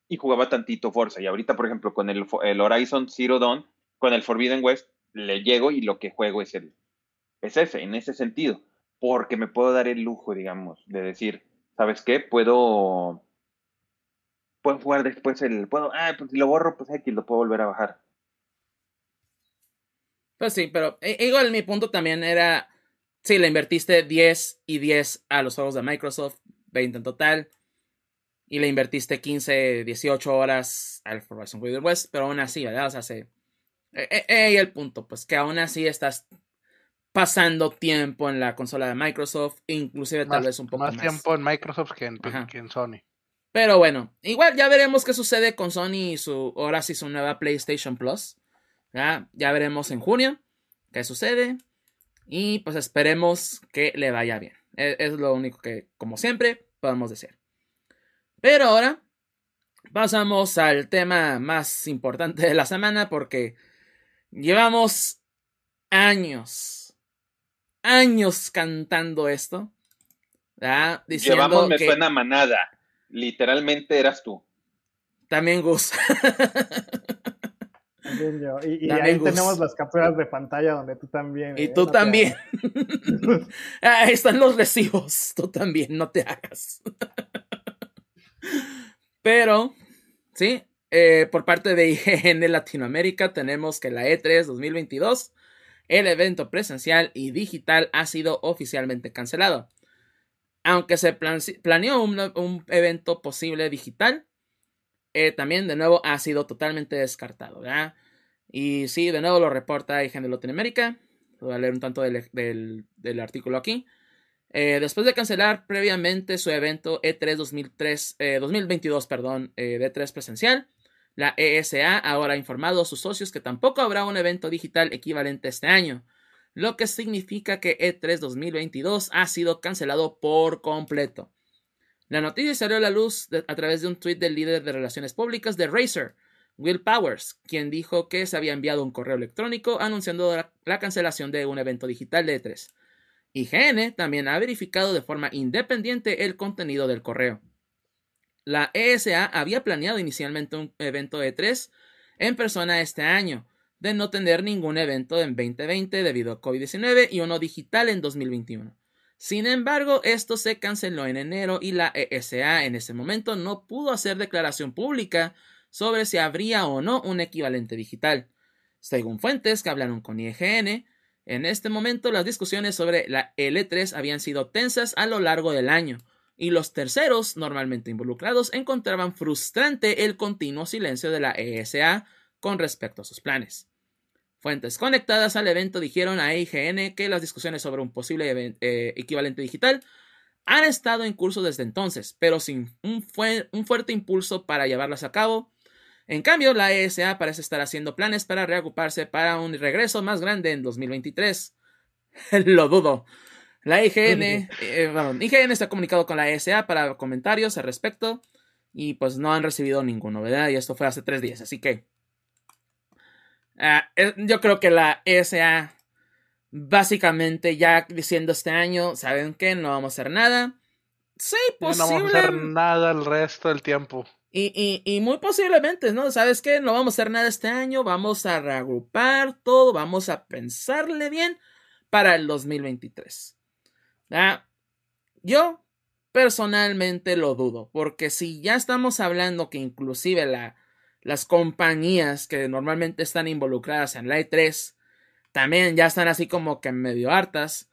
y jugaba tantito Forza. Y ahorita, por ejemplo, con el, el Horizon Zero Dawn, con el Forbidden West, le llego y lo que juego es el es ese, en ese sentido. Porque me puedo dar el lujo, digamos, de decir, ¿sabes qué? Puedo puedo jugar después el puedo, ah, pues si lo borro, pues X lo puedo volver a bajar. Pues sí, pero igual mi punto también era, sí, le invertiste 10 y 10 a los juegos de Microsoft, 20 en total, y le invertiste 15, 18 horas al Horizon Forbidden West, pero aún así, ¿verdad? O sea, se... eh, eh, eh, y el punto, pues que aún así estás pasando tiempo en la consola de Microsoft, inclusive tal vez un poco más más. tiempo en Microsoft que en, que en Sony. Pero bueno, igual ya veremos qué sucede con Sony y su, ahora sí su nueva PlayStation Plus. Ya, ya veremos en junio qué sucede. Y pues esperemos que le vaya bien. Es, es lo único que, como siempre, podemos decir. Pero ahora pasamos al tema más importante de la semana porque llevamos años, años cantando esto. ¿verdad? Diciendo Llevamos, me que suena manada. Literalmente eras tú. también Gus. También yo. Y, y También ahí Gus. tenemos las capturas de pantalla donde tú también. Y eh, tú no también. Ahí están los recibos. Tú también, no te hagas. Pero, sí, eh, por parte de IGN Latinoamérica tenemos que la E E3 2022, el evento presencial y digital ha sido oficialmente cancelado. Aunque se plan- planeó un, evento posible digital, eh, también de nuevo ha sido totalmente descartado. Y sí, de nuevo lo reporta IGN Latinoamérica. Voy a leer un tanto del, artículo aquí. Eh, después de cancelar previamente su evento E3 2003, eh, 2022, perdón, eh, de E3 presencial, la ESA ahora ha informado a sus socios que tampoco habrá un evento digital equivalente este año, lo que significa que E E3 2022 ha sido cancelado por completo. La noticia salió a la luz a través de un tuit del líder de relaciones públicas de Razer, Will Powers, quien dijo que se había enviado un correo electrónico anunciando la, la cancelación de un evento digital de E3. IGN también ha verificado de forma independiente el contenido del correo. La ESA había planeado inicialmente un evento E3 en persona este año, de no tener ningún evento en 2020 debido a COVID-19 y uno digital en 2021. Sin embargo, esto se canceló en enero y la ESA en ese momento no pudo hacer declaración pública sobre si habría o no un equivalente digital. Según fuentes que hablaron con IGN, en este momento las discusiones sobre la L3 habían sido tensas a lo largo del año, y los terceros, normalmente involucrados, encontraban frustrante el continuo silencio de la ESA con respecto a sus planes. Fuentes conectadas al evento dijeron a IGN que las discusiones sobre un posible eh, equivalente digital han estado en curso desde entonces, pero sin un, un, fuerte impulso para llevarlas a cabo. En cambio, la ESA parece estar haciendo planes para reagruparse para un regreso más grande en 2023. Lo dudo. La IGN, eh, IGN está comunicado con la ESA para comentarios al respecto y pues no han recibido ninguna novedad y esto fue hace tres días, así que Ah, yo creo que la ESA básicamente ya diciendo este año, ¿saben qué? No vamos a hacer nada. Sí, posible. No vamos a hacer nada el resto del tiempo. Y, y, y, muy posiblemente, ¿no? ¿Sabes qué? No vamos a hacer nada este año, vamos a reagrupar todo, vamos a pensarle bien para el 2023. ¿Ah? Yo personalmente lo dudo, porque si ya estamos hablando que inclusive la, las compañías que normalmente están involucradas en la E3 también ya están así como que medio hartas.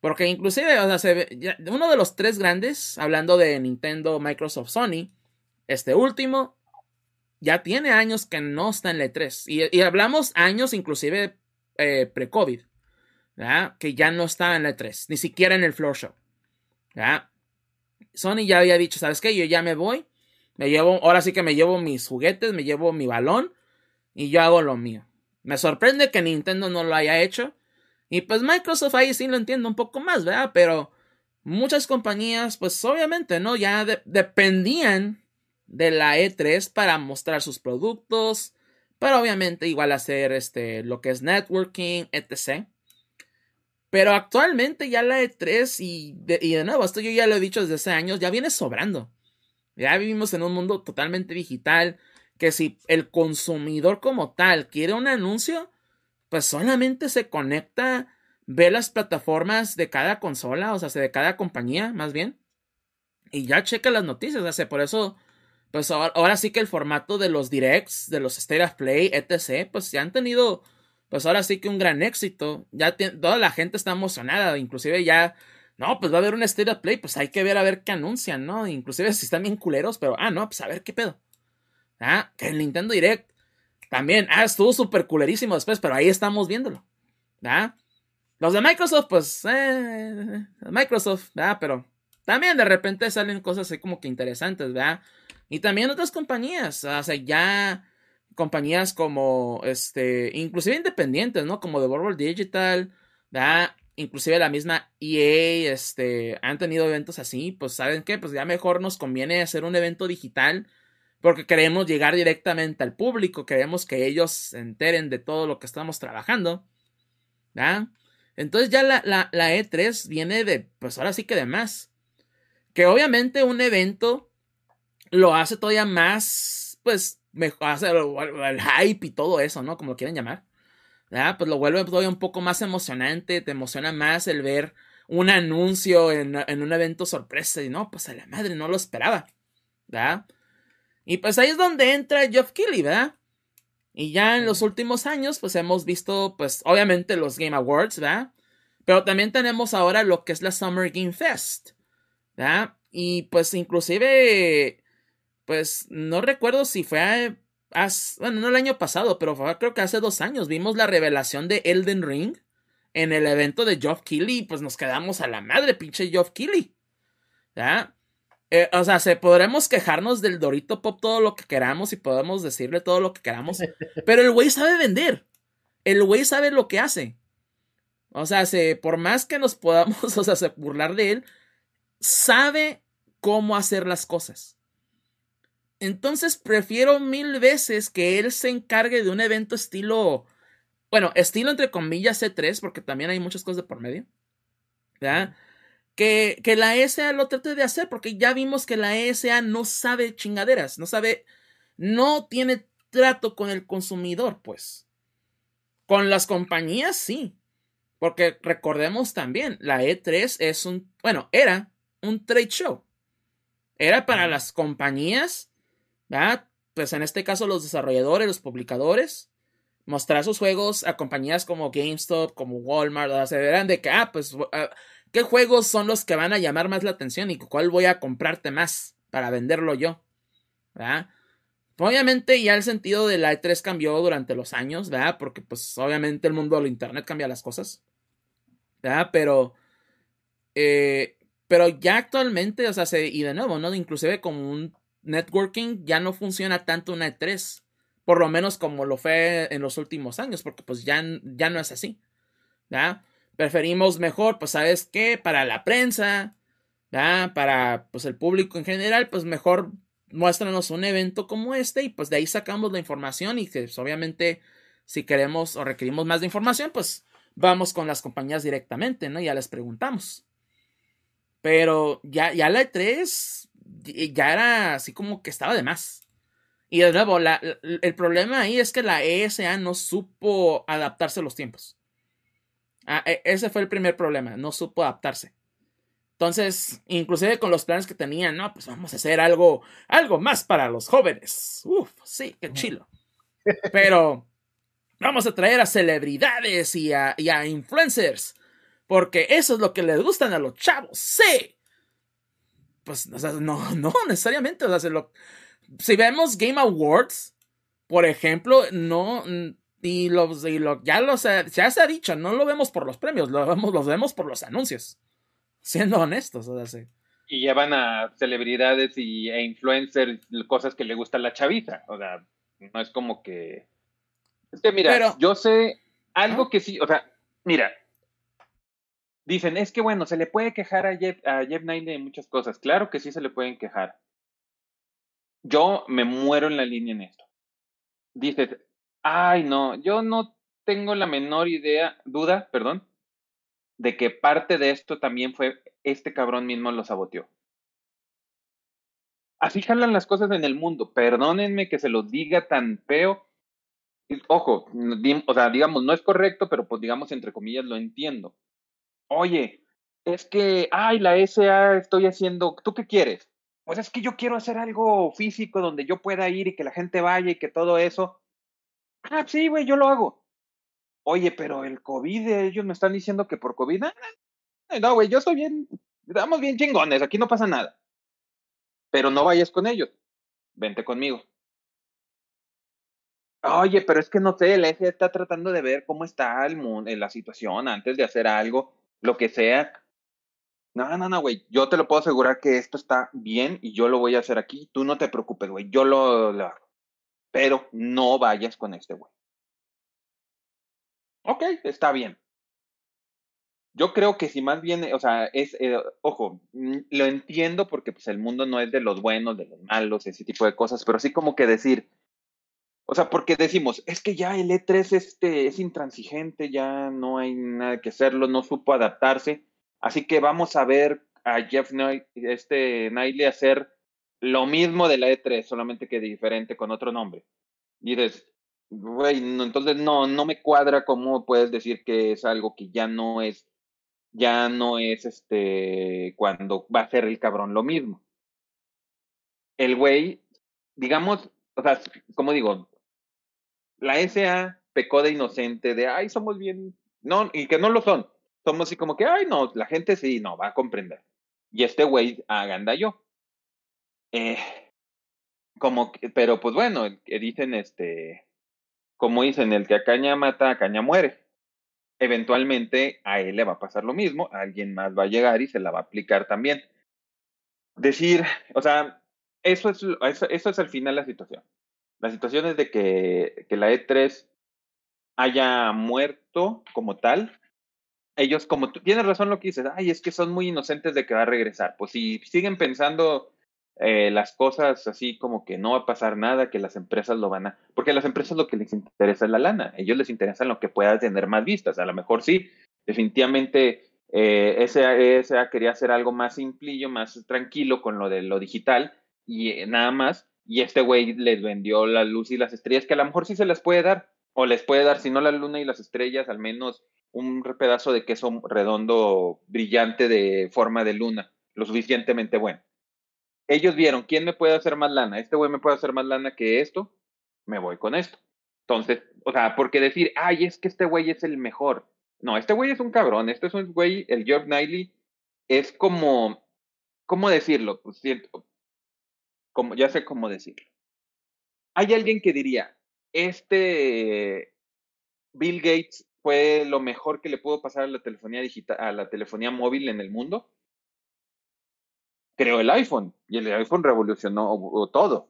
Porque inclusive, uno de los tres grandes, hablando de Nintendo, Microsoft, Sony, este último ya tiene años que no está en la E3. Y, hablamos años inclusive eh, pre-COVID, que ya no está en la E3, ni siquiera en el floor show. Sony ya había dicho, ¿sabes qué? Yo ya me voy. Me llevo, ahora sí que me llevo mis juguetes, me llevo mi balón y yo hago lo mío. Me sorprende que Nintendo no lo haya hecho. Y pues Microsoft ahí sí lo entiendo un poco más, ¿verdad? Pero muchas compañías, pues obviamente, ¿no? Ya dependían de la E3 para mostrar sus productos, pero obviamente igual hacer este, lo que es networking, etc. Pero actualmente ya la E3 y de, y de nuevo, esto yo ya lo he dicho desde hace años, ya viene sobrando. Ya vivimos en un mundo totalmente digital, que si el consumidor como tal quiere un anuncio, pues solamente se conecta, ve las plataformas de cada consola, o sea, de cada compañía, más bien, y ya checa las noticias, o por eso, pues ahora, sí que el formato de los directs, de los State of Play, etc., pues ya han tenido, pues ahora sí que un gran éxito, ya toda la gente está emocionada, inclusive ya no, pues va a haber un State of Play, pues hay que ver a ver qué anuncian, ¿no? Inclusive si están bien culeros, pero, ah, no, pues a ver qué pedo. Ah, que el Nintendo Direct también, ah, estuvo súper culerísimo después, pero ahí estamos viéndolo. ¿Ah? Los de Microsoft, pues, eh, Microsoft, ¿verdad? Pero también de repente salen cosas así como que interesantes, ¿verdad? Y también otras compañías, o sea, ya compañías como, este, inclusive independientes, ¿no? Como World Digital, ¿verdad? Inclusive la misma EA, este, han tenido eventos así, pues saben qué, pues ya mejor nos conviene hacer un evento digital porque queremos llegar directamente al público, queremos que ellos se enteren de todo lo que estamos trabajando. Entonces ya la, la, la E3 viene de, pues ahora sí que de más, que obviamente un evento lo hace todavía más, pues, mejor, hace el hype y todo eso, ¿no? Como lo quieren llamar. Pues lo vuelve todavía un poco más emocionante, te emociona más el ver un anuncio en, un evento sorpresa y no, pues a la madre no lo esperaba, ¿verdad? Y pues ahí es donde entra Geoff Keighley, ¿verdad? Y ya en los últimos años, pues hemos visto, pues obviamente los Game Awards, ¿verdad? Pero también tenemos ahora lo que es la Summer Game Fest, ¿verdad? Y pues inclusive, pues no recuerdo si fue bueno, no el año pasado, pero creo que hace dos años vimos la revelación de Elden Ring en el evento de Geoff Keighley, pues nos quedamos a la madre, pinche Geoff Keighley. ¿Ya? Eh, o sea, se podremos quejarnos del Dorito Pop todo lo que queramos y podemos decirle todo lo que queramos, pero el güey sabe vender. El güey sabe lo que hace. O sea, se, por más que nos podamos, o sea, burlar de él, sabe cómo hacer las cosas. Entonces prefiero mil veces que él se encargue de un evento estilo, bueno, estilo entre comillas C3, porque también hay muchas cosas de por medio, ¿verdad? Que, que la ESA lo trate de hacer, porque ya vimos que la ESA no sabe chingaderas, no sabe, no tiene trato con el consumidor, pues. Con las compañías sí, Porque recordemos también, la E3 es un, bueno, era un trade show. Era para las compañías, ¿verdad? Pues en este caso los desarrolladores, los publicadores, mostrar sus juegos a compañías como GameStop, como Walmart, se verán de que, ah, pues, ah, ¿qué juegos son los que van a llamar más la atención y cuál voy a comprarte más para venderlo yo? Obviamente ya el sentido de la E3 cambió durante los años, ¿verdad? Porque pues obviamente el mundo del Internet cambia las cosas. Pero, eh, pero ya actualmente, o sea, se, y de nuevo, ¿no? Inclusive como un networking ya no funciona tanto una E3, por lo menos como lo fue en los últimos años, porque pues ya, ya no es así. Preferimos mejor, pues sabes qué, para la prensa. Para pues el público en general, pues mejor muéstranos un evento como este y pues de ahí sacamos la información y que pues, obviamente si queremos o requerimos más de información, pues vamos con las compañías directamente, ¿no? Ya les preguntamos. Pero ya, ya la E3 ya era así como que estaba de más. Y de nuevo, la, el problema ahí es que la ESA no supo adaptarse a los tiempos. Ah, e, ese fue el primer problema, no supo adaptarse. Entonces, inclusive con los planes que tenían, no, pues vamos a hacer algo, algo más para los jóvenes. Uf, sí, qué chilo. Pero vamos a traer a celebridades y a, influencers. Porque eso es lo que les gustan a los chavos. Sí. Pues, no, no necesariamente. O sea, si vemos Game Awards, por ejemplo, no. Y, los, y lo, ya, los, ya se ha dicho, no lo vemos por los premios, lo vemos, los vemos por los anuncios siendo honestos, o sea, sí. Y llevan a celebridades y, e influencers cosas que le gusta a la chaviza, o sea, no es como que... Es que mira, yo sé algo que sí, o sea, mira, dicen, es que bueno, se le puede quejar a Jeff, a Jeff de muchas cosas, claro que sí se le pueden quejar. Yo me muero en la línea en esto. Dices, ay no, yo no tengo la menor idea, duda, perdón, de que parte de esto también fue este cabrón mismo lo saboteó. Así jalan las cosas en el mundo. Perdónenme que se lo diga tan feo. Ojo, o sea, digamos, no es correcto, pero pues digamos, entre comillas, lo entiendo. Oye, es que, ay, la SA estoy haciendo, ¿tú qué quieres? Pues es que yo quiero hacer algo físico donde yo pueda ir y que la gente vaya y que todo eso. Ah, sí, güey, yo lo hago. Oye, pero el COVID, ellos me están diciendo que por COVID. No, güey, yo estoy bien, estamos bien chingones, aquí no pasa nada. Pero no vayas con ellos, vente conmigo. Oye, pero es que no sé, el eje está tratando de ver cómo está el mundo, la situación antes de hacer algo, lo que sea. No, no, no, güey, yo te lo puedo asegurar que esto está bien y yo lo voy a hacer aquí. Tú no te preocupes, güey, yo lo, lo hago. Pero no vayas con este güey. Ok, está bien. Yo creo que si más bien, o sea, es, eh, ojo, mm, lo entiendo porque pues el mundo no es de los buenos, de los malos, ese tipo de cosas, pero sí como que decir, o sea, porque decimos, es que ya el E3 este, es intransigente, ya no hay nada que hacerlo, no supo adaptarse, así que vamos a ver a Jeff Knight, este hacer lo mismo de la E3, solamente que diferente con otro nombre. Y dices, güey, entonces no, no me cuadra cómo puedes decir que es algo que ya no es, ya no es este, cuando va a ser el cabrón lo mismo. El güey, digamos, o sea, como digo, la SA pecó de inocente, de, ay, somos bien, no, y que no lo son. Somos así como que, ay, no, la gente sí, no, va a comprender. Y este güey, aganda yo. Eh, como que, pero pues bueno, dicen este, como dicen, el que a caña mata, a caña muere. Eventualmente a él le va a pasar lo mismo, alguien más va a llegar y se la va a aplicar también. Decir, o sea, eso es, eso, eso es al final la situación. La situación es de que, que la E3 haya muerto como tal. Ellos, como tú tienes razón lo que dices, ay, es que son muy inocentes de que va a regresar. Pues si siguen pensando eh, las cosas así como que no va a pasar nada, que las empresas lo van a... Porque a las empresas lo que les interesa es la lana, ellos les interesa lo que pueda tener más vistas, a lo mejor sí, definitivamente eh, esa, quería hacer algo más simplillo, más tranquilo con lo de lo digital y nada más, y este güey les vendió la luz y las estrellas, que a lo mejor sí se les puede dar, o les puede dar, si no la luna y las estrellas, al menos un pedazo de queso redondo, brillante de forma de luna, lo suficientemente bueno. Ellos vieron, ¿quién me puede hacer más lana? Este güey me puede hacer más lana que esto, me voy con esto. Entonces, o sea, porque decir, ay, es que este güey es el mejor. No, este güey es un cabrón, este es un güey, el Geoff Knightley, es como, ¿cómo decirlo? Pues siento, como, ya sé cómo decirlo. Hay alguien que diría, este Bill Gates fue lo mejor que le pudo pasar a la telefonía digital, a la telefonía móvil en el mundo. Creó el iPhone y el iPhone revolucionó todo.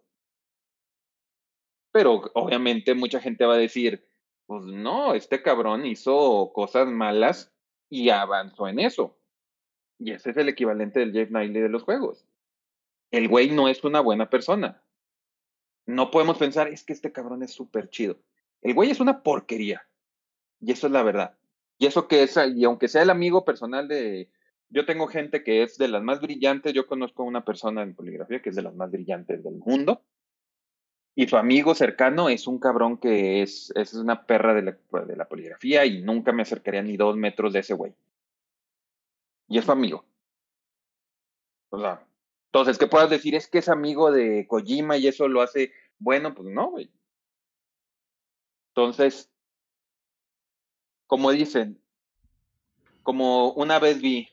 Pero obviamente mucha gente va a decir, pues no, este cabrón hizo cosas malas y avanzó en eso. Y ese es el equivalente del Jeff Knightley de los juegos. El güey no es una buena persona. No podemos pensar, es que este cabrón es súper chido. El güey es una porquería. Y eso es la verdad. Y eso que es, y aunque sea el amigo personal de, yo tengo gente que es de las más brillantes, yo conozco a una persona en poligrafía que es de las más brillantes del mundo, y su amigo cercano es un cabrón que es, es una perra de la, de la poligrafía y nunca me acercaría ni dos metros de ese güey. Y es su amigo. O sea, entonces, ¿qué puedas decir? Es que es amigo de Kojima y eso lo hace bueno, pues no, güey. Entonces, como dicen, como una vez vi,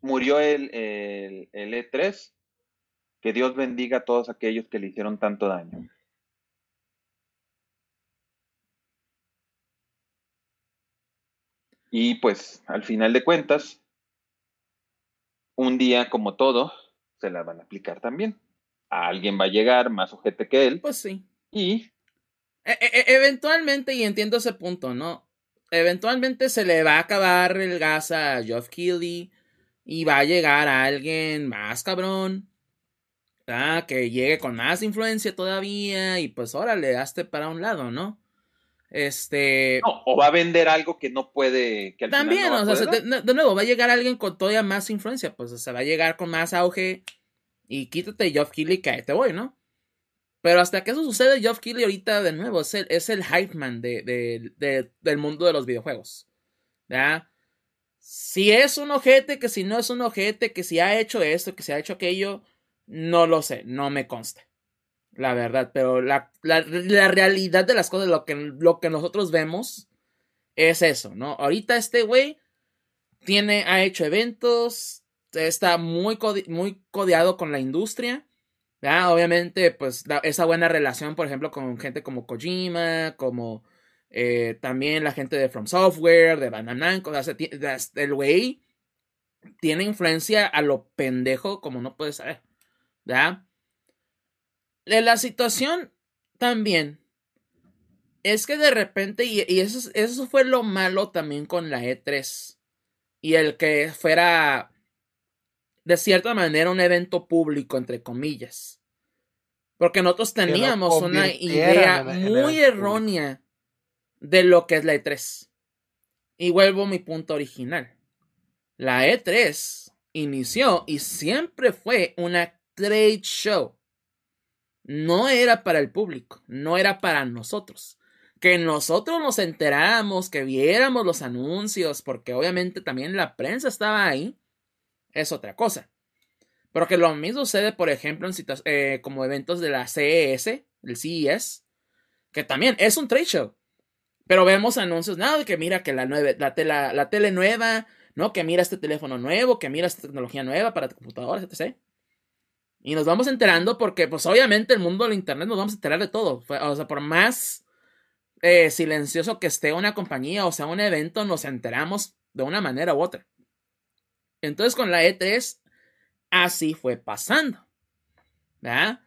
murió el, el, el E3, que Dios bendiga a todos aquellos que le hicieron tanto daño. Y pues, al final de cuentas, un día como todo, se la van a aplicar también. A alguien va a llegar más ojete que él. Pues sí. Y. E e eventualmente, y entiendo ese punto, ¿no? eventualmente se le va a acabar el gas a Geoff Keighley y va a llegar a alguien más cabrón. Que llegue con más influencia todavía y pues órale, hazte para un lado, ¿no? Este. o va a vender algo que no puede. Que también, o sea, de, nuevo, va a llegar alguien con todavía más influencia. Pues se va a llegar con más auge. Y quítate Geoff Keighley, que te voy, ¿no? Pero hasta que eso sucede, Geoff Keighley ahorita de nuevo es el, es el hype man de, del mundo de los videojuegos. ¿Ya? Si es un ojete, que si no es un ojete, que si ha hecho esto, que si ha hecho aquello, no lo sé, no me consta. La verdad, pero la, la, realidad de las cosas, lo que, lo que nosotros vemos, es eso, ¿no? Ahorita este güey tiene, ha hecho eventos, está muy, muy codeado con la industria. Obviamente, pues esa buena relación, por ejemplo, con gente como Kojima, como eh, también la gente de From Software, de Banana, el güey tiene influencia a lo pendejo como no puedes saber. ¿Ya? La situación también es que de repente, y, eso, eso fue lo malo también con la E3, y el que fuera de cierta manera un evento público, entre comillas. Porque nosotros teníamos una idea muy errónea de lo que es la E3. Y vuelvo a mi punto original. La E3 inició y siempre fue una trade show. No era para el público, no era para nosotros. Que nosotros nos enteráramos, que viéramos los anuncios, porque obviamente también la prensa estaba ahí es otra cosa. Pero que lo mismo sucede, por ejemplo, en eh, como eventos de la CES, el CES, que también es un trade show. Pero vemos anuncios, nada, de que mira que la, la, la, tele nueva, ¿no? Que mira este teléfono nuevo, que mira esta tecnología nueva para tu computadora, etc. Y nos vamos enterando porque, pues obviamente, el mundo del Internet nos vamos a enterar de todo. O sea, por más eh, silencioso que esté una compañía o sea un evento, nos enteramos de una manera u otra. Entonces con la E3 así fue pasando. ¿verdad?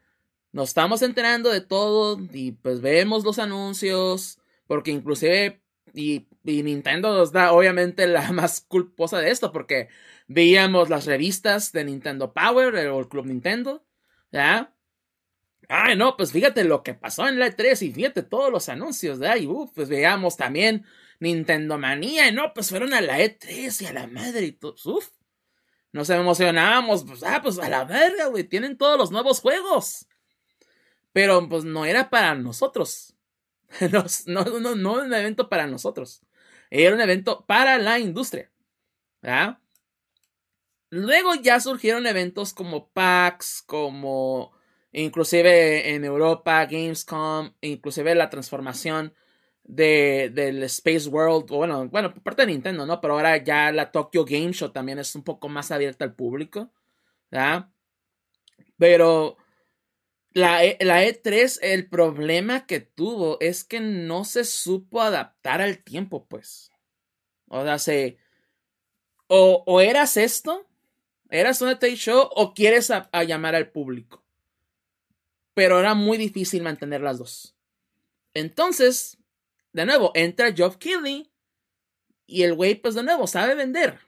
Nos estamos enterando de todo y pues vemos los anuncios, porque inclusive y, Nintendo nos da obviamente la más culposa de esto, porque veíamos las revistas de Nintendo Power o el Club Nintendo, ¿ya? Ay, no, pues fíjate lo que pasó en la E3 y fíjate todos los anuncios, ¿verdad? Y pues veíamos también Nintendo Manía, y no, pues fueron a la E3 y a la madre y todo, uf. Nos emocionábamos, pues, ah, pues a la verga, güey, tienen todos los nuevos juegos. Pero pues no era para nosotros. no, no, no, no un evento para nosotros. Era un evento para la industria. ¿verdad? Luego ya surgieron eventos como PAX, como inclusive en Europa, Gamescom, inclusive la transformación de, del Space World, bueno, bueno, por parte de Nintendo, ¿no? Pero ahora ya la Tokyo Game Show también es un poco más abierta al público, ¿verdad? Pero la, E- la E3, el problema que tuvo es que no se supo adaptar al tiempo, pues. O sea, se... O, o eras esto, eras un E3 show, o quieres a- a llamar al público. Pero era muy difícil mantener las dos. Entonces, de nuevo, entra Geoff Keighley y el güey, pues de nuevo, sabe vender.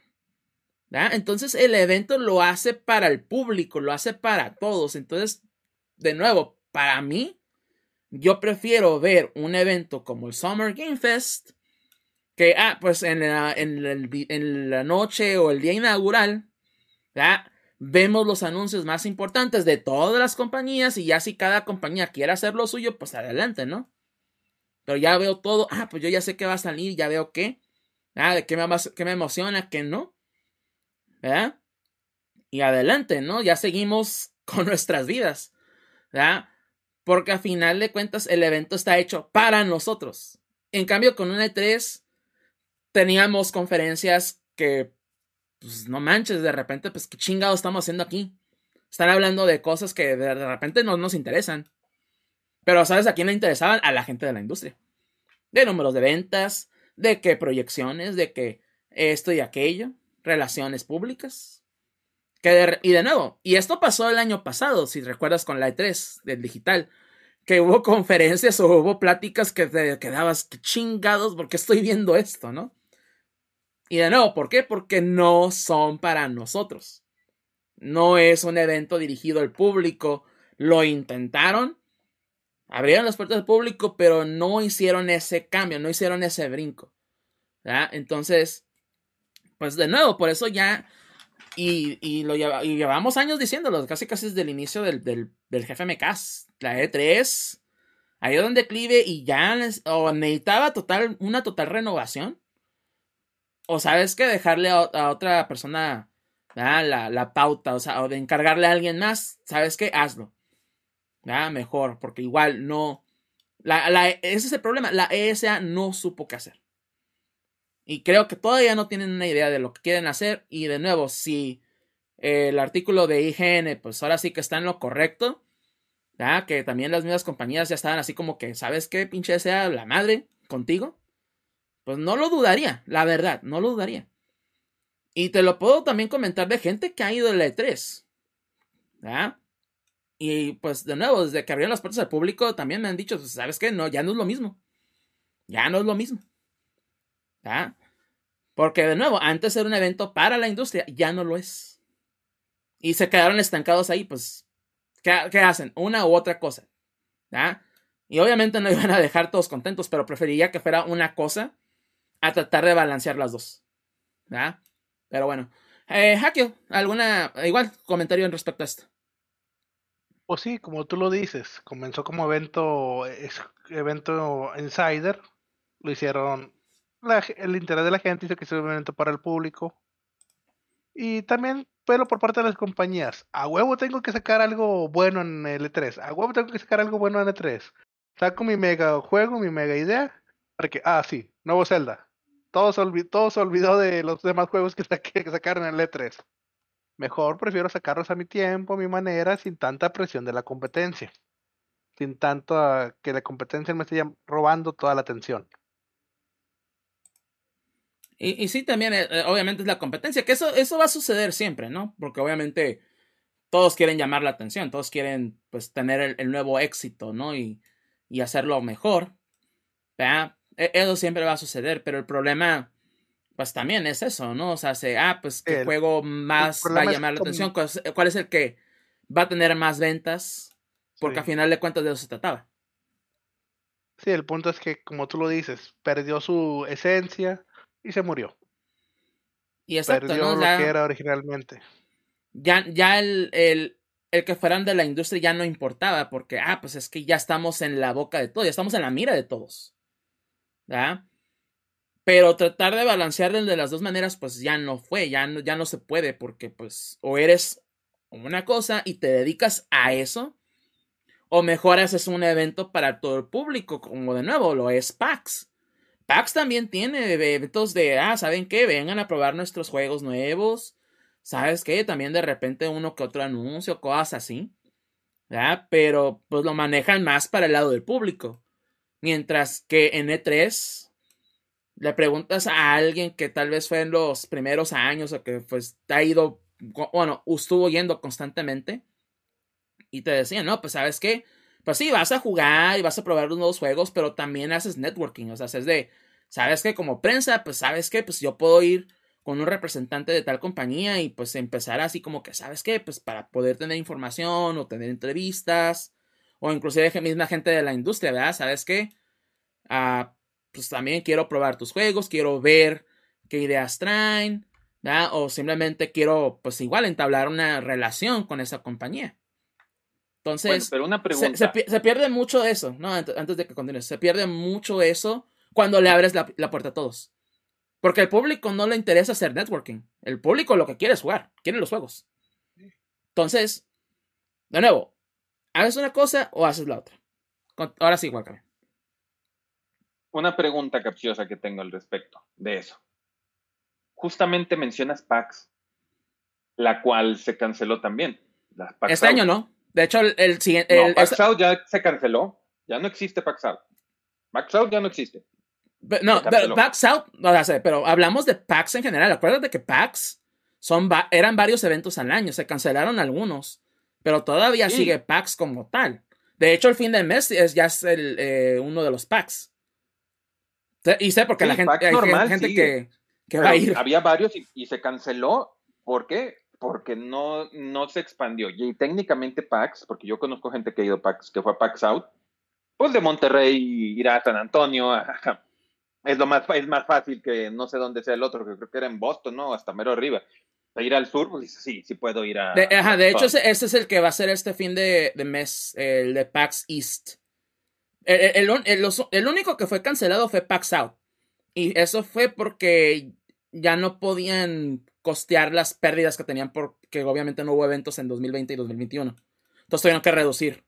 Entonces, el evento lo hace para el público, lo hace para todos. Entonces, de nuevo, para mí, yo prefiero ver un evento como el Summer Game Fest, que, ah, pues en la, en en la noche o el día inaugural, ¿verdad? vemos los anuncios más importantes de todas las compañías y ya si cada compañía quiere hacer lo suyo, pues adelante, ¿no? Pero ya veo todo, ah, pues yo ya sé que va a salir, ya veo qué, ah, de qué me, qué me emociona, qué no, ¿verdad? Y adelante, ¿no? Ya seguimos con nuestras vidas, ¿verdad? Porque a final de cuentas el evento está hecho para nosotros. En cambio, con un E3 teníamos conferencias que, pues no manches, de repente, pues qué chingado estamos haciendo aquí. Están hablando de cosas que de repente no nos interesan. Pero ¿sabes a quién le interesaban? A la gente de la industria. De números de ventas, de qué proyecciones, de que esto y aquello, relaciones públicas. Y de nuevo, y esto pasó el año pasado, si recuerdas con la E3 del digital, que hubo conferencias o hubo pláticas que te quedabas "Qué chingados porque estoy viendo esto, ¿no? Y de nuevo, ¿por qué? Porque no son para nosotros. No es un evento dirigido al público. Lo intentaron, abrieron las puertas al público, pero no hicieron ese cambio, no hicieron ese brinco. Entonces, pues de nuevo, por eso ya. Y, y lo llevamos años diciéndolo, casi casi desde el inicio del, del, jefe MKS, la E3, ahí donde declive y ya o necesitaba total, una total renovación. O sabes que dejarle a, otra persona la, la pauta, o sea, o de encargarle a alguien más, ¿sabes qué? Hazlo. Mejor, porque igual no. La, la- ese es el problema. La ESA no supo qué hacer. Y creo que todavía no tienen una idea de lo que quieren hacer. Y de nuevo, si eh, el artículo de IGN, pues ahora sí que está en lo correcto. ¿verdad? Que también las mismas compañías ya estaban así como que, ¿sabes qué? Pinche sea la madre contigo. Pues no lo dudaría, la verdad, no lo dudaría. Y te lo puedo también comentar de gente que ha ido a la E3. ¿verdad? Y pues de nuevo, desde que abrieron las puertas al público, también me han dicho, pues, ¿sabes qué? No, ya no es lo mismo. Ya no es lo mismo. ¿Verdad? Porque de nuevo, antes era un evento para la industria, ya no lo es. Y se quedaron estancados ahí, pues, ¿qué, qué hacen? Una u otra cosa. ¿verdad? Y obviamente no iban a dejar todos contentos, pero preferiría que fuera una cosa a tratar de balancear las dos. ¿verdad? Pero bueno. Eh, Hakio, ¿alguna, igual, comentario en respecto a esto? Pues sí, como tú lo dices, comenzó como evento, evento insider, lo hicieron, la el interés de la gente hizo que sea un evento para el público. Y también, pero por parte de las compañías, a huevo tengo que sacar algo bueno en el E3, a huevo tengo que sacar algo bueno en el E3. Saco mi mega juego, mi mega idea, para que, ah, sí, nuevo Zelda. Todo se, olvi- todo se olvidó de los demás juegos que, saqué- que sacaron en el E3. Mejor prefiero sacarlos a mi tiempo, a mi manera, sin tanta presión de la competencia. Sin tanto que la competencia me esté robando toda la atención. Y, y sí, también, eh, eh, obviamente, es la competencia, que eso, eso va a suceder siempre, ¿no? Porque obviamente todos quieren llamar la atención, todos quieren, pues, tener el, el nuevo éxito, ¿no? Y, y hacerlo mejor, ¿verdad? E- Eso siempre va a suceder, pero el problema, pues, también es eso, ¿no? O sea, se, ah, pues, ¿qué El- juego más va a llamar la atención? ¿Cuál es, cuál es el que va a tener más ventas? Porque Sí. a final de cuentas de eso se trataba. Sí, el punto es que, como tú lo dices, perdió su esencia y se murió. Y exacto, perdió ¿no? lo Ya- que era originalmente. ya, ya el, el, el que fueran de la industria ya no importaba, porque, ah, pues es que ya estamos en la boca de todos, ya estamos en la mira de todos. ¿Verdad? Pero tratar de balancear de las dos maneras, pues ya no fue, ya no, ya no se puede, porque pues o eres una cosa y te dedicas a eso, o mejor haces un evento para todo el público, como de nuevo lo es PAX. PAX también tiene eventos de, ah, ¿saben qué? Vengan a probar nuestros juegos nuevos. ¿Sabes qué? También de repente uno que otro anuncio, cosas así. ¿verdad? Pero pues lo manejan más para el lado del público. Mientras que en E3 le preguntas a alguien que tal vez fue en los primeros años o que pues ha ido, bueno, estuvo yendo constantemente y te decían, no, pues sabes qué, pues sí, vas a jugar y vas a probar los nuevos juegos, pero también haces networking, o sea, es de, sabes que como prensa, pues sabes que, pues yo puedo ir con un representante de tal compañía y pues empezar así como que, ¿sabes qué? Pues para poder tener información o tener entrevistas o inclusive misma gente de la industria, ¿verdad? ¿Sabes qué? Ah, pues también quiero probar tus juegos, quiero ver qué ideas traen, ¿verdad? O simplemente quiero, pues igual, entablar una relación con esa compañía. Entonces, pero una pregunta. Se, pierde mucho eso, ¿no? Antes de que continúes, se pierde mucho eso cuando le abres la, puerta a todos. Porque al público no le interesa hacer networking. El público lo que quiere es jugar, quiere los juegos. Entonces, de nuevo, ¿haces una cosa o haces la otra? Ahora sí, Guacame. Una pregunta capciosa que tengo al respecto de eso. Justamente mencionas PAX, la cual se canceló también. este año no. De hecho, el, siguiente. No, Pax Out ya se canceló. Ya no existe Pax Out. Pax Out ya no existe. No, pero PAX Out, no sé, pero hablamos de PAX en general. Acuérdate que PAX son eran varios eventos al año, se cancelaron algunos, pero todavía sigue PAX como tal. De hecho, el fin del mes es, ya es el, eh, uno de los PAX. Y sé porque la gente, hay gente que, que va a ir. Había varios y, y, se canceló. ¿Por qué? porque no, no se expandió. Y técnicamente PAX, porque yo conozco gente que ha ido a PAX, que fue a PAX Out, pues de Monterrey ir a San Antonio, es lo más, es más fácil que no sé dónde sea el otro, que creo que era en Boston, ¿no? Hasta mero arriba. Ir al sur, pues sí, sí puedo ir a. De, ajá, de hecho, ese, es el que va a ser este fin de, de mes, el de PAX East. El, el, el, único que fue cancelado fue PAX Out. Y eso fue porque ya no podían costear las pérdidas que tenían porque obviamente no hubo eventos en 2020 y 2021. Entonces tuvieron que reducir.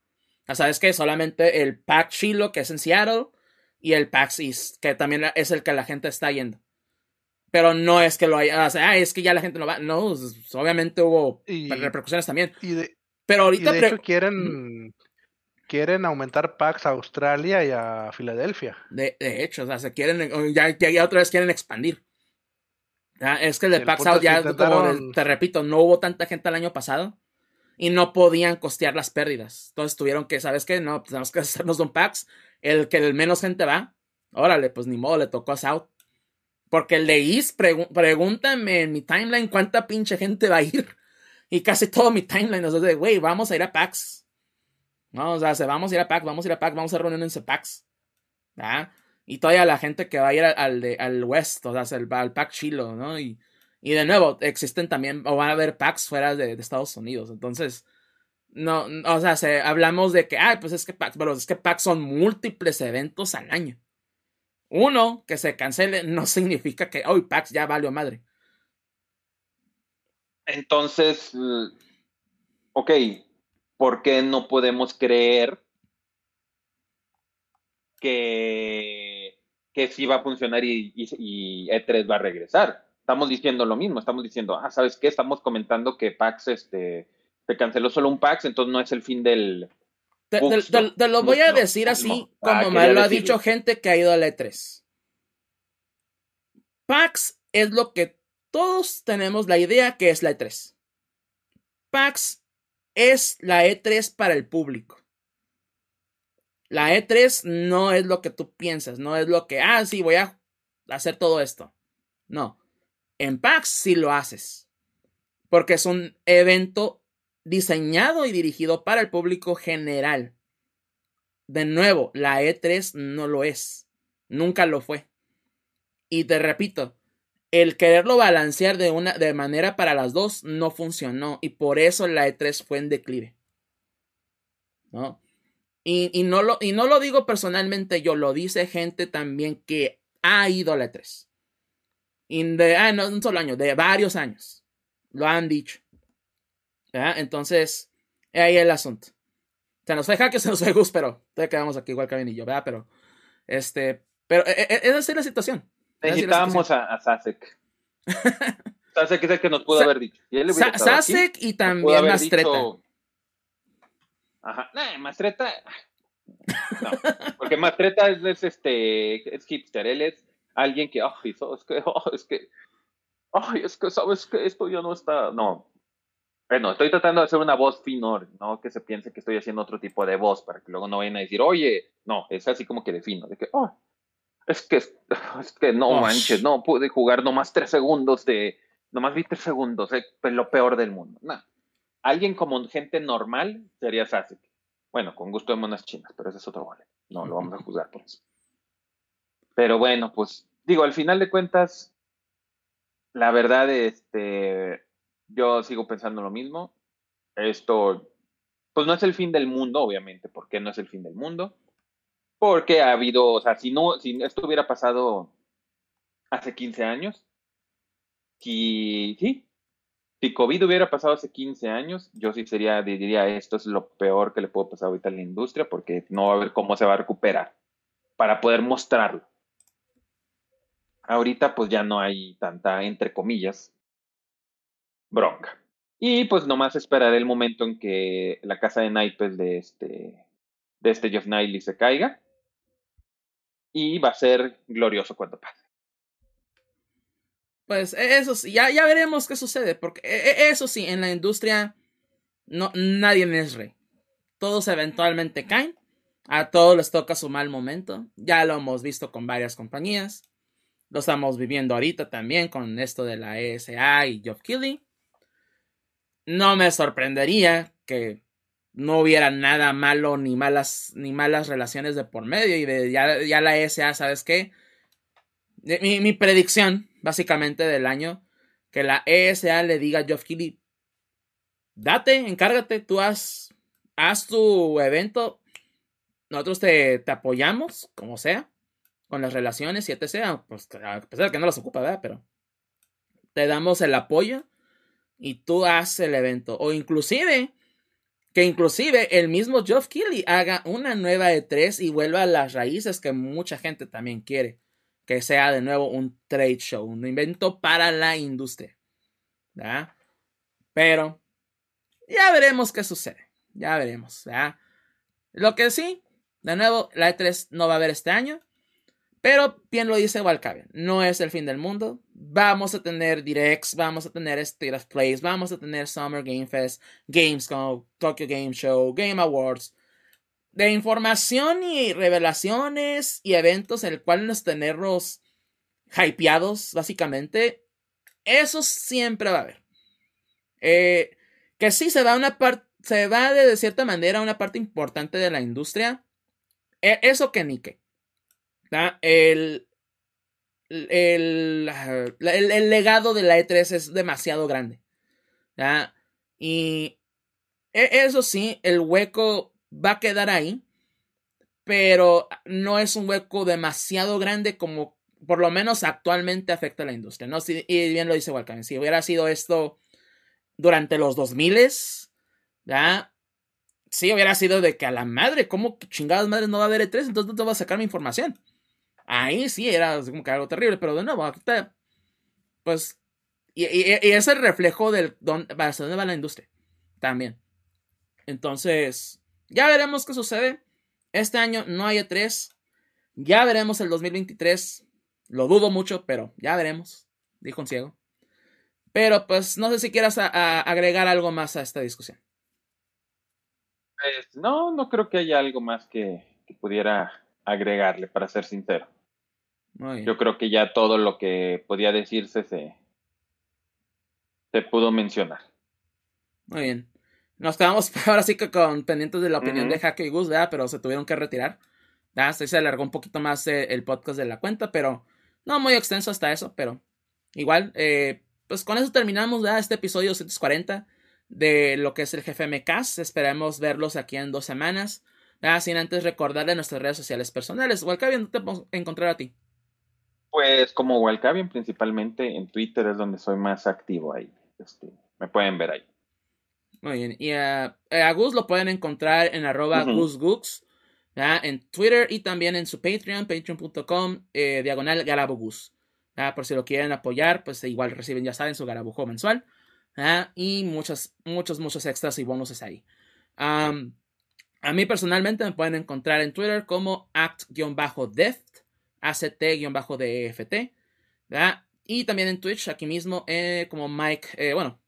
Ya sabes que solamente el pack Shiloh, que es en Seattle, y el PAX East, que también es el que la gente está yendo. Pero no es que lo haya, o sea, ah, es que ya la gente no va. No, obviamente hubo repercusiones también. Pero ahorita de hecho quieren quieren aumentar PAX a Australia y a Filadelfia. De, hecho, o sea, se quieren, ya, ya otra vez quieren expandir. Es que el de PAX Out ya, te repito, no hubo tanta gente el año pasado y no podían costear las pérdidas. Entonces tuvieron que, ¿sabes qué? No, pues tenemos que hacernos un PAX. El que el menos gente va, órale, pues ni modo, le tocó a South. Porque el de East, pregúntame en mi timeline cuánta pinche gente va a ir. Y casi todo mi timeline es de, güey, vamos a ir a PAX. No, o sea, vamos a ir a PAX, vamos a ir a PAX, vamos a reunirnos en PAX. ¿Ah? Y todavía la gente que va a ir al, de, al West, o sea, al, pack Chilo, ¿no? Y, y de nuevo, existen también, o van a haber packs fuera de, Estados Unidos. Entonces, no, o sea, se, hablamos de que, ay, pues es que packs, pero es que packs son múltiples eventos al año. Uno, que se cancele, no significa que, hoy packs ya valió madre. Entonces, ok, ¿por qué no podemos creer que, que sí va a funcionar y, E3 va a regresar. Estamos diciendo lo mismo, estamos diciendo, ah, ¿sabes qué? Estamos comentando que PAX este, te canceló solo un PAX, entonces no es el fin del... Te, lo voy a decir así, como me lo ha dicho gente que ha ido a la E3. PAX es lo que todos tenemos la idea que es la E3. PAX es la E3 para el público. La E3 no es lo que tú piensas, no es lo que, ah, sí, voy a hacer todo esto. No. En PAX sí lo haces. Porque es un evento diseñado y dirigido para el público general. De nuevo, la E3 no lo es. Nunca lo fue. Y te repito, el quererlo balancear de una de manera para las dos no funcionó y por eso la E3 fue en declive. ¿No? Y, no lo, y no lo digo personalmente yo, lo dice gente también que ha ido la E3. Y de, ah, no un solo año, de varios años. Lo han dicho. ¿verdad? Entonces, ahí el asunto. Se nos fue que se nos fue Gus, pero todavía quedamos aquí igual Kevin y yo, ¿verdad? Pero, este, pero e, e, esa es la situación. Esa la Necesitábamos situación. a, a Sasek. Sasek es el que nos pudo Sa- haber dicho. Él Sa- aquí, Sasek y también Mastreta. dicho- Ajá, nah, Mastreta. No, porque Mastreta es, es, este, es hipster, él es alguien que, ay, sabes que, oh, es que, ay, es que sabes que esto ya no está, no. Bueno, estoy tratando de hacer una voz finor, no que se piense que estoy haciendo otro tipo de voz para que luego no vayan a decir, oye, no, es así como que defino, de que, oh, es que, es que no Oh. manches, no pude jugar nomás tres segundos de, nomás vi tres segundos, eh, pues, lo peor del mundo. Nah. Alguien como gente normal sería Sasuke. Bueno, con gusto de monas chinas, pero ese es otro boleto. No lo vamos a juzgar por eso. Pero bueno, pues digo, al final de cuentas, la verdad, este, yo sigo pensando lo mismo. Esto, pues no es el fin del mundo, obviamente. ¿Por qué no es el fin del mundo? Porque ha habido, o sea, si no, si esto hubiera pasado hace 15 años, si, sí, si COVID hubiera pasado hace 15 años, yo sí sería, diría, esto es lo peor que le puede pasar ahorita a la industria, porque no va a ver cómo se va a recuperar para poder mostrarlo. Ahorita pues ya no hay tanta, entre comillas, bronca. Y pues nomás esperar el momento en que la casa de naipes de este, de este Jeff Niley se caiga. Y va a ser glorioso cuando pase. Pues e- eso sí, ya, ya veremos qué sucede, porque e- e- eso sí, en la industria no, nadie es rey. Todos eventualmente caen, a todos les toca su mal momento, ya lo hemos visto con varias compañías, lo estamos viviendo ahorita también con esto de la ESA y Job Kelly. No me sorprendería que no hubiera nada malo ni malas, ni malas relaciones de por medio y de ya, ya la ESA, ¿sabes qué? Mi, mi predicción, básicamente, del año, que la ESA le diga a Geoff Keighley, date, encárgate, tú haz, haz tu evento, nosotros te, te apoyamos, como sea, con las relaciones y etc. Pues a pesar de que no las ocupa, ¿verdad? Pero te damos el apoyo y tú haz el evento. O inclusive, que inclusive el mismo Geoff Keighley haga una nueva E3 y vuelva a las raíces que mucha gente también quiere que sea de nuevo un trade show, un invento para la industria. ¿verdad? Pero ya veremos qué sucede. Ya veremos. Lo que sí, de nuevo, la E3 no va a haber este año. Pero bien lo dice Valkavian, no es el fin del mundo. Vamos a tener directs, vamos a tener State of Plays, vamos a tener Summer Game Fest, Gamescom, Tokyo Game Show, Game Awards de información y revelaciones y eventos en el cual nos tenerlos hypeados, básicamente. Eso siempre va a haber. Eh, que sí se va una parte, se va de, cierta manera una parte importante de la industria. E- eso que ni que. El, el, el, legado de la E3 es demasiado grande. Y e- eso sí, el hueco va a quedar ahí, pero no es un hueco demasiado grande como por lo menos actualmente afecta a la industria, ¿no? Si- y bien lo dice Walker, si hubiera sido esto durante los 2000, ¿ya? Sí, hubiera sido de que a la madre, ¿cómo chingadas madres no va a haber E3? Entonces no te vas a sacar mi información. Ahí sí era como que algo terrible, pero de nuevo, está, pues, y, es el reflejo del dónde, hacia dónde va la industria, también. Entonces, ya veremos qué sucede. Este año no hay E3. Ya veremos el 2023. Lo dudo mucho, pero ya veremos. Dijo un ciego. Pero pues no sé si quieras agregar algo más a esta discusión. Pues, no, no creo que haya algo más que, que pudiera agregarle, para ser sincero. Yo creo que ya todo lo que podía decirse se, se pudo mencionar. Muy bien. Nos quedamos ahora sí que con pendientes de la opinión de Jaque y Gus, ¿verdad? Pero se tuvieron que retirar. ¿verdad? Sí se alargó un poquito más eh, el podcast de la cuenta, pero no muy extenso hasta eso, pero igual, eh, pues con eso terminamos ¿verdad? este episodio 240 de lo que es el GFMcast. Esperemos verlos aquí en dos semanas. ¿verdad? Sin antes recordarle nuestras redes sociales personales. Igual que ¿dónde te podemos encontrar a ti? Pues como Walcavian, principalmente en Twitter es donde soy más activo ahí. Este, me pueden ver ahí. Muy bien. Y a, a Gus lo pueden encontrar en arroba. GusGooks, ¿ya? en Twitter y también en su Patreon, patreon.com, eh, diagonal Garabogus. ¿ya? Por si lo quieren apoyar, pues igual reciben, ya saben, su Garabujo mensual. Y muchos, muchos, muchos extras y bonuses ahí. A mí personalmente me pueden encontrar en Twitter como act-deft, act-deft. ¿ya? Y también en Twitch, aquí mismo, eh, como Mike, eh, bueno,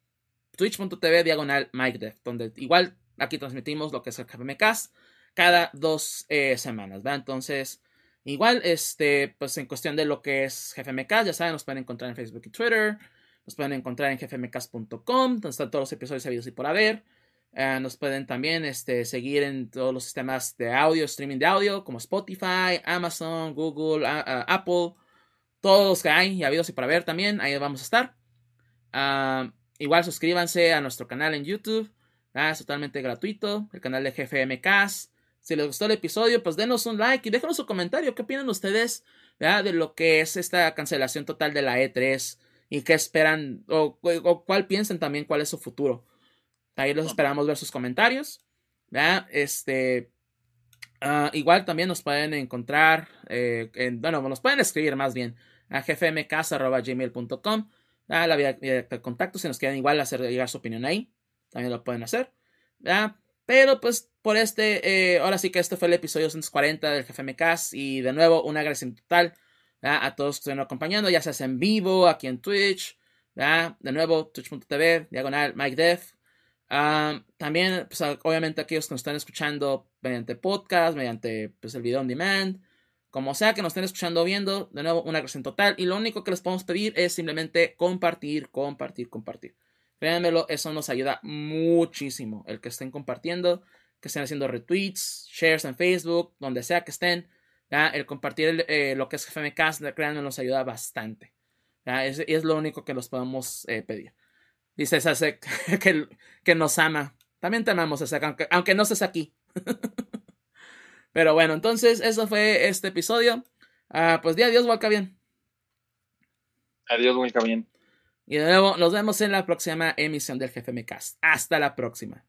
twitch.tv diagonal MikeDev, donde igual aquí transmitimos lo que es el KPMcast cada dos eh, semanas, ¿verdad? Entonces, igual, este, pues en cuestión de lo que es GFMcast, ya saben, nos pueden encontrar en Facebook y Twitter, nos pueden encontrar en gfmcast.com, donde están todos los episodios habidos y por haber. Eh, nos pueden también este, seguir en todos los sistemas de audio, streaming de audio, como Spotify, Amazon, Google, Apple, todos los que hay y habidos y por haber también, ahí vamos a estar. Ah, igual suscríbanse a nuestro canal en YouTube, ah, es totalmente gratuito, el canal de GFMcast. Si les gustó el episodio, pues denos un like y déjenos su comentario. ¿Qué opinan ustedes de lo que es esta cancelación total de la E3? ¿Y qué esperan? O, o cuál piensan también cuál es su futuro. Ahí los esperamos ver sus comentarios. ¿verdad? Este, ah, igual también nos pueden encontrar, eh, en- bueno, nos pueden escribir más bien a gfmcast.gmail.com. Ah, la vía vía de contacto, si nos quieren igual hacer llegar su opinión ahí, también lo pueden hacer. ¿verdad? Pero pues por este, eh, ahora sí que este fue el episodio 140 del GFMcast y de nuevo un agradecimiento total ¿verdad? a todos que estuvieron acompañando, ya sea en vivo, aquí en Twitch, ¿verdad? de nuevo twitch.tv, diagonal Mike Def. Ah, también, pues, a- obviamente, aquellos que nos están escuchando mediante podcast, mediante pues, el video on demand, como sea que nos estén escuchando o viendo, de nuevo, una agresión total. Y lo único que les podemos pedir es simplemente compartir, compartir, compartir. Créanmelo, eso nos ayuda muchísimo. El que estén compartiendo, que estén haciendo retweets, shares en Facebook, donde sea que estén. El compartir eh, lo que es GFMcast, créanme, nos ayuda bastante. es lo único que los podemos eh, pedir. Dice Sasek que, que nos ama. También te amamos, Sasek, aunque, aunque no estés aquí. Pero bueno, entonces, eso fue este episodio. Ah, pues di adiós, Walca bien. Adiós, Wilcamien. Y de nuevo, nos vemos en la próxima emisión del GFMcast. Hasta la próxima.